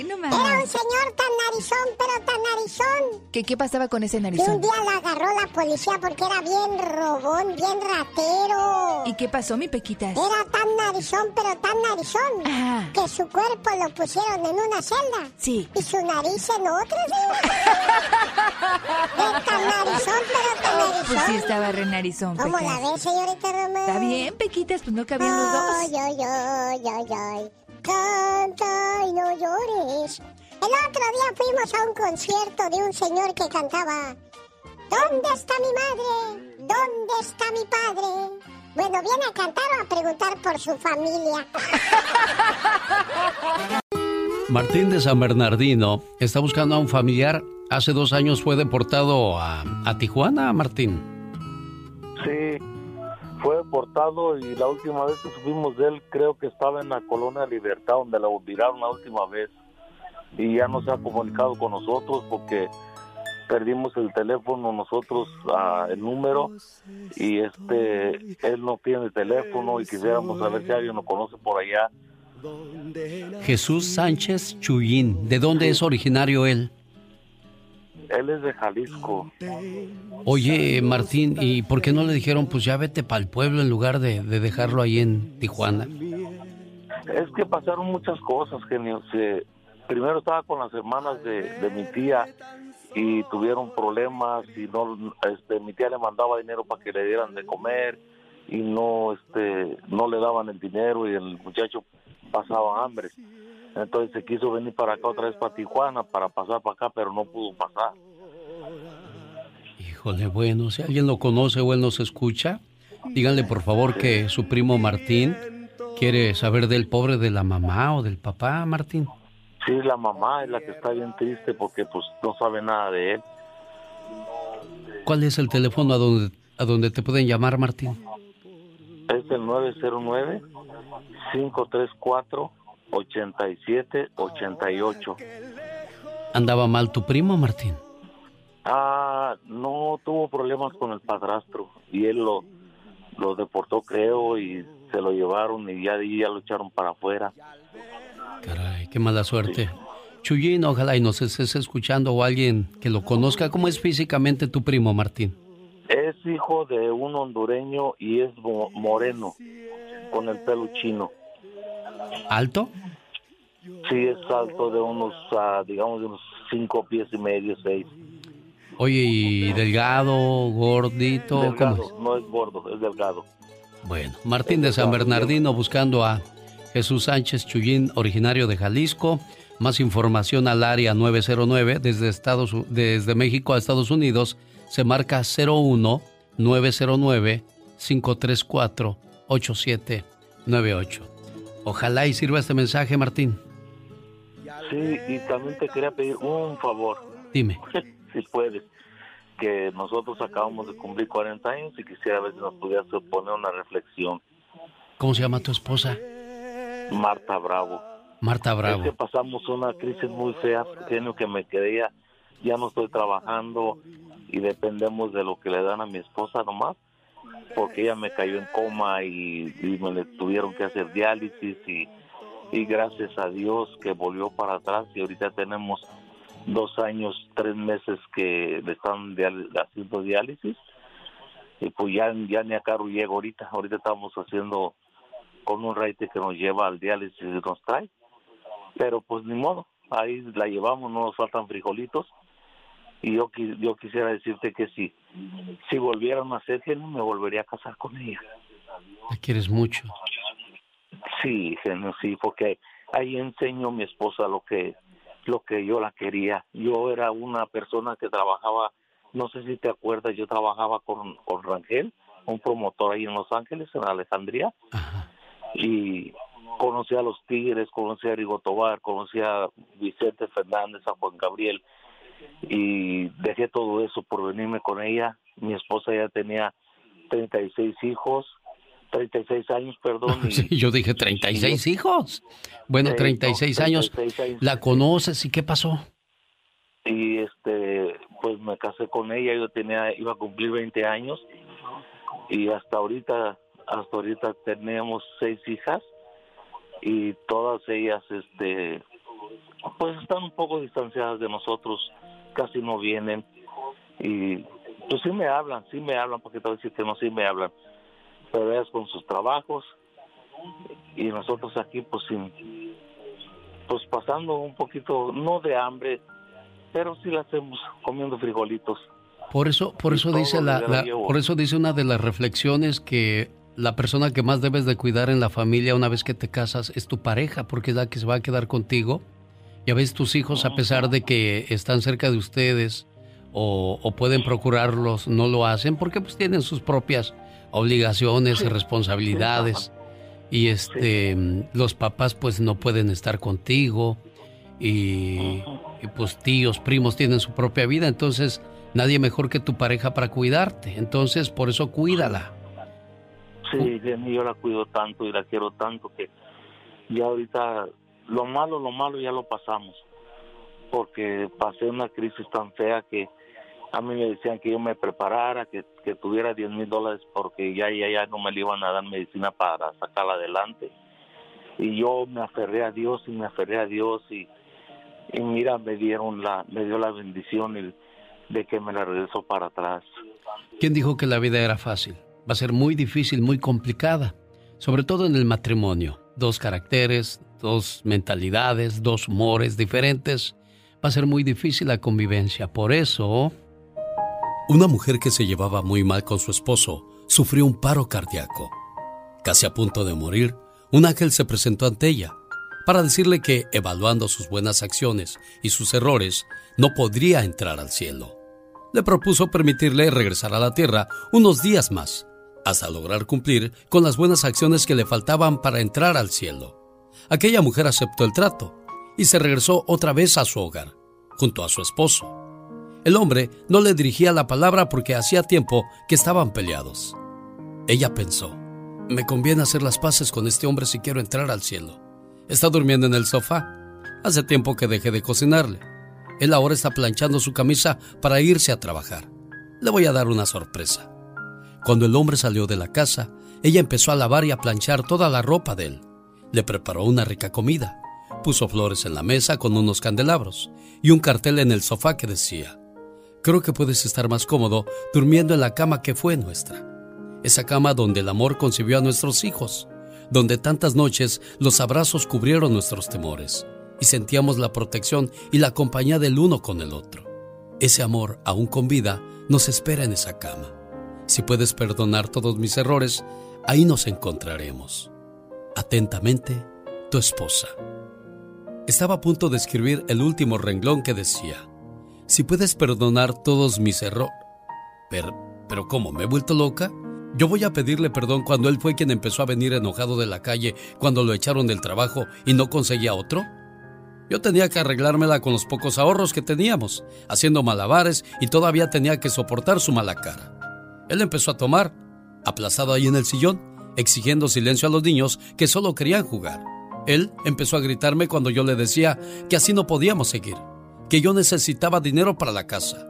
[SPEAKER 59] Era un señor tan narizón, pero tan narizón.
[SPEAKER 55] ¿Qué, ¿Qué pasaba con ese
[SPEAKER 59] Que un
[SPEAKER 55] narizón?
[SPEAKER 59] día lo agarró la policía porque era bien robón, bien ratero.
[SPEAKER 55] ¿Y qué pasó, mi Pequitas?
[SPEAKER 59] Era tan narizón, pero tan narizón, que su cuerpo lo pusieron en una celda.
[SPEAKER 55] Sí.
[SPEAKER 59] Y su nariz en otra, señor. Es tan narizón, pero tan narizón.
[SPEAKER 55] Pues sí, estaba re narizón,
[SPEAKER 59] ¿Cómo la
[SPEAKER 55] Pecas.
[SPEAKER 59] ve, señorita Román?
[SPEAKER 55] Está bien, Pequitas, pues no cabían los dos.
[SPEAKER 59] Ay, ay, ay, ay, ay. Canta y no llores. El otro día fuimos a un concierto de un señor que cantaba ¿Dónde está mi madre? ¿Dónde está mi padre? Bueno, ¿viene a cantar o a preguntar por su familia? (laughs)
[SPEAKER 1] Martín de San Bernardino está buscando a un familiar. Hace dos años fue deportado a, a Tijuana, Martín.
[SPEAKER 60] Deportado y la última vez que supimos de él creo que estaba en la colonia Libertad donde lo miraron la última vez y ya no se ha comunicado con nosotros porque perdimos el teléfono nosotros ah, el número y este él no tiene el teléfono y quisiéramos saber si alguien lo conoce por allá
[SPEAKER 1] Jesús Sánchez Chuyín. ¿De dónde es originario él?
[SPEAKER 60] Él es de Jalisco
[SPEAKER 1] Oye, Martín, ¿y por qué no le dijeron, pues ya vete para el pueblo en lugar de, de dejarlo ahí en Tijuana?
[SPEAKER 60] Es que pasaron muchas cosas, genio. Se- primero estaba con las hermanas de, de mi tía y tuvieron problemas y no, este, mi tía le mandaba dinero para que le dieran de comer y no, este, no le daban el dinero y el muchacho pasaba hambre. Entonces se quiso venir para acá otra vez para Tijuana para pasar para acá, pero no pudo pasar.
[SPEAKER 1] Híjole, bueno, si alguien lo conoce o él nos escucha, díganle por favor que su primo Martín quiere saber del pobre de la mamá o del papá, Martín.
[SPEAKER 60] Sí, la mamá es la que está bien triste porque pues no sabe nada de él.
[SPEAKER 1] ¿Cuál es el teléfono a donde, a donde te pueden llamar, Martín?
[SPEAKER 60] Es el 909-534-8788.
[SPEAKER 1] ¿Andaba mal tu primo, Martín?
[SPEAKER 60] Ah, no tuvo problemas con el padrastro y él lo, lo deportó, creo, y se lo llevaron y ya, ya lo echaron para afuera.
[SPEAKER 1] Caray, qué mala suerte. Chuyín, ojalá y nos estés escuchando o alguien que lo conozca. ¿Cómo es físicamente tu primo, Martín?
[SPEAKER 60] Es hijo de un hondureño y es mo- moreno, con el pelo chino.
[SPEAKER 1] ¿Alto?
[SPEAKER 60] Sí, es alto de unos, ah, digamos, de unos cinco pies y medio, seis.
[SPEAKER 1] Oye, ¿y delgado, gordito? ¿Cómo
[SPEAKER 60] Delgado,
[SPEAKER 1] es?
[SPEAKER 60] no es gordo, es delgado.
[SPEAKER 1] Bueno, Martín de San Bernardino buscando a Jesús Sánchez Chuyín, originario de Jalisco. Más información al área 909 desde, Estados, desde México a Estados Unidos. Se marca 01 909 534 8798. Ojalá y sirva este mensaje, Martín.
[SPEAKER 60] Sí, y también te quería pedir un favor.
[SPEAKER 1] Dime. (laughs)
[SPEAKER 60] si puedes, que nosotros acabamos de cumplir 40 años y quisiera ver si nos pudieras poner una reflexión.
[SPEAKER 1] ¿Cómo se llama tu esposa?
[SPEAKER 60] Marta Bravo.
[SPEAKER 1] Marta
[SPEAKER 60] Es que
[SPEAKER 1] Bravo.
[SPEAKER 60] pasamos una crisis muy fea, genio, que me quedé ya, ya no estoy trabajando y dependemos de lo que le dan a mi esposa nomás, porque ella me cayó en coma y, me le tuvieron que hacer diálisis y, gracias a Dios que volvió para atrás y ahorita tenemos dos años, tres meses que le están haciendo diálisis y pues ya, ya ni a carro llego ahorita, ahorita estamos haciendo con un raite que nos lleva al diálisis y nos trae pero pues ni modo, ahí la llevamos, no nos faltan frijolitos. Y yo, yo quisiera decirte que si, si volvieran a ser genio, me volvería a casar con ella.
[SPEAKER 1] La quieres mucho.
[SPEAKER 60] Sí, genio, sí, porque ahí enseñó a mi esposa lo que lo que yo la quería. Yo era una persona que trabajaba, no sé si te acuerdas, yo trabajaba con, con Rangel, un promotor ahí en Los Ángeles, en Alejandría, y conocí a los Tigres, conocí a Rigo Tobar, conocí a Vicente Fernández, a Juan Gabriel, y dejé todo eso por venirme con ella. Mi esposa ya tenía 36 hijos, 36 años, perdón. (laughs) y-
[SPEAKER 1] Sí, yo dije 36 hijos. Bueno,
[SPEAKER 60] Sí,
[SPEAKER 1] 36
[SPEAKER 60] no,
[SPEAKER 1] años.
[SPEAKER 60] 36 años.
[SPEAKER 1] ¿La conoces y qué pasó?
[SPEAKER 60] y este pues me casé con ella yo tenía iba a cumplir 20 años y hasta ahorita hasta ahorita tenemos seis hijas y todas ellas este pues están un poco distanciadas de nosotros casi no vienen y pues sí me hablan sí me hablan porque a decir que no sí me hablan pero ellas con sus trabajos y nosotros aquí pues sin pues pasando un poquito no de hambre pero sí la hacemos comiendo frijolitos.
[SPEAKER 1] Por eso, por eso dice la, la- por eso dice una de las reflexiones que la persona que más debes de cuidar en la familia una vez que te casas es tu pareja, porque es la que se va a quedar contigo. Y a veces tus hijos, a pesar de que están cerca de ustedes o, o pueden procurarlos, no lo hacen porque pues tienen sus propias obligaciones y responsabilidades. Y este, los papás pues no pueden estar contigo y, y, pues tíos, primos tienen su propia vida, entonces nadie mejor que tu pareja para cuidarte. Entonces, por eso cuídala.
[SPEAKER 60] Sí, yo la cuido tanto y la quiero tanto que ya ahorita lo malo, lo malo ya lo pasamos. Porque pasé una crisis tan fea que a mí me decían que yo me preparara, que, que tuviera 10 mil dólares porque ya, ya, ya no me le iban a dar medicina para sacarla adelante. Y yo me aferré a Dios y me aferré a Dios y, y mira, me dieron la, me dio la bendición de que me la regresó para atrás.
[SPEAKER 1] ¿Quién dijo que la vida era fácil? Va a ser muy difícil, muy complicada, sobre todo en el matrimonio. Dos caracteres, dos mentalidades, dos humores diferentes. Va a ser muy difícil la convivencia. Por eso... Una mujer que se llevaba muy mal con su esposo sufrió un paro cardíaco. Casi a punto de morir, un ángel se presentó ante ella para decirle que, evaluando sus buenas acciones y sus errores, no podría entrar al cielo. Le propuso permitirle regresar a la tierra unos días más, hasta lograr cumplir con las buenas acciones que le faltaban para entrar al cielo. Aquella mujer aceptó el trato y se regresó otra vez a su hogar, junto a su esposo. El hombre no le dirigía la palabra porque hacía tiempo que estaban peleados. Ella pensó, me conviene hacer las paces con este hombre si quiero entrar al cielo. Está durmiendo en el sofá. Hace tiempo que dejé de cocinarle. Él ahora está planchando su camisa para irse a trabajar. Le voy a dar una sorpresa. Cuando el hombre salió de la casa, ella empezó a lavar y a planchar toda la ropa de él. Le preparó una rica comida. Puso flores en la mesa con unos candelabros y un cartel en el sofá que decía, Creo que puedes estar más cómodo durmiendo en la cama que fue nuestra. Esa cama donde el amor concibió a nuestros hijos, donde tantas noches los abrazos cubrieron nuestros temores y sentíamos la protección y la compañía del uno con el otro. Ese amor, aún con vida, nos espera en esa cama. Si puedes perdonar todos mis errores, ahí nos encontraremos. Atentamente, tu esposa. Estaba a punto de escribir el último renglón que decía, si puedes perdonar todos mis errores. Pero, pero ¿cómo? ¿Me he vuelto loca? Yo voy a pedirle perdón cuando él fue quien empezó a venir enojado de la calle cuando lo echaron del trabajo y no conseguía otro. Yo tenía que arreglármela con los pocos ahorros que teníamos, haciendo malabares y todavía tenía que soportar su mala cara. Él empezó a tomar, aplazado ahí en el sillón, exigiendo silencio a los niños que solo querían jugar. Él empezó a gritarme cuando yo le decía que así no podíamos seguir, que yo necesitaba dinero para la casa.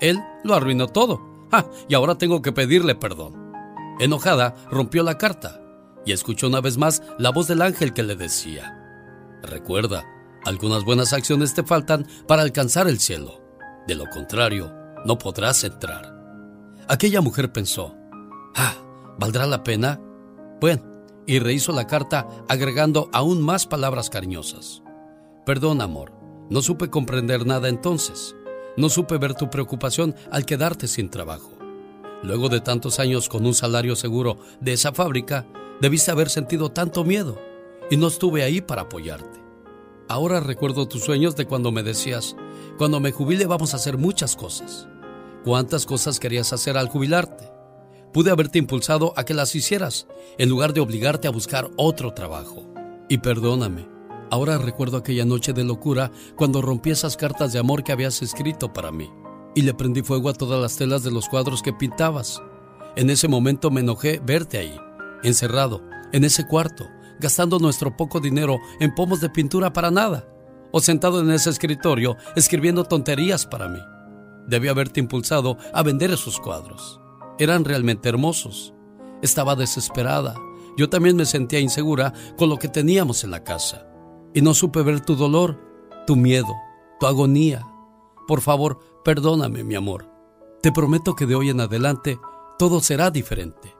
[SPEAKER 1] Él lo arruinó todo. Ah, y ahora tengo que pedirle perdón. Enojada, rompió la carta y escuchó una vez más la voz del ángel que le decía, Recuerda, algunas buenas acciones te faltan para alcanzar el cielo. De lo contrario, no podrás entrar. Aquella mujer pensó, ah, ¿valdrá la pena? Bueno, y rehizo la carta agregando aún más palabras cariñosas. Perdón, amor, no supe comprender nada entonces. No supe ver tu preocupación al quedarte sin trabajo. Luego de tantos años con un salario seguro de esa fábrica, debiste haber sentido tanto miedo. y no estuve ahí para apoyarte. Ahora recuerdo tus sueños de cuando me decías, cuando me jubile vamos a hacer muchas cosas. ¿Cuántas cosas querías hacer al jubilarte? Pude haberte impulsado a que las hicieras, en lugar de obligarte a buscar otro trabajo. Y perdóname, ahora recuerdo aquella noche de locura cuando rompí esas cartas de amor que habías escrito para mí, y le prendí fuego a todas las telas de los cuadros que pintabas. En ese momento me enojé verte ahí, encerrado, en ese cuarto, gastando nuestro poco dinero en pomos de pintura para nada, o sentado en ese escritorio escribiendo tonterías para mí. Debí haberte impulsado a vender esos cuadros. Eran realmente hermosos. Estaba desesperada. Yo también me sentía insegura con lo que teníamos en la casa. Y no supe ver tu dolor, tu miedo, tu agonía. Por favor, perdóname, mi amor. Te prometo que de hoy en adelante todo será diferente.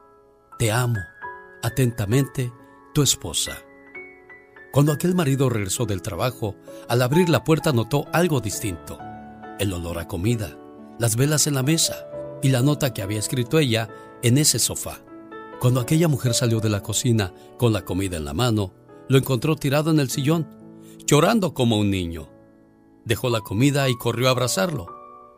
[SPEAKER 1] Te amo. Atentamente, tu esposa. Cuando aquel marido regresó del trabajo, al abrir la puerta notó algo distinto. El olor a comida, las velas en la mesa y la nota que había escrito ella en ese sofá. Cuando aquella mujer salió de la cocina con la comida en la mano, lo encontró tirado en el sillón, llorando como un niño. Dejó la comida y corrió a abrazarlo.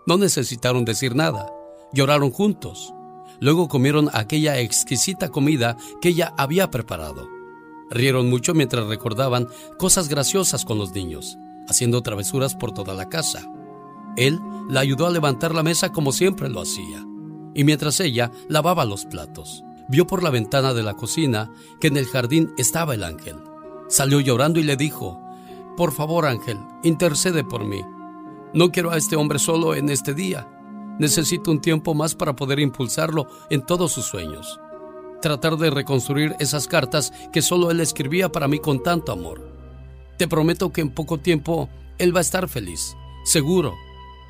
[SPEAKER 1] No necesitaron decir nada, lloraron juntos. Luego comieron aquella exquisita comida que ella había preparado. Rieron mucho mientras recordaban cosas graciosas con los niños, haciendo travesuras por toda la casa. Él la ayudó a levantar la mesa como siempre lo hacía, y mientras ella lavaba los platos, vio por la ventana de la cocina que en el jardín estaba el ángel. Salió llorando y le dijo, Por favor ángel, intercede por mí. No quiero a este hombre solo en este día. Necesito un tiempo más para poder impulsarlo en todos sus sueños. Tratar de reconstruir esas cartas que solo él escribía para mí con tanto amor. Te prometo que en poco tiempo él va a estar feliz, seguro,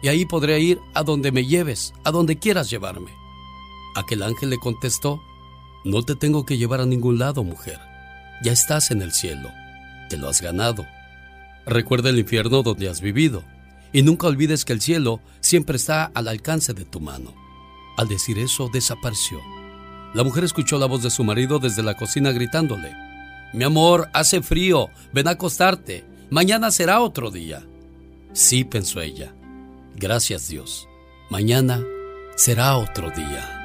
[SPEAKER 1] y ahí podré ir a donde me lleves, a donde quieras llevarme. Aquel ángel le contestó, no te tengo que llevar a ningún lado, mujer. Ya estás en el cielo, te lo has ganado. Recuerda el infierno donde has vivido y nunca olvides que el cielo siempre está al alcance de tu mano. Al decir eso, desapareció. La mujer escuchó la voz de su marido desde la cocina gritándole, Mi amor, hace frío, ven a acostarte, mañana será otro día. Sí, pensó ella, gracias Dios, mañana será otro día.